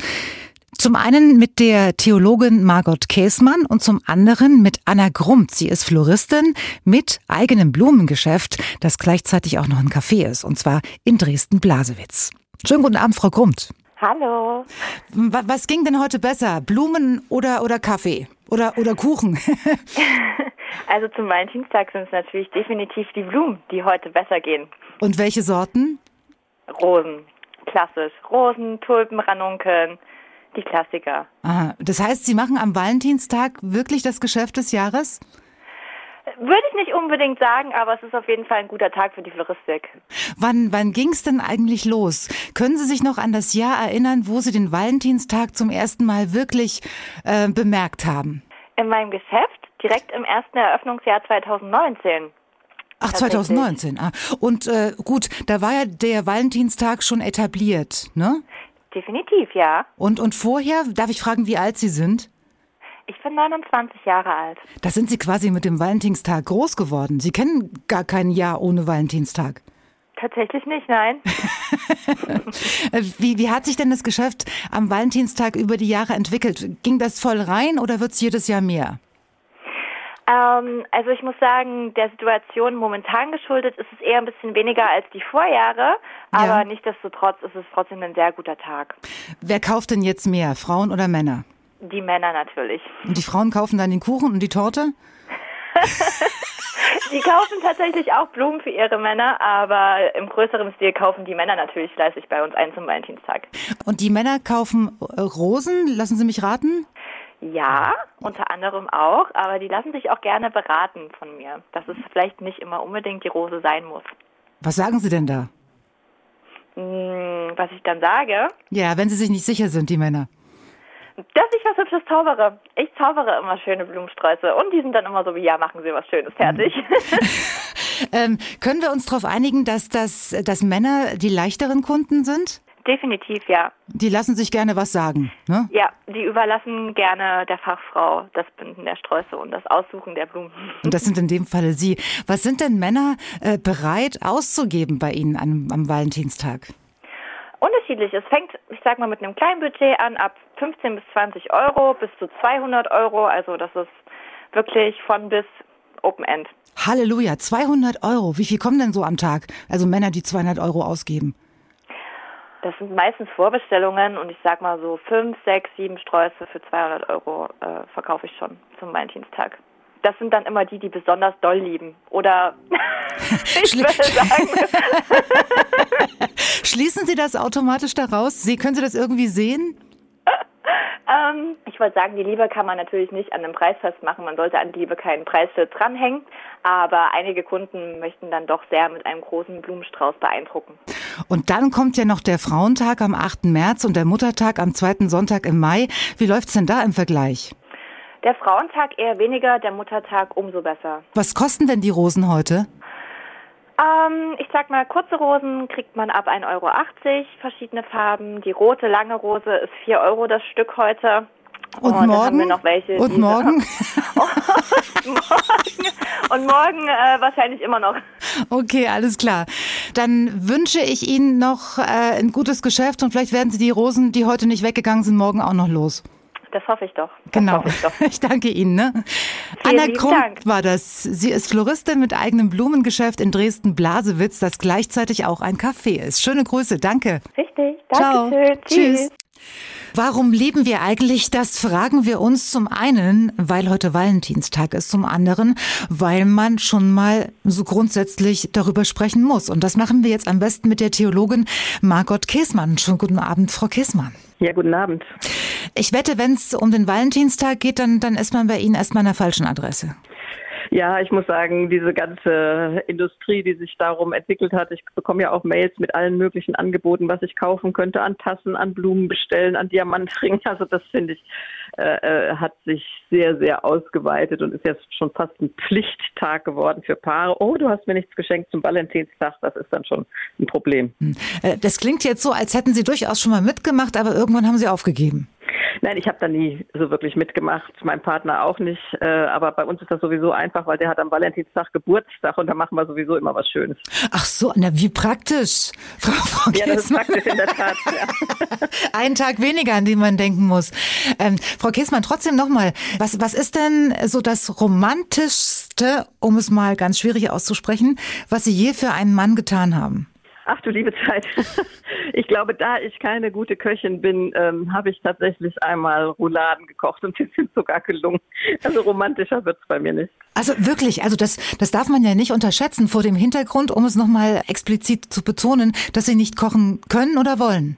Zum einen mit der Theologin Margot Käßmann und zum anderen mit Anna Grummt. Sie ist Floristin mit eigenem Blumengeschäft, das gleichzeitig auch noch ein Café ist, und zwar in Dresden-Blasewitz. Schönen guten Abend, Frau Grummt. Hallo. Was ging denn heute besser? Blumen oder, oder Kaffee? Oder, oder Kuchen? *laughs* also zum Valentinstag sind es natürlich definitiv die Blumen, die heute besser gehen. Und welche Sorten? Rosen. Klassisch. Rosen, Tulpen, Ranunkeln die Klassiker. Aha. Das heißt, Sie machen am Valentinstag wirklich das Geschäft des Jahres? Würde ich nicht unbedingt sagen, aber es ist auf jeden Fall ein guter Tag für die Floristik. Wann, wann ging es denn eigentlich los? Können Sie sich noch an das Jahr erinnern, wo Sie den Valentinstag zum ersten Mal wirklich äh, bemerkt haben? In meinem Geschäft direkt im ersten Eröffnungsjahr 2019. Ach, 2019. Ah. Und äh, gut, da war ja der Valentinstag schon etabliert, ne? Definitiv, ja. Und, und vorher, darf ich fragen, wie alt Sie sind? Ich bin 29 Jahre alt. Da sind Sie quasi mit dem Valentinstag groß geworden. Sie kennen gar kein Jahr ohne Valentinstag. Tatsächlich nicht, nein. *laughs* *laughs* wie, wie hat sich denn das Geschäft am Valentinstag über die Jahre entwickelt? Ging das voll rein oder wird es jedes Jahr mehr? Ähm, also ich muss sagen, der Situation momentan geschuldet ist es eher ein bisschen weniger als die Vorjahre, aber ja. nichtsdestotrotz ist es trotzdem ein sehr guter Tag. Wer kauft denn jetzt mehr, Frauen oder Männer? Die Männer natürlich. Und die Frauen kaufen dann den Kuchen und die Torte? *laughs* die kaufen tatsächlich auch Blumen für ihre Männer, aber im größeren Stil kaufen die Männer natürlich fleißig bei uns ein zum Valentinstag. Und die Männer kaufen äh, Rosen, lassen Sie mich raten? Ja, unter anderem auch, aber die lassen sich auch gerne beraten von mir, dass es vielleicht nicht immer unbedingt die Rose sein muss. Was sagen Sie denn da? Hm, was ich dann sage? Ja, wenn Sie sich nicht sicher sind, die Männer. Dass ich was Hübsches zaubere. Ich zaubere immer schöne Blumensträuße und die sind dann immer so wie, ja, machen Sie was Schönes fertig. *laughs* ähm, können wir uns darauf einigen, dass, das, dass Männer die leichteren Kunden sind? Definitiv, ja. Die lassen sich gerne was sagen, ne? Ja, die überlassen gerne der Fachfrau das Binden der Sträuße und das Aussuchen der Blumen. Und das sind in dem Falle Sie. Was sind denn Männer äh, bereit auszugeben bei Ihnen am, am Valentinstag? Unterschiedlich. Es fängt, ich sag mal, mit einem kleinen Budget an, ab 15 bis 20 Euro bis zu 200 Euro. Also das ist wirklich von bis Open End. Halleluja, 200 Euro. Wie viel kommen denn so am Tag? Also Männer, die 200 Euro ausgeben. Das sind meistens Vorbestellungen und ich sag mal so fünf, sechs, sieben Sträuße für 200 Euro äh, verkaufe ich schon zum Valentinstag. Das sind dann immer die, die besonders doll lieben. Oder *laughs* ich würde sagen. *laughs* Schließen Sie das automatisch daraus? Sie, können Sie das irgendwie sehen? *laughs* Ähm, ich wollte sagen, die Liebe kann man natürlich nicht an einem Preis festmachen. Man sollte an die Liebe keinen Preisschild dranhängen. Aber einige Kunden möchten dann doch sehr mit einem großen Blumenstrauß beeindrucken. Und dann kommt ja noch der Frauentag am 8. März und der Muttertag am zweiten Sonntag im Mai. Wie läuft's denn da im Vergleich? Der Frauentag eher weniger, der Muttertag umso besser. Was kosten denn die Rosen heute? Ähm, ich sag mal, kurze Rosen kriegt man ab 1,80 Euro, verschiedene Farben. Die rote lange Rose ist 4 Euro das Stück heute. Und, und morgen? Welche, und morgen? und *laughs* morgen? Und morgen äh, wahrscheinlich immer noch. Okay, alles klar. Dann wünsche ich Ihnen noch äh, ein gutes Geschäft und vielleicht werden Sie die Rosen, die heute nicht weggegangen sind, morgen auch noch los. Das hoffe ich doch. Das genau. Ich, doch. *laughs* ich, danke Ihnen. Ne? Anna Krump war das. Sie ist Floristin mit eigenem Blumengeschäft in Dresden-Blasewitz, das gleichzeitig auch ein Café ist. Schöne Grüße. Danke. Richtig. Danke Tschüss. Tschüss. Warum lieben wir eigentlich? Das fragen wir uns zum einen, weil heute Valentinstag ist, zum anderen, weil man schon mal so grundsätzlich darüber sprechen muss. Und das machen wir jetzt am besten mit der Theologin Margot Käßmann. Schönen guten Abend, Frau Käßmann. Ja, guten Abend. Ich wette, wenn es um den Valentinstag geht, dann, dann ist man bei Ihnen erstmal an der falschen Adresse. Ja, ich muss sagen, diese ganze Industrie, die sich darum entwickelt hat, ich bekomme ja auch Mails mit allen möglichen Angeboten, was ich kaufen könnte, an Tassen, an Blumen bestellen, an Diamantringen. Also das finde ich, äh, äh, hat sich sehr, sehr ausgeweitet und ist jetzt schon fast ein Pflichttag geworden für Paare. Oh, du hast mir nichts geschenkt zum Valentinstag, das ist dann schon ein Problem. Hm. Äh, das klingt jetzt so, als hätten Sie durchaus schon mal mitgemacht, aber irgendwann haben Sie aufgegeben. Nein, ich habe da nie so wirklich mitgemacht, mein Partner auch nicht. Äh, aber bei uns ist das sowieso einfach, weil der hat am Valentinstag Geburtstag und da machen wir sowieso immer was Schönes. Ach so, na wie praktisch. *laughs* Frau, Frau ja, das ist praktisch in der Tat. Ja. *laughs* Ein Tag weniger, an den man denken muss. Ähm, Frau Kiesmann, trotzdem nochmal, was, was ist denn so das Romantischste, um es mal ganz schwierig auszusprechen, was Sie je für einen Mann getan haben? Ach du liebe Zeit. *laughs* Ich glaube, da ich keine gute Köchin bin, ähm, habe ich tatsächlich einmal Rouladen gekocht und *laughs* die sind sogar gelungen. Also romantischer wird es bei mir nicht. Also wirklich, also das, das darf man ja nicht unterschätzen vor dem Hintergrund, um es nochmal explizit zu betonen, dass Sie nicht kochen können oder wollen.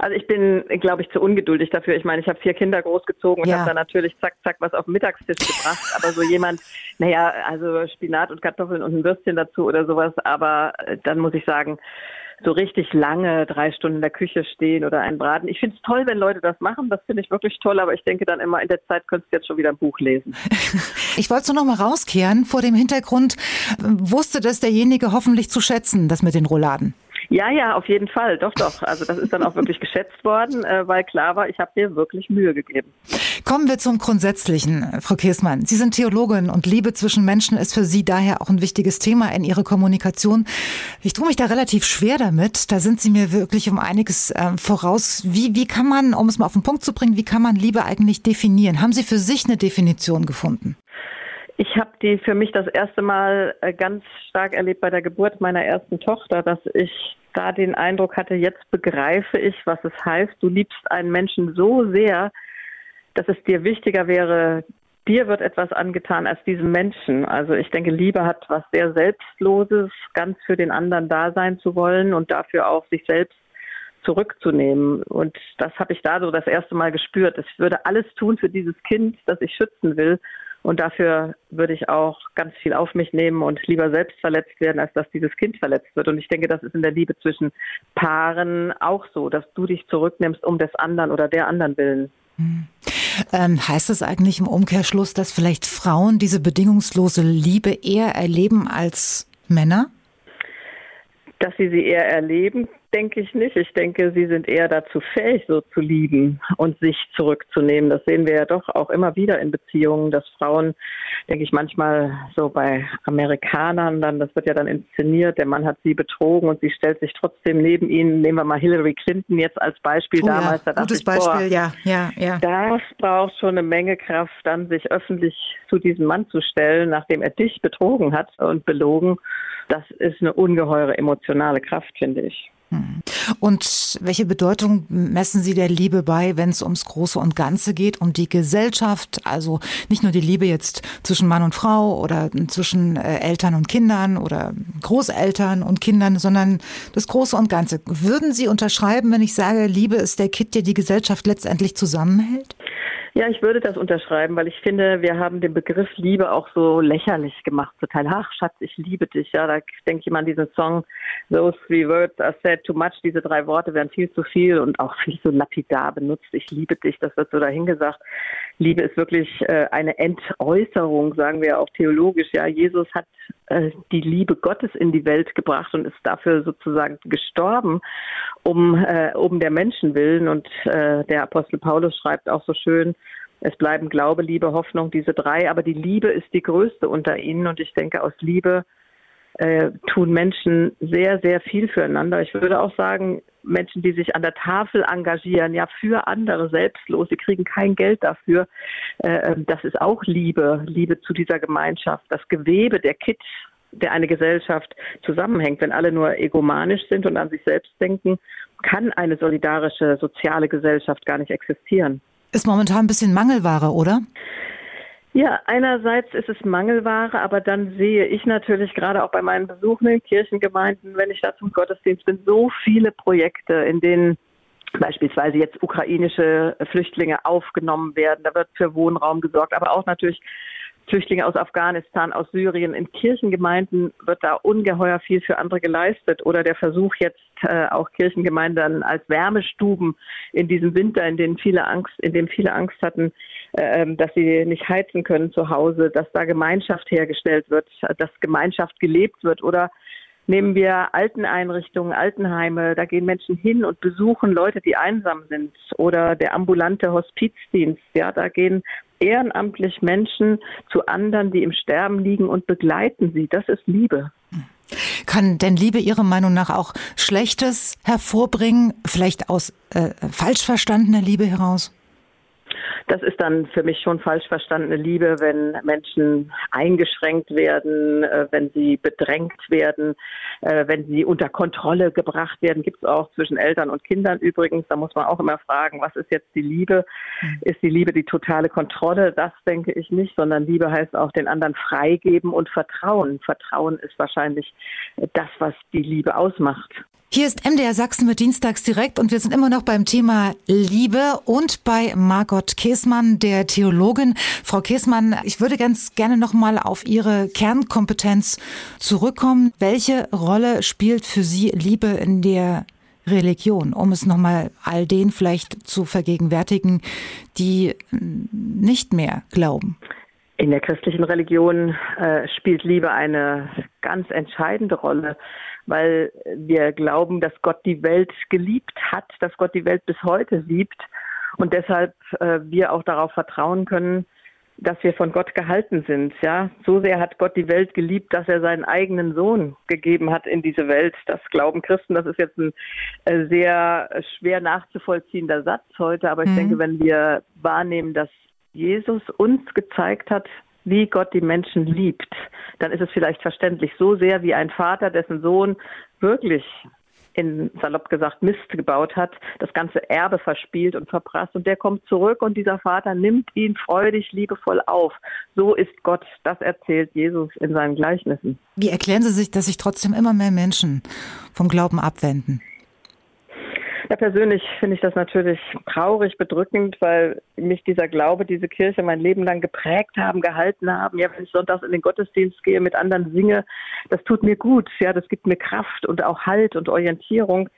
Also ich bin, glaube ich, zu ungeduldig dafür. Ich meine, ich habe vier Kinder großgezogen und ja. habe dann natürlich zack, zack was auf den Mittagstisch gebracht. Aber so jemand, *laughs* naja, also Spinat und Kartoffeln und ein Würstchen dazu oder sowas. Aber äh, dann muss ich sagen, so richtig lange drei Stunden in der Küche stehen oder einen braten. Ich finde es toll, wenn Leute das machen. Das finde ich wirklich toll. Aber ich denke dann immer, in der Zeit könntest du jetzt schon wieder ein Buch lesen. *laughs* Ich wollte so noch mal rauskehren. Vor dem Hintergrund wusste das derjenige hoffentlich zu schätzen, das mit den Rouladen. Ja, ja, auf jeden Fall. Doch, doch. Also das ist dann auch wirklich geschätzt worden, äh, weil klar war, ich habe dir wirklich Mühe gegeben. Kommen wir zum Grundsätzlichen, Frau Kirsmann. Sie sind Theologin und Liebe zwischen Menschen ist für Sie daher auch ein wichtiges Thema in Ihrer Kommunikation. Ich tue mich da relativ schwer damit. Da sind Sie mir wirklich um einiges äh, voraus. Wie, wie kann man, um es mal auf den Punkt zu bringen, wie kann man Liebe eigentlich definieren? Haben Sie für sich eine Definition gefunden? Ich habe die für mich das erste Mal äh, ganz stark erlebt bei der Geburt meiner ersten Tochter, dass ich da den Eindruck hatte, jetzt begreife ich, was es heißt. Du liebst einen Menschen so sehr, dass es dir wichtiger wäre, dir wird etwas angetan als diesem Menschen. Also ich denke, Liebe hat was sehr Selbstloses, ganz für den anderen da sein zu wollen und dafür auch sich selbst zurückzunehmen. Und das habe ich da so das erste Mal gespürt. Ich würde alles tun für dieses Kind, das ich schützen will. Und dafür würde ich auch ganz viel auf mich nehmen und lieber selbst verletzt werden, als dass dieses Kind verletzt wird. Und ich denke, das ist in der Liebe zwischen Paaren auch so, dass du dich zurücknimmst um des anderen oder der anderen willen. Hm. Ähm, heißt das eigentlich im Umkehrschluss, dass vielleicht Frauen diese bedingungslose Liebe eher erleben als Männer? Dass sie sie eher erleben, denke ich nicht. Ich denke, sie sind eher dazu fähig, so zu lieben und sich zurückzunehmen. Das sehen wir ja doch auch immer wieder in Beziehungen, dass Frauen, denke ich, manchmal so bei Amerikanern, dann, das wird ja dann inszeniert, der Mann hat sie betrogen und sie stellt sich trotzdem neben ihn. Nehmen wir mal Hillary Clinton jetzt als Beispiel oh damals. Ja, gutes ich, Beispiel, boah, ja, ja, ja. Das braucht schon eine Menge Kraft, dann sich öffentlich zu diesem Mann zu stellen, nachdem er dich betrogen hat und belogen. Das ist eine ungeheure emotionale Kraft, finde ich. Hm. Und welche Bedeutung messen Sie der Liebe bei, wenn es ums Große und Ganze geht, um die Gesellschaft? Also nicht nur die Liebe jetzt zwischen Mann und Frau oder zwischen äh, Eltern und Kindern oder Großeltern und Kindern, sondern das Große und Ganze. Würden Sie unterschreiben, wenn ich sage, Liebe ist der Kit, der die Gesellschaft letztendlich zusammenhält? Ja, ich würde das unterschreiben, weil ich finde, wir haben den Begriff Liebe auch so lächerlich gemacht. Total, ach Schatz, ich liebe dich. Ja, da denke ich mal an diesen Song, Those three words are said too much. Diese drei Worte werden viel zu viel und auch viel zu lapidar benutzt. Ich liebe dich, das wird so dahingesagt. Liebe ist wirklich äh, eine Entäußerung, sagen wir auch theologisch. Ja, Jesus hat äh, die Liebe Gottes in die Welt gebracht und ist dafür sozusagen gestorben, um, äh, um der Menschen willen. Und äh, der Apostel Paulus schreibt auch so schön, es bleiben Glaube, Liebe, Hoffnung, diese drei, aber die Liebe ist die größte unter ihnen. Und ich denke, aus Liebe äh, tun Menschen sehr, sehr viel füreinander. Ich würde auch sagen, Menschen, die sich an der Tafel engagieren, ja für andere selbstlos, sie kriegen kein Geld dafür. Äh, das ist auch Liebe, Liebe zu dieser Gemeinschaft. Das Gewebe, der Kit, der eine Gesellschaft zusammenhängt. Wenn alle nur egomanisch sind und an sich selbst denken, kann eine solidarische soziale Gesellschaft gar nicht existieren. Ist momentan ein bisschen Mangelware, oder? Ja, einerseits ist es Mangelware, aber dann sehe ich natürlich gerade auch bei meinen Besuchen in Kirchengemeinden, wenn ich da zum Gottesdienst bin, so viele Projekte, in denen beispielsweise jetzt ukrainische Flüchtlinge aufgenommen werden. Da wird für Wohnraum gesorgt, aber auch natürlich Flüchtlinge aus Afghanistan, aus Syrien. In Kirchengemeinden wird da ungeheuer viel für andere geleistet. Oder der Versuch jetzt äh, auch Kirchengemeinden als Wärmestuben in diesem Winter, in dem viele Angst, in dem viele Angst hatten, äh, dass sie nicht heizen können zu Hause, dass da Gemeinschaft hergestellt wird, dass Gemeinschaft gelebt wird. Oder nehmen wir Alteneinrichtungen, Altenheime, da gehen Menschen hin und besuchen Leute, die einsam sind. Oder der ambulante Hospizdienst, ja, da gehen ehrenamtlich Menschen zu anderen, die im Sterben liegen und begleiten sie. Das ist Liebe. Kann denn Liebe Ihrer Meinung nach auch Schlechtes hervorbringen, vielleicht aus äh, falsch verstandener Liebe heraus? Das ist dann für mich schon falsch verstandene Liebe, wenn Menschen eingeschränkt werden, äh, wenn sie bedrängt werden, äh, wenn sie unter Kontrolle gebracht werden. Gibt es auch zwischen Eltern und Kindern übrigens. Da muss man auch immer fragen, was ist jetzt die Liebe? Hm. Ist die Liebe die totale Kontrolle? Das denke ich nicht, sondern Liebe heißt auch den anderen freigeben und Vertrauen. Vertrauen ist wahrscheinlich das, was die Liebe ausmacht. Hier ist MDR Sachsen mit Dienstags direkt und wir sind immer noch beim Thema Liebe und bei Margot Käßmann, der Theologin. Frau Käßmann, ich würde ganz gerne noch mal auf Ihre Kernkompetenz zurückkommen. Welche Rolle spielt für Sie Liebe in der Religion, um es nochmal all denen vielleicht zu vergegenwärtigen, die nicht mehr glauben? In der christlichen Religion äh, spielt Liebe eine ganz entscheidende Rolle weil wir glauben, dass Gott die Welt geliebt hat, dass Gott die Welt bis heute liebt und deshalb äh, wir auch darauf vertrauen können, dass wir von Gott gehalten sind. Ja, so sehr hat Gott die Welt geliebt, dass er seinen eigenen Sohn gegeben hat in diese Welt. Das glauben Christen. Das ist jetzt ein äh, sehr schwer nachzuvollziehender Satz heute, aber ich mhm. denke, wenn wir wahrnehmen, dass Jesus uns gezeigt hat, wie Gott die Menschen liebt, dann ist es vielleicht verständlich. So sehr wie ein Vater, dessen Sohn wirklich in salopp gesagt Mist gebaut hat, das ganze Erbe verspielt und verprasst und der kommt zurück und dieser Vater nimmt ihn freudig, liebevoll auf. So ist Gott, das erzählt Jesus in seinen Gleichnissen. Wie erklären Sie sich, dass sich trotzdem immer mehr Menschen vom Glauben abwenden? Ja, persönlich finde ich das natürlich traurig, bedrückend, weil mich dieser Glaube, diese Kirche mein Leben lang geprägt haben, gehalten haben. Ja, wenn ich sonntags in den Gottesdienst gehe, mit anderen singe, das tut mir gut. Ja, das gibt mir Kraft und auch Halt und Orientierung.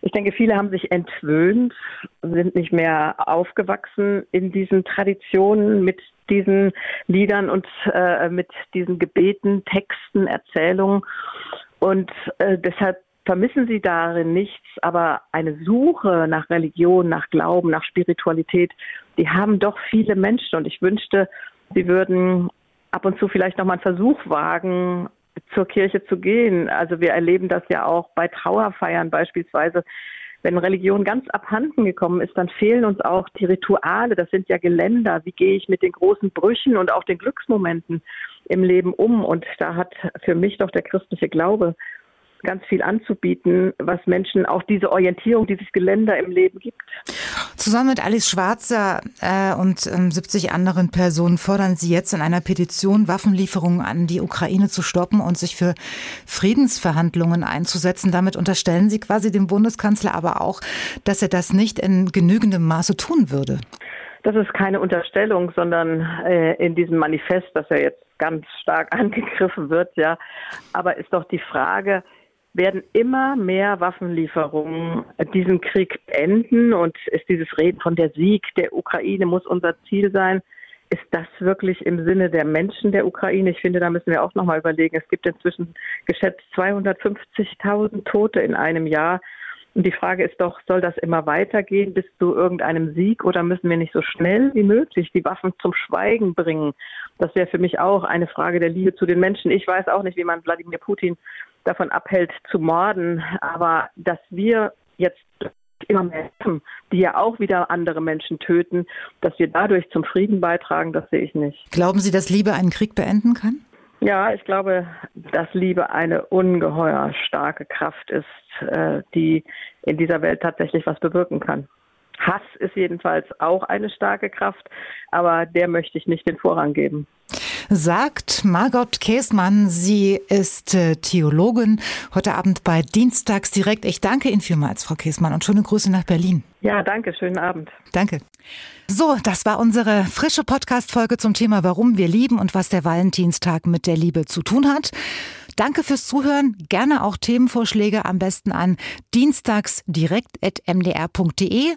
Ich denke, viele haben sich entwöhnt, sind nicht mehr aufgewachsen in diesen Traditionen mit diesen Liedern und äh, mit diesen Gebeten, Texten, Erzählungen. Und äh, deshalb vermissen sie darin nichts, aber eine Suche nach Religion, nach Glauben, nach Spiritualität, die haben doch viele Menschen und ich wünschte, sie würden ab und zu vielleicht noch mal einen Versuch wagen, zur Kirche zu gehen. Also wir erleben das ja auch bei Trauerfeiern beispielsweise. Wenn Religion ganz abhanden gekommen ist, dann fehlen uns auch die Rituale. Das sind ja Geländer. Wie gehe ich mit den großen Brüchen und auch den Glücksmomenten im Leben um? Und da hat für mich doch der christliche Glaube ganz viel anzubieten, was Menschen auch diese Orientierung, dieses Geländer im Leben gibt. Zusammen mit Alice Schwarzer äh, und ähm, 70 anderen Personen fordern Sie jetzt in einer Petition, Waffenlieferungen an die Ukraine zu stoppen und sich für Friedensverhandlungen einzusetzen. Damit unterstellen Sie quasi dem Bundeskanzler aber auch, dass er das nicht in genügendem Maße tun würde. Das ist keine Unterstellung, sondern äh, in diesem Manifest, das ja jetzt ganz stark *laughs* angegriffen wird, ja. Aber ist doch die Frage, werden immer mehr Waffenlieferungen diesen Krieg beenden und ist dieses Reden von der Sieg der Ukraine muss unser Ziel sein. Ist das wirklich im Sinne der Menschen der Ukraine? Ich finde, da müssen wir auch nochmal überlegen. Es gibt inzwischen geschätzt 250.000 Tote in einem Jahr. Und die Frage ist doch, soll das immer weitergehen bis zu irgendeinem Sieg oder müssen wir nicht so schnell wie möglich die Waffen zum Schweigen bringen? Das wäre für mich auch eine Frage der Liebe zu den Menschen. Ich weiß auch nicht, wie man Wladimir Putin davon abhält zu morden, aber dass wir jetzt immer mehr die ja auch wieder andere Menschen töten, dass wir dadurch zum Frieden beitragen, das sehe ich nicht. Glauben Sie, dass Liebe einen Krieg beenden kann? Ja, ich glaube, dass Liebe eine ungeheuer starke Kraft ist, äh, die in dieser Welt tatsächlich was bewirken kann. Hass ist jedenfalls auch eine starke Kraft, aber der möchte ich nicht den Vorrang geben. Sagt Margot Käßmann, sie ist äh, Theologin, heute Abend bei Dienstags direkt. Ich danke Ihnen vielmals, Frau Käßmann, und schöne Grüße nach Berlin. Ja, danke, schönen Abend. Danke. So, das war unsere frische Podcast-Folge zum Thema Warum wir lieben und was der Valentinstag mit der Liebe zu tun hat. Danke fürs Zuhören. Gerne auch Themenvorschläge am besten an dienstagsdirekt.mdr.de.